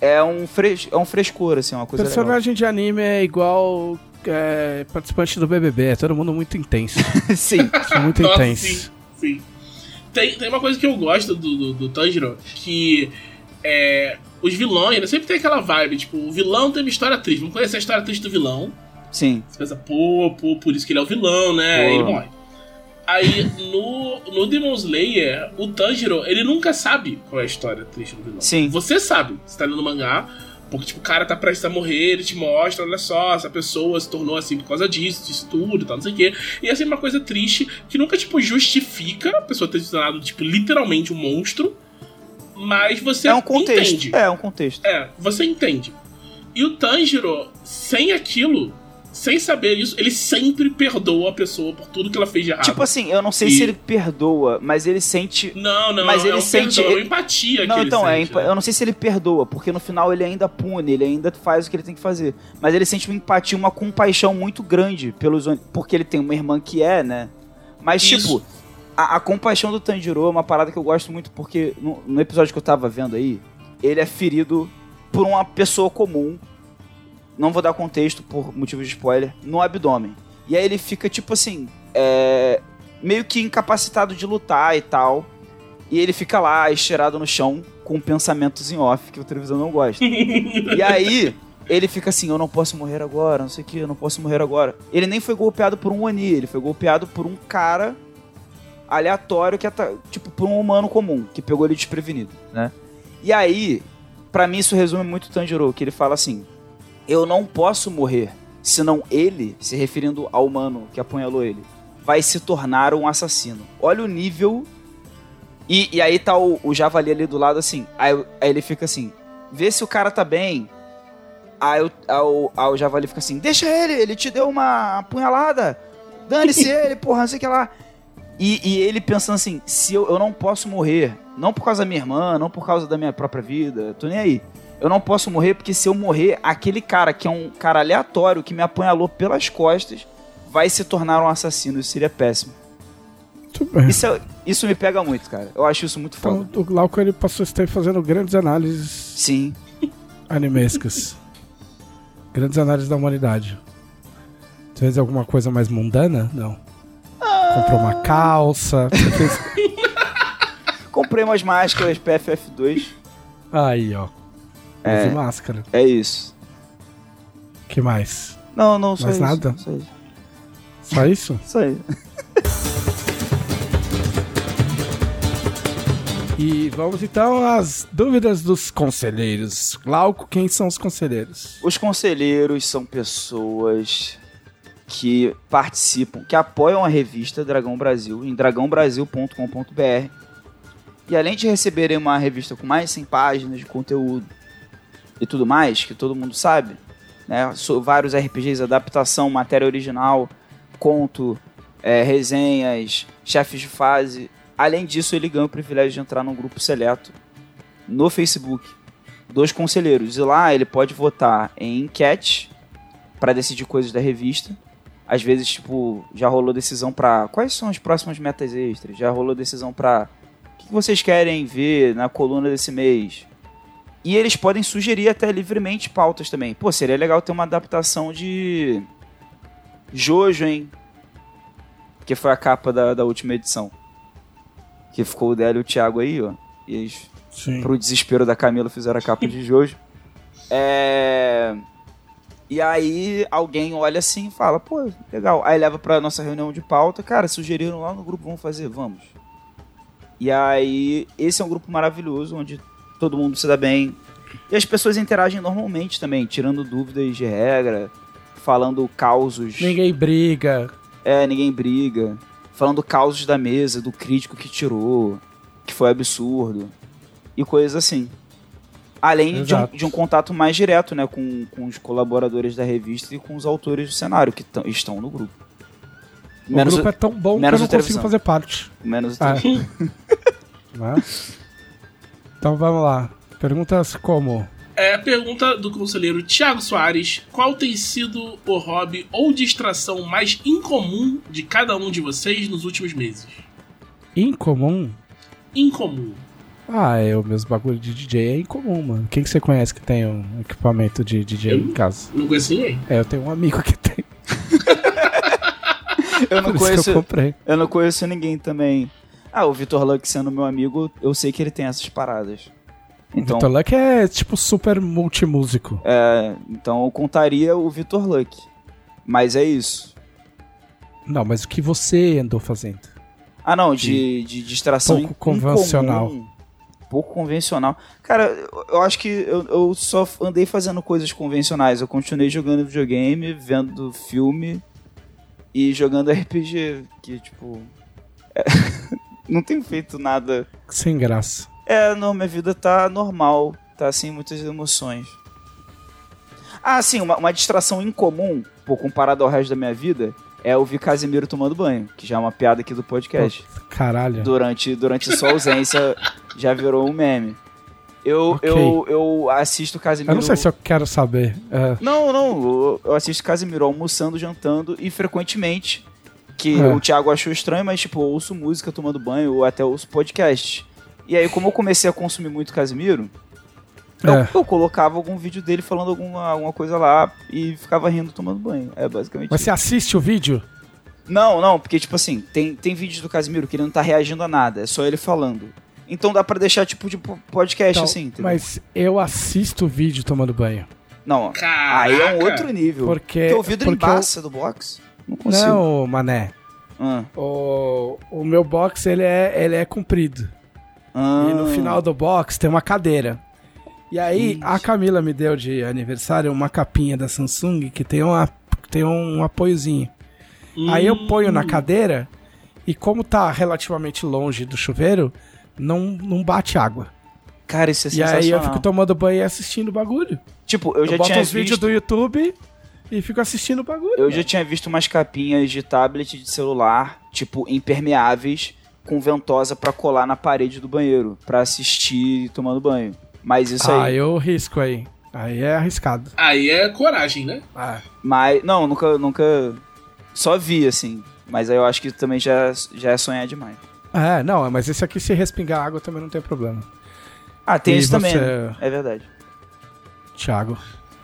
Speaker 4: É um, fres, é um frescor, assim, uma coisa legal.
Speaker 2: Personagem de anime é igual é, participante do BBB, é todo mundo muito intenso.
Speaker 4: Sim.
Speaker 2: São muito
Speaker 1: Nossa,
Speaker 2: intenso.
Speaker 1: sim, sim. Tem, tem uma coisa que eu gosto do, do, do Tanjiro, que é, os vilões, né, sempre tem aquela vibe, tipo, o vilão tem uma história triste, vamos conhecer a história triste do vilão,
Speaker 4: Sim.
Speaker 1: você pensa, pô, pô, por isso que ele é o vilão, né,
Speaker 4: Pô.
Speaker 1: ele morre. Aí, no, no Demon Slayer, o Tanjiro, ele nunca sabe qual é a história triste do vilão.
Speaker 4: Sim.
Speaker 1: Você sabe, você tá lendo o mangá, porque, tipo, o cara tá prestes a morrer, ele te mostra, olha só, essa pessoa se tornou assim por causa disso, disso tudo e tal, não sei o quê. E assim, uma coisa triste que nunca, tipo, justifica a pessoa ter se tornado, tipo, literalmente um monstro, mas você
Speaker 4: É um contexto.
Speaker 1: entende.
Speaker 4: É, um contexto.
Speaker 1: É, você entende. E o Tanjiro, sem aquilo, sem saber isso, ele sempre perdoa a pessoa por tudo que ela fez de errado.
Speaker 4: Tipo assim, eu não sei
Speaker 1: E-
Speaker 4: se ele perdoa, mas ele sente.
Speaker 1: não, não,
Speaker 4: mas
Speaker 1: é
Speaker 4: ele
Speaker 1: um
Speaker 4: sente-
Speaker 1: perdão, é
Speaker 4: ele-
Speaker 1: empatia
Speaker 4: Não,
Speaker 1: que ele
Speaker 4: então, é,
Speaker 1: sente, né?
Speaker 4: eu não sei se ele perdoa, porque no final ele ainda pune, ele ainda faz o que ele tem que fazer. Mas ele sente uma empatia, uma compaixão muito grande pelos. Porque ele tem uma irmã que é, né? Mas,
Speaker 1: Isso.
Speaker 4: tipo, a, a compaixão do Tanjiro é uma parada que eu gosto muito, porque no, no episódio que eu tava vendo aí, ele é ferido por uma pessoa comum não vou dar contexto por motivo de spoiler, no abdômen. E aí ele fica, tipo assim, é, meio que incapacitado de lutar e tal. E ele fica lá, estirado no chão, com pensamentos em off que o televisor não gosta. e aí, ele fica assim, eu não posso morrer agora, não sei o que, eu não posso morrer agora. Ele nem foi golpeado por um Oni, ele foi golpeado por um cara aleatório que é, tipo, por um humano comum, que pegou ele desprevenido, né? E aí, para mim isso resume muito Tanjiro, que ele fala assim, eu não posso morrer, senão ele, se referindo ao humano que apunhalou ele, vai se tornar um assassino. Olha o nível e, e aí tá o, o, javali ali do lado assim. Aí, aí, ele fica assim: vê se o cara tá bem. Aí, o, aí, aí o javali fica assim: deixa ele, ele te deu uma punhalada. Dane-se ele, porra, não sei o que lá. E, e, ele pensando assim: se eu, eu não posso morrer, não por causa da minha irmã, não por causa da minha própria vida, tô nem aí. Eu não posso morrer porque se eu morrer, aquele cara que é um cara aleatório que me apunhalou pelas costas vai se tornar um assassino. Isso seria péssimo. Isso, é, isso me pega muito, cara. Eu acho isso muito
Speaker 2: então,
Speaker 4: foda.
Speaker 2: O Glauco ele passou esse tempo fazendo grandes análises.
Speaker 4: Sim.
Speaker 2: Animescas. grandes análises da humanidade. Você fez alguma coisa mais mundana? Não. Ah... Comprou uma calça.
Speaker 4: Comprei umas máscaras PFF2.
Speaker 2: Aí, ó.
Speaker 4: É,
Speaker 2: máscara.
Speaker 4: É isso.
Speaker 2: que mais?
Speaker 4: Não, não, só
Speaker 2: mais
Speaker 4: isso.
Speaker 2: nada?
Speaker 4: Só isso.
Speaker 2: Só isso?
Speaker 4: Só isso.
Speaker 2: E vamos então às dúvidas dos conselheiros. Glauco, quem são os conselheiros?
Speaker 4: Os conselheiros são pessoas que participam, que apoiam a revista Dragão Brasil em dragãobrasil.com.br. E além de receberem uma revista com mais de 100 páginas de conteúdo e tudo mais, que todo mundo sabe, né? vários RPGs, adaptação, matéria original, conto, é, resenhas, chefes de fase Além disso, ele ganha o privilégio de entrar num grupo seleto no Facebook dos conselheiros. E lá ele pode votar em enquete para decidir coisas da revista. Às vezes, tipo, já rolou decisão para quais são as próximas metas extras, já rolou decisão para o que vocês querem ver na coluna desse mês. E eles podem sugerir até livremente pautas também. Pô, seria legal ter uma adaptação de Jojo, hein? Que foi a capa da, da última edição que ficou o Délio e o Thiago aí, ó. E eles, Sim. pro desespero da Camila, fizeram a capa de Jojo. É... E aí alguém olha assim e fala, pô, legal. Aí leva pra nossa reunião de pauta, cara, sugeriram lá no grupo, vamos fazer, vamos. E aí, esse é um grupo maravilhoso, onde todo mundo se dá bem. E as pessoas interagem normalmente também, tirando dúvidas de regra, falando causos.
Speaker 2: Ninguém briga.
Speaker 4: É, ninguém briga falando causos da mesa, do crítico que tirou, que foi absurdo, e coisas assim. Além de um, de um, contato mais direto né, com, com os colaboradores da revista e com os autores do cenário que estão no grupo.
Speaker 2: O menos grupo o, é tão bom que eu não consigo fazer parte.
Speaker 4: Menos ah.
Speaker 2: Então vamos lá. Perguntas como?
Speaker 1: É, pergunta do conselheiro Tiago Soares: Qual tem sido o hobby ou distração mais incomum de cada um de vocês nos últimos meses?
Speaker 2: Incomum?
Speaker 1: Incomum.
Speaker 2: Ah, é o mesmo bagulho de DJ é incomum, mano. Quem que você conhece que tem um equipamento de DJ eu em casa?
Speaker 1: Não conheço ninguém.
Speaker 2: É, eu tenho um amigo que tem.
Speaker 4: eu não conheço. Eu, eu, não conheço ninguém também. Ah, o Vitor Luck sendo meu amigo, eu sei que ele tem essas paradas.
Speaker 2: Então, o Vitor Luck é tipo super multimúsico.
Speaker 4: É, então eu contaria o Vitor Luck. Mas é isso.
Speaker 2: Não, mas o que você andou fazendo?
Speaker 4: Ah, não, de, de distração
Speaker 2: Pouco convencional.
Speaker 4: Incomum, pouco convencional. Cara, eu acho que eu, eu só andei fazendo coisas convencionais. Eu continuei jogando videogame, vendo filme e jogando RPG. Que, tipo. Não tenho feito nada.
Speaker 2: Sem graça.
Speaker 4: É, não, minha vida tá normal, tá sem muitas emoções. Ah, sim, uma, uma distração incomum, pô, comparado ao resto da minha vida, é ouvir Casimiro tomando banho, que já é uma piada aqui do podcast.
Speaker 2: Caralho.
Speaker 4: Durante, durante sua ausência, já virou um meme. Eu, okay. eu, eu assisto Casimiro.
Speaker 2: Eu não sei se eu quero saber. É...
Speaker 4: Não, não. Eu assisto Casimiro almoçando, jantando e frequentemente. Que é. o Thiago achou estranho, mas tipo, eu ouço música tomando banho ou até ouço podcast. E aí, como eu comecei a consumir muito Casimiro, Eu,
Speaker 2: É.
Speaker 4: eu colocava algum vídeo dele falando alguma, alguma coisa lá e ficava rindo tomando banho. É basicamente
Speaker 2: Mas
Speaker 4: isso.
Speaker 2: você assiste o vídeo?
Speaker 4: Não, não, porque, tipo assim, tem, tem vídeos do Casimiro que ele não tá reagindo a nada, é só ele falando. Então dá pra deixar, tipo, de po- podcast,
Speaker 2: Então,
Speaker 4: assim, entendeu?
Speaker 2: mas eu assisto o vídeo tomando banho.
Speaker 4: Não,
Speaker 1: Caraca.
Speaker 4: aí é um outro nível.
Speaker 2: Porque.
Speaker 4: Teu vidro
Speaker 2: porque eu-
Speaker 4: embaça do box? Não consigo.
Speaker 2: Não, mané.
Speaker 4: Ah,
Speaker 2: O, o meu box, ele é, ele é comprido.
Speaker 4: ah,
Speaker 2: E no final do box tem uma cadeira. E aí, a Camila me deu de aniversário uma capinha da Samsung que tem, uma, tem um apoiozinho. Aí eu ponho
Speaker 1: Hum.
Speaker 2: na cadeira e como tá relativamente longe do chuveiro, não, não bate água.
Speaker 4: Cara, isso é
Speaker 2: E
Speaker 4: sensacional.
Speaker 2: aí eu fico tomando banho e assistindo o bagulho.
Speaker 4: Tipo, eu
Speaker 2: Eu,
Speaker 4: já
Speaker 2: boto
Speaker 4: tinha
Speaker 2: os vídeos
Speaker 4: visto...
Speaker 2: do YouTube e fico assistindo o bagulho.
Speaker 4: Eu já tinha visto umas capinhas de tablet de celular, tipo, impermeáveis, com ventosa pra colar na parede do banheiro, pra assistir tomando banho. Mas isso
Speaker 2: ah,
Speaker 4: aí.
Speaker 2: eu risco aí. Aí é arriscado.
Speaker 1: Aí é coragem, né?
Speaker 2: Ah,
Speaker 4: Mas. Não, nunca. nunca só vi, assim. Mas aí eu acho que também já, já é sonhar demais.
Speaker 2: é, não, mas esse aqui se respingar água também não tem problema.
Speaker 4: Ah, tem
Speaker 2: E
Speaker 4: isso também,
Speaker 2: você-
Speaker 4: né? É verdade.
Speaker 2: Thiago.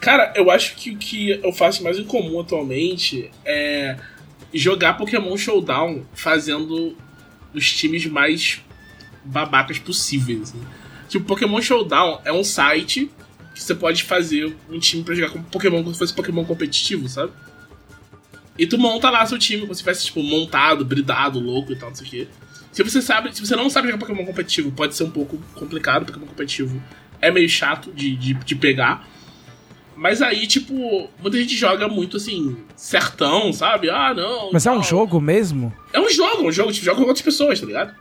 Speaker 1: Cara, eu acho que o que eu faço mais em comum atualmente é jogar Pokémon Showdown fazendo os times mais babacas possíveis. Assim. Tipo, Pokémon Showdown é um site que você pode fazer um time pra jogar com Pokémon como se fosse Pokémon competitivo, sabe? E tu monta lá seu time como se tivesse, tipo, montado, bridado, louco e tal, não sei o quê. Se você sabe, se você não sabe jogar Pokémon competitivo, pode ser um pouco complicado, Pokémon competitivo é meio chato de, de, de pegar. Mas aí, tipo, muita gente joga muito assim, certão, sabe? Ah, não.
Speaker 2: Mas é um jogo mesmo?
Speaker 1: É um jogo, um jogo, tipo, joga com outras pessoas, tá ligado?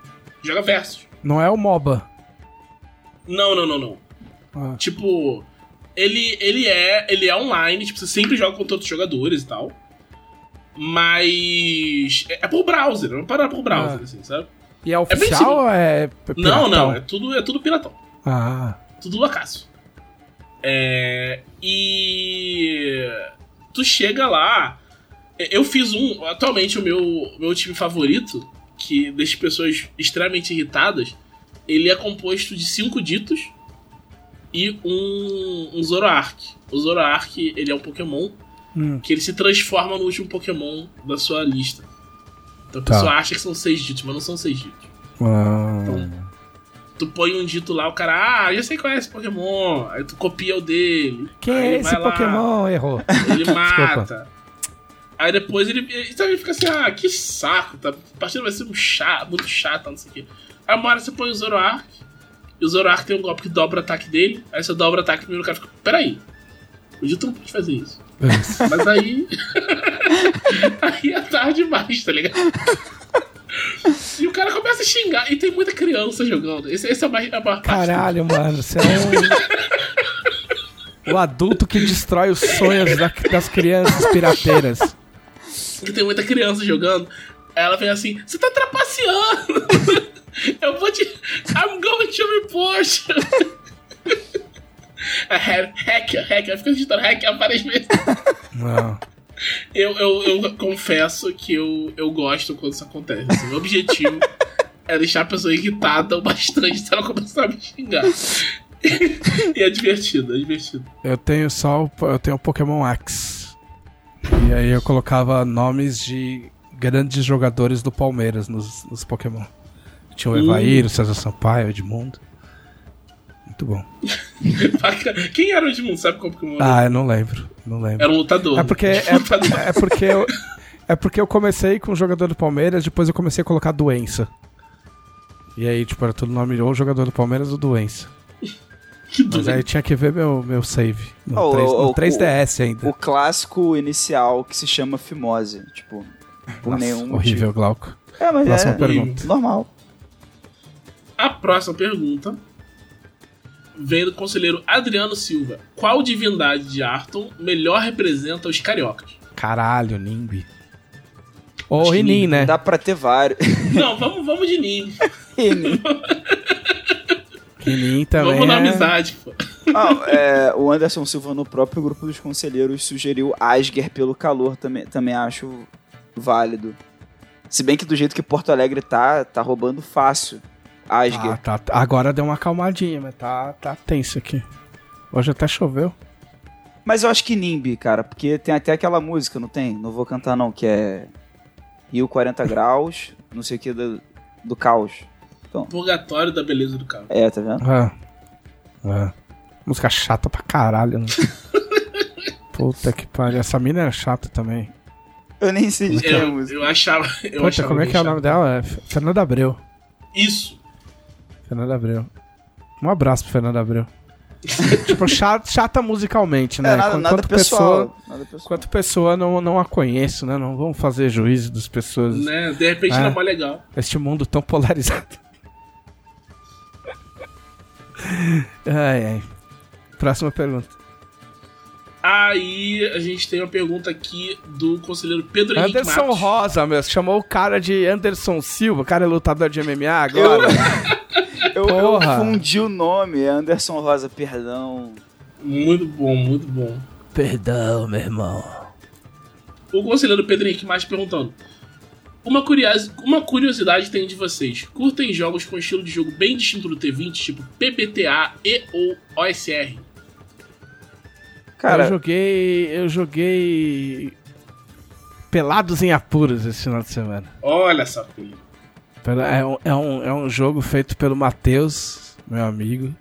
Speaker 1: Joga versus.
Speaker 2: Não é o MOBA.
Speaker 1: Não, não, não, não.
Speaker 2: Ah.
Speaker 1: Tipo, ele, ele é ele é online, tipo, você sempre joga contra outros jogadores e tal. Mas. É, é por browser, é uma parada por browser,
Speaker 2: Ah.
Speaker 1: assim, sabe?
Speaker 2: E é
Speaker 1: bem
Speaker 2: oficial
Speaker 1: simples.
Speaker 2: ou é p-
Speaker 1: Não,
Speaker 2: piratão?
Speaker 1: não, é tudo, é tudo piratão.
Speaker 2: Ah,
Speaker 1: Tudo loucaço. É. E. Tu chega lá. Eu fiz um. Atualmente, o meu, meu time favorito, que deixa pessoas extremamente irritadas, ele é composto de cinco ditos e um, um Zoroark. O Zoroark, ele é um Pokémon
Speaker 2: Hum.
Speaker 1: que ele se transforma no último Pokémon da sua lista. Então a
Speaker 2: Tá.
Speaker 1: pessoa acha que são seis ditos, mas não são seis ditos.
Speaker 2: ah.
Speaker 1: Tu põe um dito lá, o cara, ah, já sei qual é esse Pokémon. Aí tu copia o dele.
Speaker 2: Quem
Speaker 1: Aí
Speaker 2: é esse
Speaker 1: vai lá,
Speaker 2: Pokémon? Errou.
Speaker 1: Ele mata. Aí depois ele, então ele fica assim, ah, que saco, tá? A partida vai ser um chato, muito chata, não sei o quê. Aí uma hora você põe o Zoroark, e o Zoroark tem um golpe que dobra o ataque dele, aí você dobra o ataque primeiro o cara fica, peraí, o Dito não pode fazer. Isso. Mas aí. aí é tarde demais, tá ligado? E o cara começa a xingar, e tem muita criança jogando. Esse, esse é, a mais, é a maior parte.
Speaker 2: Caralho, mano, você é um... o adulto que destrói os sonhos da- das crianças pirateiras.
Speaker 1: que tem muita criança jogando. Ela vem assim, você tá trapaceando! Eu vou te. I'm going to report! É hack, hack, hack, eu fico digitando hack várias vezes.
Speaker 2: Não.
Speaker 1: Eu, eu, eu confesso que eu, eu gosto quando isso acontece. assim. o objetivo é deixar a pessoa irritada o bastante se ela começar a me xingar. e é divertido, é divertido.
Speaker 2: Eu tenho só o, eu tenho o Pokémon X. E aí eu colocava nomes de grandes jogadores do Palmeiras nos, nos Pokémon. Tinha o Evair, o César Sampaio, o Edmundo. Muito bom.
Speaker 1: Quem era o Edmundo? Sabe como que eu
Speaker 2: Ah, eu não lembro. Não lembro.
Speaker 1: Era um lutador.
Speaker 2: É porque é,
Speaker 1: Lutador.
Speaker 2: é porque eu, é porque eu comecei com o jogador do Palmeiras, depois eu comecei a colocar doença. E aí, tipo, era todo nome ou jogador do Palmeiras ou doença.
Speaker 1: Que
Speaker 2: Mas aí tinha que ver meu, meu save. No,
Speaker 4: Oh,
Speaker 2: 3,
Speaker 4: oh,
Speaker 2: no
Speaker 4: oh,
Speaker 2: 3DS ainda.
Speaker 4: O clássico inicial que se chama Fimose. Tipo, por
Speaker 2: Nossa,
Speaker 4: nenhum
Speaker 2: horrível,
Speaker 4: motivo.
Speaker 2: Glauco.
Speaker 4: É, mas
Speaker 2: Próxima
Speaker 4: é
Speaker 2: pergunta.
Speaker 4: normal.
Speaker 1: A próxima pergunta vem do conselheiro Adriano Silva. Qual divindade de Arton melhor representa os cariocas?
Speaker 2: Caralho, Nimbi. Ou Rinin, né?
Speaker 4: Dá pra ter vários.
Speaker 1: Não, vamos, vamos de Nin.
Speaker 2: Rinin também.
Speaker 1: Vamos na
Speaker 2: é-
Speaker 1: amizade, pô.
Speaker 4: Ah, é, o Anderson Silva, no próprio grupo dos conselheiros, sugeriu Asger pelo calor. Também, também acho válido. Se bem que do jeito que Porto Alegre tá, tá roubando fácil. Asger.
Speaker 2: Ah, tá. Agora deu uma acalmadinha, mas tá, tá tenso aqui. Hoje até choveu.
Speaker 4: Mas eu acho que NIMBY, cara, porque tem até aquela música, não tem? Não vou cantar não, que é Rio 40 graus, não sei o que do, do caos.
Speaker 1: Purgatório da beleza do carro.
Speaker 4: É, tá vendo?
Speaker 2: É. É. Música chata pra caralho, né? Puta que pariu. Essa mina era chata também.
Speaker 4: Eu nem sei de quem é a
Speaker 1: Eu,
Speaker 4: música.
Speaker 1: eu achava. Eu
Speaker 2: Puta,
Speaker 1: achava
Speaker 2: como é que é o nome dela? É Fernanda Abreu.
Speaker 1: Isso.
Speaker 2: Fernanda Abreu. Um abraço pro Fernanda Abreu. tipo, chata, chata musicalmente, né?
Speaker 4: É, nada,
Speaker 2: Enquanto
Speaker 4: nada
Speaker 2: pessoa,
Speaker 4: pessoal. Nada pessoal.
Speaker 2: Enquanto pessoa não, não a conheço, né? Não vamos fazer juízo das pessoas.
Speaker 1: Né? De repente
Speaker 2: É.
Speaker 1: não é mó legal.
Speaker 2: Este mundo tão polarizado. ai, ai. Próxima pergunta.
Speaker 1: Aí a gente tem uma pergunta aqui do conselheiro Pedro Henrique
Speaker 2: Anderson
Speaker 1: Matos.
Speaker 2: Rosa, meu. Chamou o cara de Anderson Silva. O cara é lutador de MMA agora.
Speaker 4: Eu, eu
Speaker 2: Porra.
Speaker 4: fundi o nome, é Anderson Rosa, perdão.
Speaker 1: Muito bom, muito bom.
Speaker 2: Perdão, meu irmão.
Speaker 1: O conselheiro Pedro Henrique Matos perguntando. Uma, curios... uma curiosidade tem de vocês. Curtem jogos com estilo de jogo bem distinto do T20, tipo PBTA e ou OSR?
Speaker 4: Cara,
Speaker 2: eu joguei. Eu joguei. Pelados em Apuros esse final de semana.
Speaker 1: Olha só, Felipe.
Speaker 2: Pela- É um, é, um, é um jogo feito pelo Matheus, meu amigo,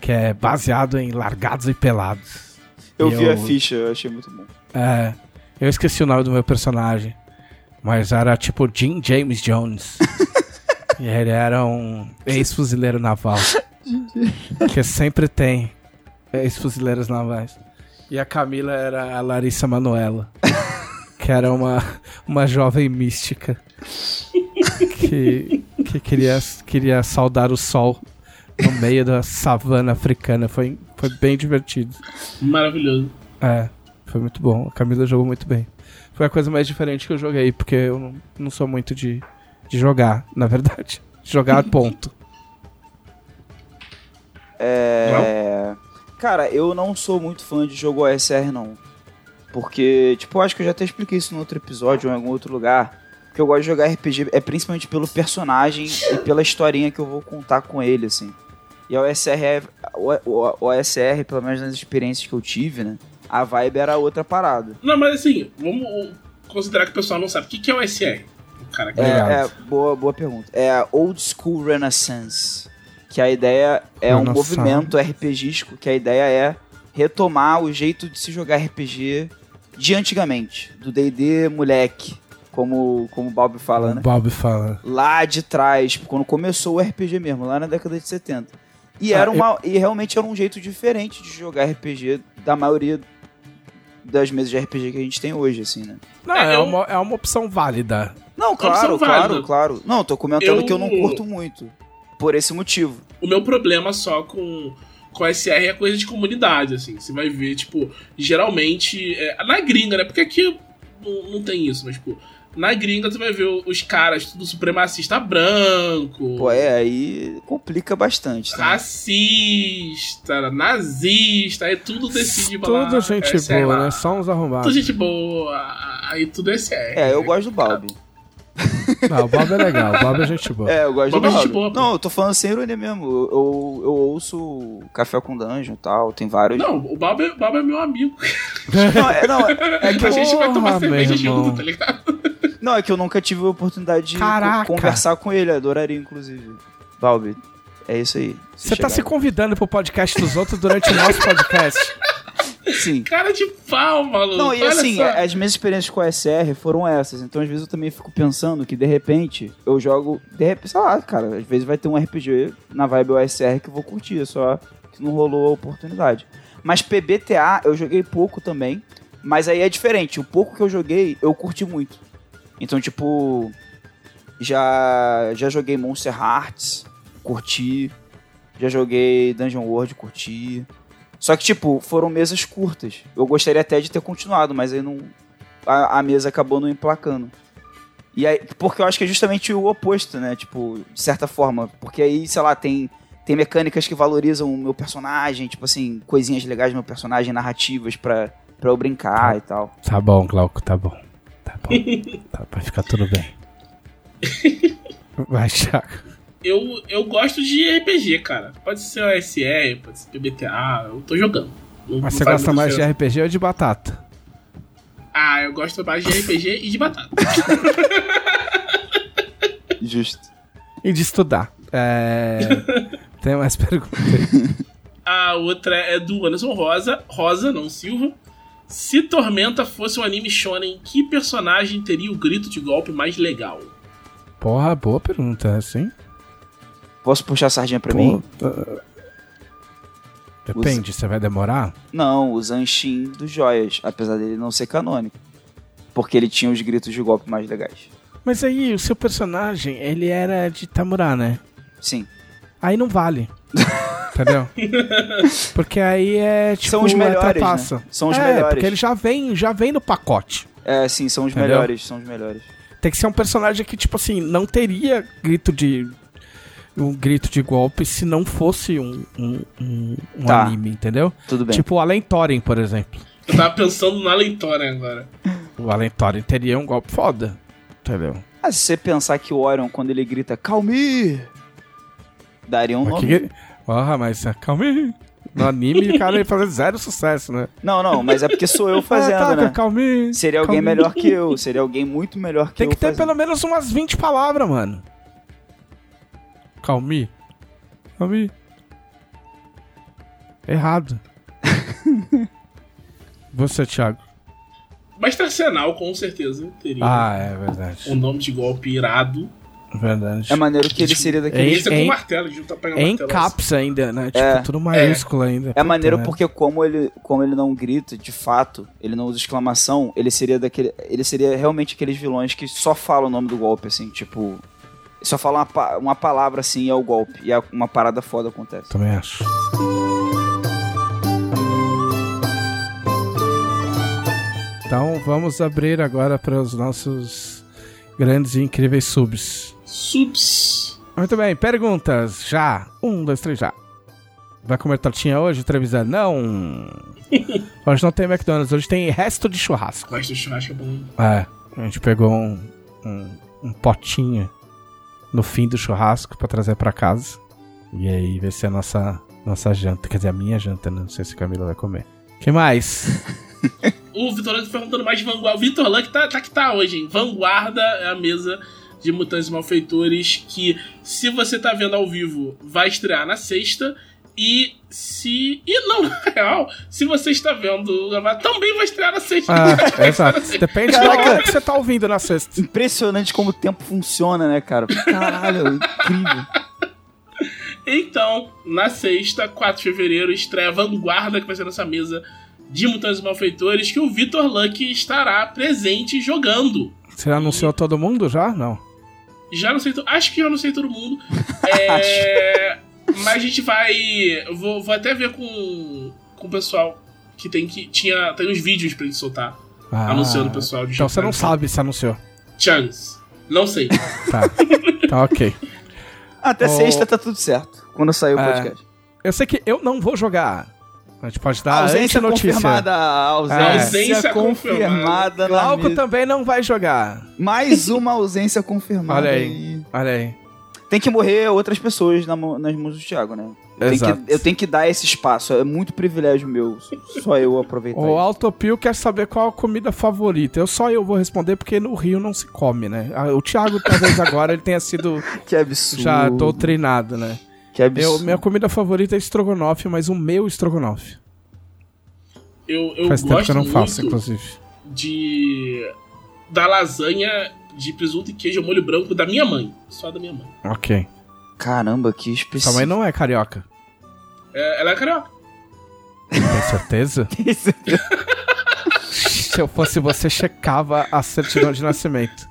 Speaker 2: que é baseado em Largados e Pelados.
Speaker 4: eu
Speaker 2: e
Speaker 4: vi
Speaker 2: eu-
Speaker 4: a ficha, eu achei muito bom.
Speaker 2: É, eu esqueci o nome do meu personagem, mas era tipo Jim James Jones. e ele era um ex-fuzileiro naval. que sempre tem ex-fuzileiros navais. E a Camila era a Larissa Manoela. que era uma, uma jovem mística. Que, que queria, queria saudar o sol no meio da savana africana. Foi, foi bem divertido.
Speaker 1: Maravilhoso.
Speaker 2: É, foi muito bom. A Camila jogou muito bem. Foi a coisa mais diferente que eu joguei, porque eu não, não sou muito de, de jogar, na verdade. Jogar, ponto.
Speaker 4: É. Cara, eu não sou muito fã de jogo OSR, não. Porque, tipo, eu acho que eu já até expliquei isso no outro episódio ou em algum outro lugar. Que eu gosto de jogar RPG é principalmente pelo personagem e pela historinha que eu vou contar com ele, assim. E a OSR, é, o, o, o OSR, pelo menos nas experiências que eu tive, né? A vibe era outra parada.
Speaker 1: Não, mas assim, vamos considerar que o pessoal não sabe. O que que é OSR? O cara que
Speaker 4: É, é, boa, boa pergunta. É a Old School Renaissance. Que a ideia é um movimento RPGístico, que a ideia é retomar o jeito de se jogar RPG de antigamente. Do D&D moleque, como, como o Bob fala,
Speaker 2: O
Speaker 4: né?
Speaker 2: Bob fala.
Speaker 4: Lá de trás, tipo, quando começou o RPG mesmo, lá na década de 70. E,
Speaker 2: Ah,
Speaker 4: era uma, e realmente era um jeito diferente de jogar RPG da maioria das mesas de RPG que a gente tem hoje, assim, né?
Speaker 2: Não,
Speaker 1: É,
Speaker 2: é,
Speaker 1: eu-
Speaker 2: uma, é uma opção válida.
Speaker 4: Não,
Speaker 1: opção
Speaker 4: claro,
Speaker 1: válida.
Speaker 4: claro, claro. Não, tô comentando
Speaker 1: Eu-
Speaker 4: que eu não curto muito. Por esse motivo.
Speaker 1: O meu problema só com, com SR é coisa de comunidade, assim. Você vai ver, tipo, geralmente. é, na gringa, né? Porque aqui não, não tem isso, mas, tipo, na gringa você vai ver os caras tudo supremacista branco.
Speaker 4: Pô, é, aí complica bastante. Tá?
Speaker 1: Racista, nazista, aí tudo decide
Speaker 2: Tudo gente
Speaker 1: é,
Speaker 2: boa,
Speaker 1: lá,
Speaker 2: né? Só uns
Speaker 1: Tudo
Speaker 2: arrumbados.
Speaker 1: gente boa, aí tudo é SR.
Speaker 4: É, eu gosto do Balbi.
Speaker 2: Não, o Bob é legal. O Bob é gente boa.
Speaker 4: É, eu gosto
Speaker 1: Balbi é
Speaker 4: do
Speaker 1: gente boa.
Speaker 4: Não, eu tô falando sem ironia mesmo. Eu, eu, eu ouço Café com Dungeon e tal, tem vários.
Speaker 1: Não, o Bob, é- o Bob é meu amigo.
Speaker 4: Não, é, não, é- é que
Speaker 1: a gente vai tomar cerveja junto, tá ligado?
Speaker 4: Não, é que eu nunca tive a oportunidade de
Speaker 2: Caraca.
Speaker 4: conversar com ele, adoraria, inclusive. Balbi, é isso aí.
Speaker 2: Você tá se convidando pro podcast dos outros durante o nosso podcast.
Speaker 4: Sim.
Speaker 1: Cara de pau, maluco.
Speaker 4: Não, e
Speaker 1: Olha
Speaker 4: assim,
Speaker 1: só.
Speaker 4: as minhas experiências com a SR foram essas. Então, às vezes, eu também fico pensando que, de repente, eu jogo. De repente, sei lá, cara, às vezes vai ter um RPG na vibe OSR que eu vou curtir, só que não rolou a oportunidade. Mas PBTA eu joguei pouco também. Mas aí é diferente. O pouco que eu joguei, eu curti muito. Então, tipo. Já, já joguei Monster Hearts, curti. Já joguei Dungeon World, curti. Só que, tipo, foram mesas curtas. Eu gostaria até de ter continuado, mas aí não. A, a mesa acabou não emplacando. E aí, porque eu acho que é justamente o oposto, né? Tipo, de certa forma. Porque aí, sei lá, tem, tem mecânicas que valorizam o meu personagem, tipo assim, coisinhas legais do meu personagem, narrativas pra, pra eu brincar e tal.
Speaker 2: Tá bom, Glauco, tá bom. Tá bom. Tá, vai ficar tudo bem. Vai, Thiago.
Speaker 1: Eu, eu gosto de RPG, cara. Pode ser OSR, pode ser PBTA, eu tô jogando. Não-
Speaker 2: Mas
Speaker 1: não
Speaker 2: você gosta mais de
Speaker 1: diferença.
Speaker 2: RPG ou de batata?
Speaker 1: Ah, eu gosto mais de RPG e de batata.
Speaker 4: Justo.
Speaker 2: E de estudar. É... Tem mais perguntas?
Speaker 1: A outra é do Anderson Rosa, Rosa, não Silva. Se Tormenta fosse um anime shonen, que personagem teria o grito de golpe mais legal?
Speaker 2: Porra, boa pergunta, assim.
Speaker 4: Posso puxar a sardinha pra
Speaker 2: Pô,
Speaker 4: mim?
Speaker 2: Depende, você vai demorar?
Speaker 4: Não, o Zanshin dos Joias, apesar dele não ser canônico. Porque ele tinha os gritos de golpe mais legais.
Speaker 2: Mas aí, o seu personagem, ele era de Tamurá, né?
Speaker 4: Sim.
Speaker 2: Aí não vale. Entendeu? Porque aí é tipo.
Speaker 4: São os
Speaker 2: é
Speaker 4: melhores, né? São os
Speaker 2: é,
Speaker 4: melhores.
Speaker 2: Porque ele já vem, já vem no pacote.
Speaker 4: É, sim, são os
Speaker 2: Entendeu?
Speaker 4: melhores, são os melhores.
Speaker 2: Tem que ser um personagem que, tipo assim, não teria grito de. Um grito de golpe se não fosse um, um, um, um
Speaker 4: Tá.
Speaker 2: anime, entendeu?
Speaker 4: Tudo bem.
Speaker 2: Tipo o Allen Thorin, por exemplo.
Speaker 1: Eu tava pensando na Lentora agora.
Speaker 2: O Allen Thorin teria um golpe foda. Entendeu?
Speaker 4: Ah, se você pensar que o Orion, quando ele grita Calmi, daria um
Speaker 2: Mas
Speaker 4: nome.
Speaker 2: que Porra, mas ah, calma aí. No anime, o cara ia fazer zero sucesso, né?
Speaker 4: Não, não, mas é porque sou eu fazendo,
Speaker 2: ah, tá,
Speaker 4: né?
Speaker 2: Calma aí.
Speaker 4: Seria alguém
Speaker 2: calma
Speaker 4: melhor que eu, seria alguém muito melhor que
Speaker 2: Tem
Speaker 4: eu.
Speaker 2: que ter
Speaker 4: fazendo.
Speaker 2: pelo menos umas 20 palavras, mano. Calmi. Calmi. Errado. Você, Thiago.
Speaker 1: Mas Arsenal, com certeza, teria
Speaker 2: Ah, é verdade.
Speaker 1: um nome de golpe irado.
Speaker 2: Verdade.
Speaker 4: É maneiro que ele seria daquele.
Speaker 2: Em-
Speaker 1: Esse é com
Speaker 2: em-
Speaker 1: martelo, tá pegando
Speaker 2: Em
Speaker 1: martelo.
Speaker 2: caps ainda, né? Tipo,
Speaker 4: É.
Speaker 2: tudo maiúsculo ainda.
Speaker 4: É maneiro
Speaker 2: merda.
Speaker 4: porque como ele, como ele não grita, de fato, ele não usa exclamação, ele seria daquele, ele seria realmente aqueles vilões que só falam o nome do golpe assim, tipo, só fala uma, pa- uma palavra assim e é o golpe e é uma parada foda acontece.
Speaker 2: Também acho. Então vamos abrir agora para os nossos grandes e incríveis subs.
Speaker 1: Subs.
Speaker 2: Muito bem, perguntas. Já. Um, dois, três, já. Vai comer tortinha hoje, Trevisan? Não. Hoje não tem McDonald's, hoje tem resto de churrasco.
Speaker 1: Gosto do churrasco, é bom.
Speaker 2: É, a gente pegou um, um, um potinho no fim do churrasco pra trazer pra casa. E aí vai ser a nossa, nossa janta. Quer dizer, a minha janta, né? Não sei se a Camila vai comer. que mais?
Speaker 1: O Vitor Luck perguntando mais de Vanguarda. O Vitor Luck tá, tá que tá hoje, hein? Vanguarda é a mesa de Mutantes e Malfeitores que, se você tá vendo ao vivo, vai estrear na sexta. E se. E não, na real, se você está vendo também vai estrear na sexta.
Speaker 2: Ah, exato. Depende da
Speaker 4: Caraca.
Speaker 2: hora que você tá ouvindo na sexta.
Speaker 4: Impressionante como o tempo funciona, né, cara? Caralho, incrível.
Speaker 1: Então, na sexta, 4 de fevereiro, estreia Vanguarda, que vai ser nossa mesa de Mutantes e Malfeitores, que o Vitor Luck estará presente jogando.
Speaker 2: Você anunciou todo mundo já? Não.
Speaker 1: Já não sei, acho que já não sei todo mundo. É, mas a gente vai, eu vou, vou até ver com, com o pessoal que tem que tinha tem uns vídeos pra gente soltar
Speaker 2: Ah,
Speaker 1: anunciando o pessoal de
Speaker 2: Então você não sabe se anunciou.
Speaker 1: Chance. Não sei.
Speaker 2: Tá. tá ok.
Speaker 4: Até
Speaker 2: Oh.
Speaker 4: sexta tá tudo certo. Quando sair o
Speaker 2: É.
Speaker 4: podcast.
Speaker 2: Eu sei que eu não vou jogar. A gente pode dar
Speaker 4: ausência
Speaker 2: notícia.
Speaker 4: confirmada, ausência,
Speaker 2: É.
Speaker 1: Ausência
Speaker 4: confirmada. na
Speaker 2: Glauco
Speaker 4: mesa.
Speaker 2: também não vai jogar.
Speaker 4: Mais uma ausência confirmada.
Speaker 2: Olha aí. Olha aí.
Speaker 4: Tem que morrer outras pessoas na nas mãos do Thiago, né? Eu tenho,
Speaker 2: Exato.
Speaker 4: que, eu tenho que dar esse espaço. É muito privilégio meu. Só eu aproveitar.
Speaker 2: O
Speaker 4: isso.
Speaker 2: Autopio quer saber qual a comida favorita. Eu só eu vou responder porque no Rio não se come, né? Ah, O Thiago, talvez agora, ele tenha sido
Speaker 4: Que absurdo.
Speaker 2: já doutrinado, né?
Speaker 4: Que
Speaker 2: Eu,
Speaker 4: absurdo.
Speaker 2: minha comida favorita é estrogonofe, mas o meu estrogonofe.
Speaker 1: Eu, eu
Speaker 2: Faz tempo que eu não faço, inclusive.
Speaker 1: de da lasanha de presunto e queijo molho branco da minha mãe. Só da minha mãe.
Speaker 2: Ok.
Speaker 4: Caramba, que específico.
Speaker 2: Sua mãe não é carioca.
Speaker 1: É, ela é carioca.
Speaker 2: Tem certeza? Se eu fosse você, checava a certidão de nascimento.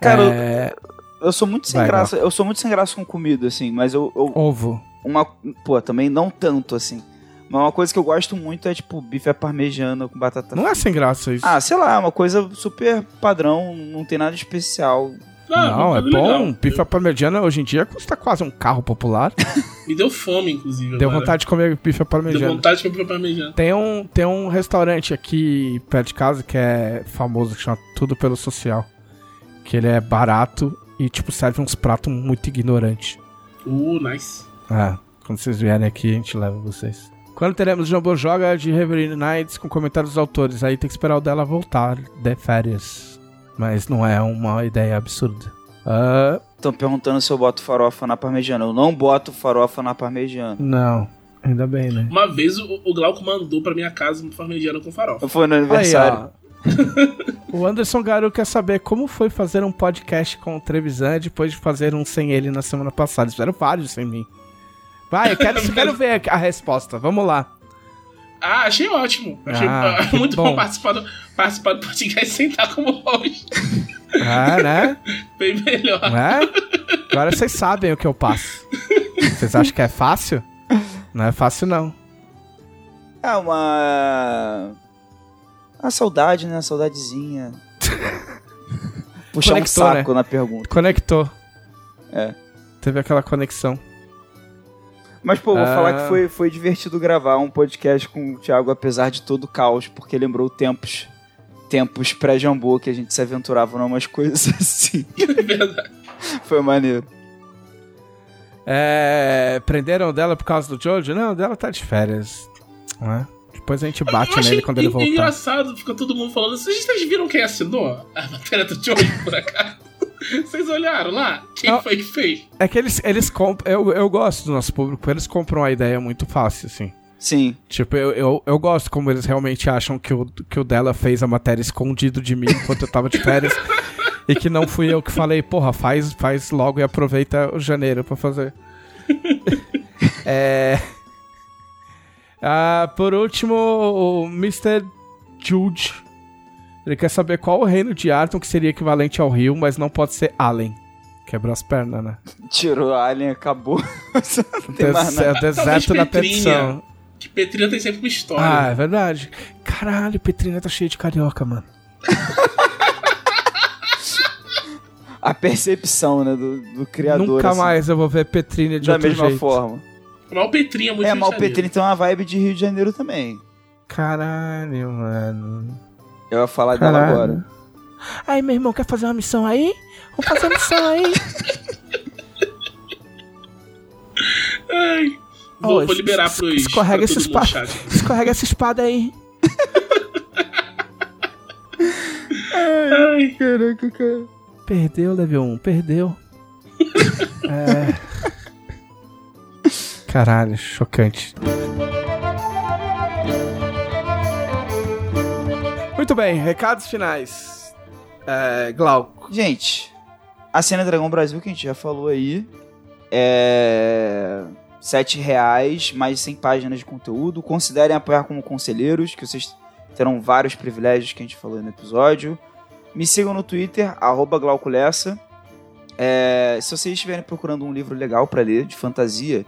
Speaker 4: Cara,
Speaker 2: é...
Speaker 4: Eu sou muito sem
Speaker 2: Vai,
Speaker 4: graça. Eu sou muito sem graça com comida, assim, mas eu, eu.
Speaker 2: Ovo.
Speaker 4: Uma. Pô, também não tanto, assim. Mas uma coisa que eu gosto muito é, tipo, bife à parmegiana com batata
Speaker 2: Não é sem graça isso.
Speaker 4: Ah, sei lá, é uma coisa super padrão, não tem nada especial.
Speaker 2: não, é bom.
Speaker 1: legal.
Speaker 2: Bife à parmegiana hoje em dia custa quase um carro popular.
Speaker 1: Me deu fome, inclusive.
Speaker 2: Deu
Speaker 1: agora.
Speaker 2: vontade de comer bife à
Speaker 1: Deu
Speaker 2: parmegiana.
Speaker 1: vontade de comer parmegiana.
Speaker 2: Tem um, tem um restaurante aqui perto de casa que é famoso, que chama Tudo Pelo Social. Que ele é barato e, tipo, serve uns pratos muito ignorantes.
Speaker 1: Uh, nice.
Speaker 2: Ah, quando vocês vierem aqui, a gente leva vocês. Quando teremos Jumbo Joga de Reverie Nights com comentários dos autores? Aí tem que esperar o dela voltar de férias. Mas não é uma ideia absurda. Ah,
Speaker 4: Estão perguntando se eu boto farofa na parmegiana. Eu não boto farofa na parmegiana.
Speaker 2: não. Ainda bem, né?
Speaker 1: Uma vez o, o Glauco mandou pra minha casa um parmegiana com farofa.
Speaker 4: Foi no
Speaker 2: Aí,
Speaker 4: aniversário.
Speaker 2: ó. O Anderson Garu quer saber como foi fazer um podcast com o Trevisan depois de fazer um sem ele na semana passada. Eles fizeram vários sem mim. Vai, eu quero, eu quero ver a, a resposta. Vamos lá.
Speaker 1: Ah, achei ótimo. Achei
Speaker 2: Ah,
Speaker 1: muito bom,
Speaker 2: bom.
Speaker 1: participar, do, participar do podcast sem estar como host.
Speaker 2: Ah, né?
Speaker 1: Bem melhor.
Speaker 2: Né? Agora vocês sabem o que eu passo. Vocês acham que é fácil? Não é fácil, não.
Speaker 4: É uma. A saudade, né? A saudadezinha. Puxar um
Speaker 2: Conectou,
Speaker 4: saco na pergunta.
Speaker 2: Conectou.
Speaker 4: É.
Speaker 2: Teve aquela conexão.
Speaker 4: Mas, pô, vou
Speaker 2: Ah.
Speaker 4: falar que foi, foi divertido gravar um podcast com o Thiago, apesar de todo o caos, porque lembrou tempos tempos pré-jambô que a gente se aventurava em umas coisas assim.
Speaker 1: É verdade.
Speaker 4: Foi maneiro.
Speaker 2: É, prenderam dela por causa do Jojo? Não, dela tá de férias. Não é? Depois a gente bate
Speaker 1: Eu
Speaker 2: nele quando ele voltar.
Speaker 1: engraçado, fica todo mundo falando. Vocês vocês viram quem assinou a matéria do Joey, por acaso? Vocês olharam lá? Quem
Speaker 2: Não.
Speaker 1: foi que fez?
Speaker 2: É que eles, eles compram. Eu, eu gosto do nosso público, eles compram a ideia muito fácil, assim.
Speaker 4: Sim.
Speaker 2: Tipo, eu, eu, eu gosto como eles realmente acham que o, que o dela fez a matéria escondido de mim enquanto eu tava de férias. e que não fui eu que falei, porra, faz, faz logo e aproveita o janeiro pra fazer. é. Ah, por último, o Mr. Jude. Ele quer saber qual o reino de Arton que seria equivalente ao rio, mas não pode ser Allen. Quebrou as pernas, né?
Speaker 4: Tirou a alien, acabou. Não tem mais
Speaker 2: Des-
Speaker 4: nada.
Speaker 2: é o deserto da
Speaker 1: Petrinha.
Speaker 2: petição.
Speaker 1: Que Petrina tem sempre uma história.
Speaker 2: Ah, é verdade. Caralho, Petrina tá cheio de carioca, mano.
Speaker 4: A percepção, né, do, do criador.
Speaker 2: Nunca
Speaker 4: assim,
Speaker 2: mais eu vou ver Petrina de
Speaker 4: Da
Speaker 2: outro
Speaker 4: mesma
Speaker 2: jeito.
Speaker 4: forma.
Speaker 1: Mal Petrinha é muito
Speaker 4: É, mal Petrini tem uma vibe de Rio de Janeiro também.
Speaker 2: Caralho, mano.
Speaker 4: Eu ia falar dela
Speaker 2: Caralho.
Speaker 4: agora.
Speaker 2: Aí, meu irmão, quer fazer uma missão aí? Vamos fazer uma missão aí.
Speaker 1: Ai. Vou,
Speaker 2: Ô,
Speaker 1: vou liberar
Speaker 2: es-
Speaker 1: pros.
Speaker 2: escorrega essa espada.
Speaker 1: chat.
Speaker 2: Escorrega essa espada aí.
Speaker 1: Ai.
Speaker 4: Caraca, cara.
Speaker 2: Perdeu, level 1, perdeu. é. Caralho, chocante. Muito bem, recados finais. É, Glauco.
Speaker 4: Gente, a cena Dragão Brasil que a gente já falou aí é sete reais, mais 100 páginas de conteúdo. Considerem apoiar como conselheiros, que vocês terão vários privilégios que a gente falou no episódio. Me sigam no Twitter, arroba Glauculessa. É, se vocês estiverem procurando um livro legal para ler, de fantasia,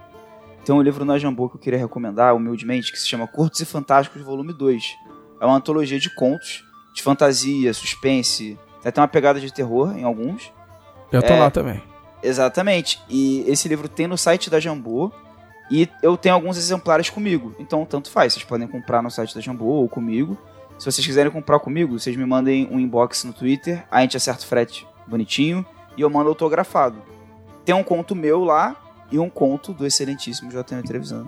Speaker 4: tem um livro na Jambô que eu queria recomendar, humildemente, que se chama Curtos e Fantásticos, volume 2. É uma antologia de contos, de fantasia, suspense, tem até uma pegada de terror em alguns.
Speaker 2: Eu tô
Speaker 4: É.
Speaker 2: lá também.
Speaker 4: Exatamente. E esse livro tem no site da Jambô. E eu tenho alguns exemplares comigo. Então, tanto faz. Vocês podem comprar no site da Jambô ou comigo. Se vocês quiserem comprar comigo, vocês me mandem um inbox no Twitter. A gente acerta o frete bonitinho. E eu mando autografado. Tem um conto meu lá e um conto do excelentíssimo JN Trevisan.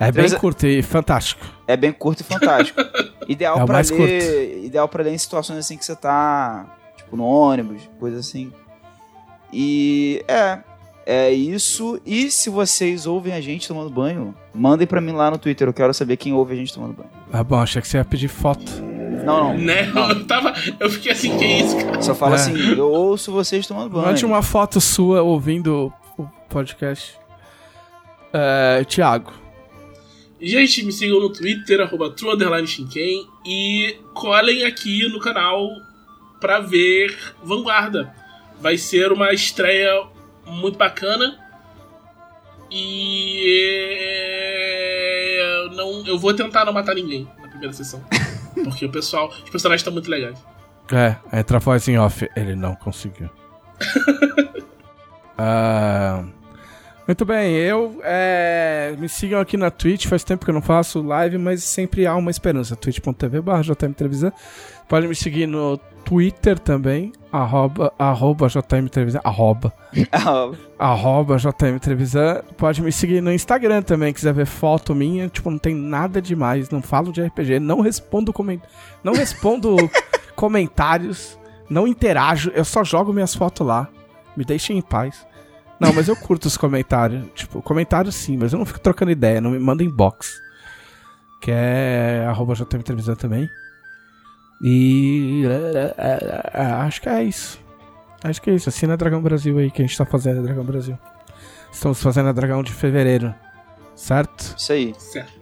Speaker 2: É bem
Speaker 4: Mas-
Speaker 2: curto e fantástico.
Speaker 4: É bem curto e fantástico. Ideal
Speaker 2: É mais
Speaker 4: ler, ideal para ler em situações assim que você tá, tipo, no ônibus, coisa assim. E é, é isso. E se vocês ouvem a gente tomando banho, mandem pra mim lá no Twitter, eu quero saber quem ouve a gente tomando banho.
Speaker 2: Ah, bom, achei que você ia pedir foto.
Speaker 4: Não, não.
Speaker 1: Né?
Speaker 4: Não.
Speaker 1: Eu tava. Eu fiquei assim, que isso, cara?
Speaker 4: Só fala
Speaker 2: É.
Speaker 4: assim, eu ouço vocês tomando banho.
Speaker 2: Mande uma foto sua ouvindo podcast. É, Thiago.
Speaker 1: Gente, me sigam no Twitter, arroba true underline Shinken, e colhem aqui no canal pra ver Vanguarda. Vai ser uma estreia muito bacana. E é, eu não, eu vou tentar não matar ninguém na primeira sessão. Porque o pessoal, os personagens estão muito legais.
Speaker 2: É, entra a voz em off. Ele não conseguiu. Ah, Muito bem, eu é, me sigam aqui na Twitch, faz tempo que eu não faço live, mas sempre há uma esperança. twitch.tv barra. Pode me seguir no Twitter também, arroba, arroba JM Televisão, arroba, arroba. Pode me seguir no Instagram também, quiser ver foto minha, tipo, não tem nada demais, não falo de RPG, não respondo, coment... não respondo comentários, não interajo, eu só jogo minhas fotos lá, me deixem em paz. Não, mas eu curto os comentários, tipo, comentários sim, mas eu não fico trocando ideia, não me manda inbox. Que é arroba JM Televisão também. E é, é, é, acho que é isso. Acho que é isso. Assina Dragão Brasil aí que a gente tá fazendo a Dragão Brasil. Estamos fazendo a Dragão de fevereiro. Certo?
Speaker 4: Isso aí.
Speaker 1: Certo.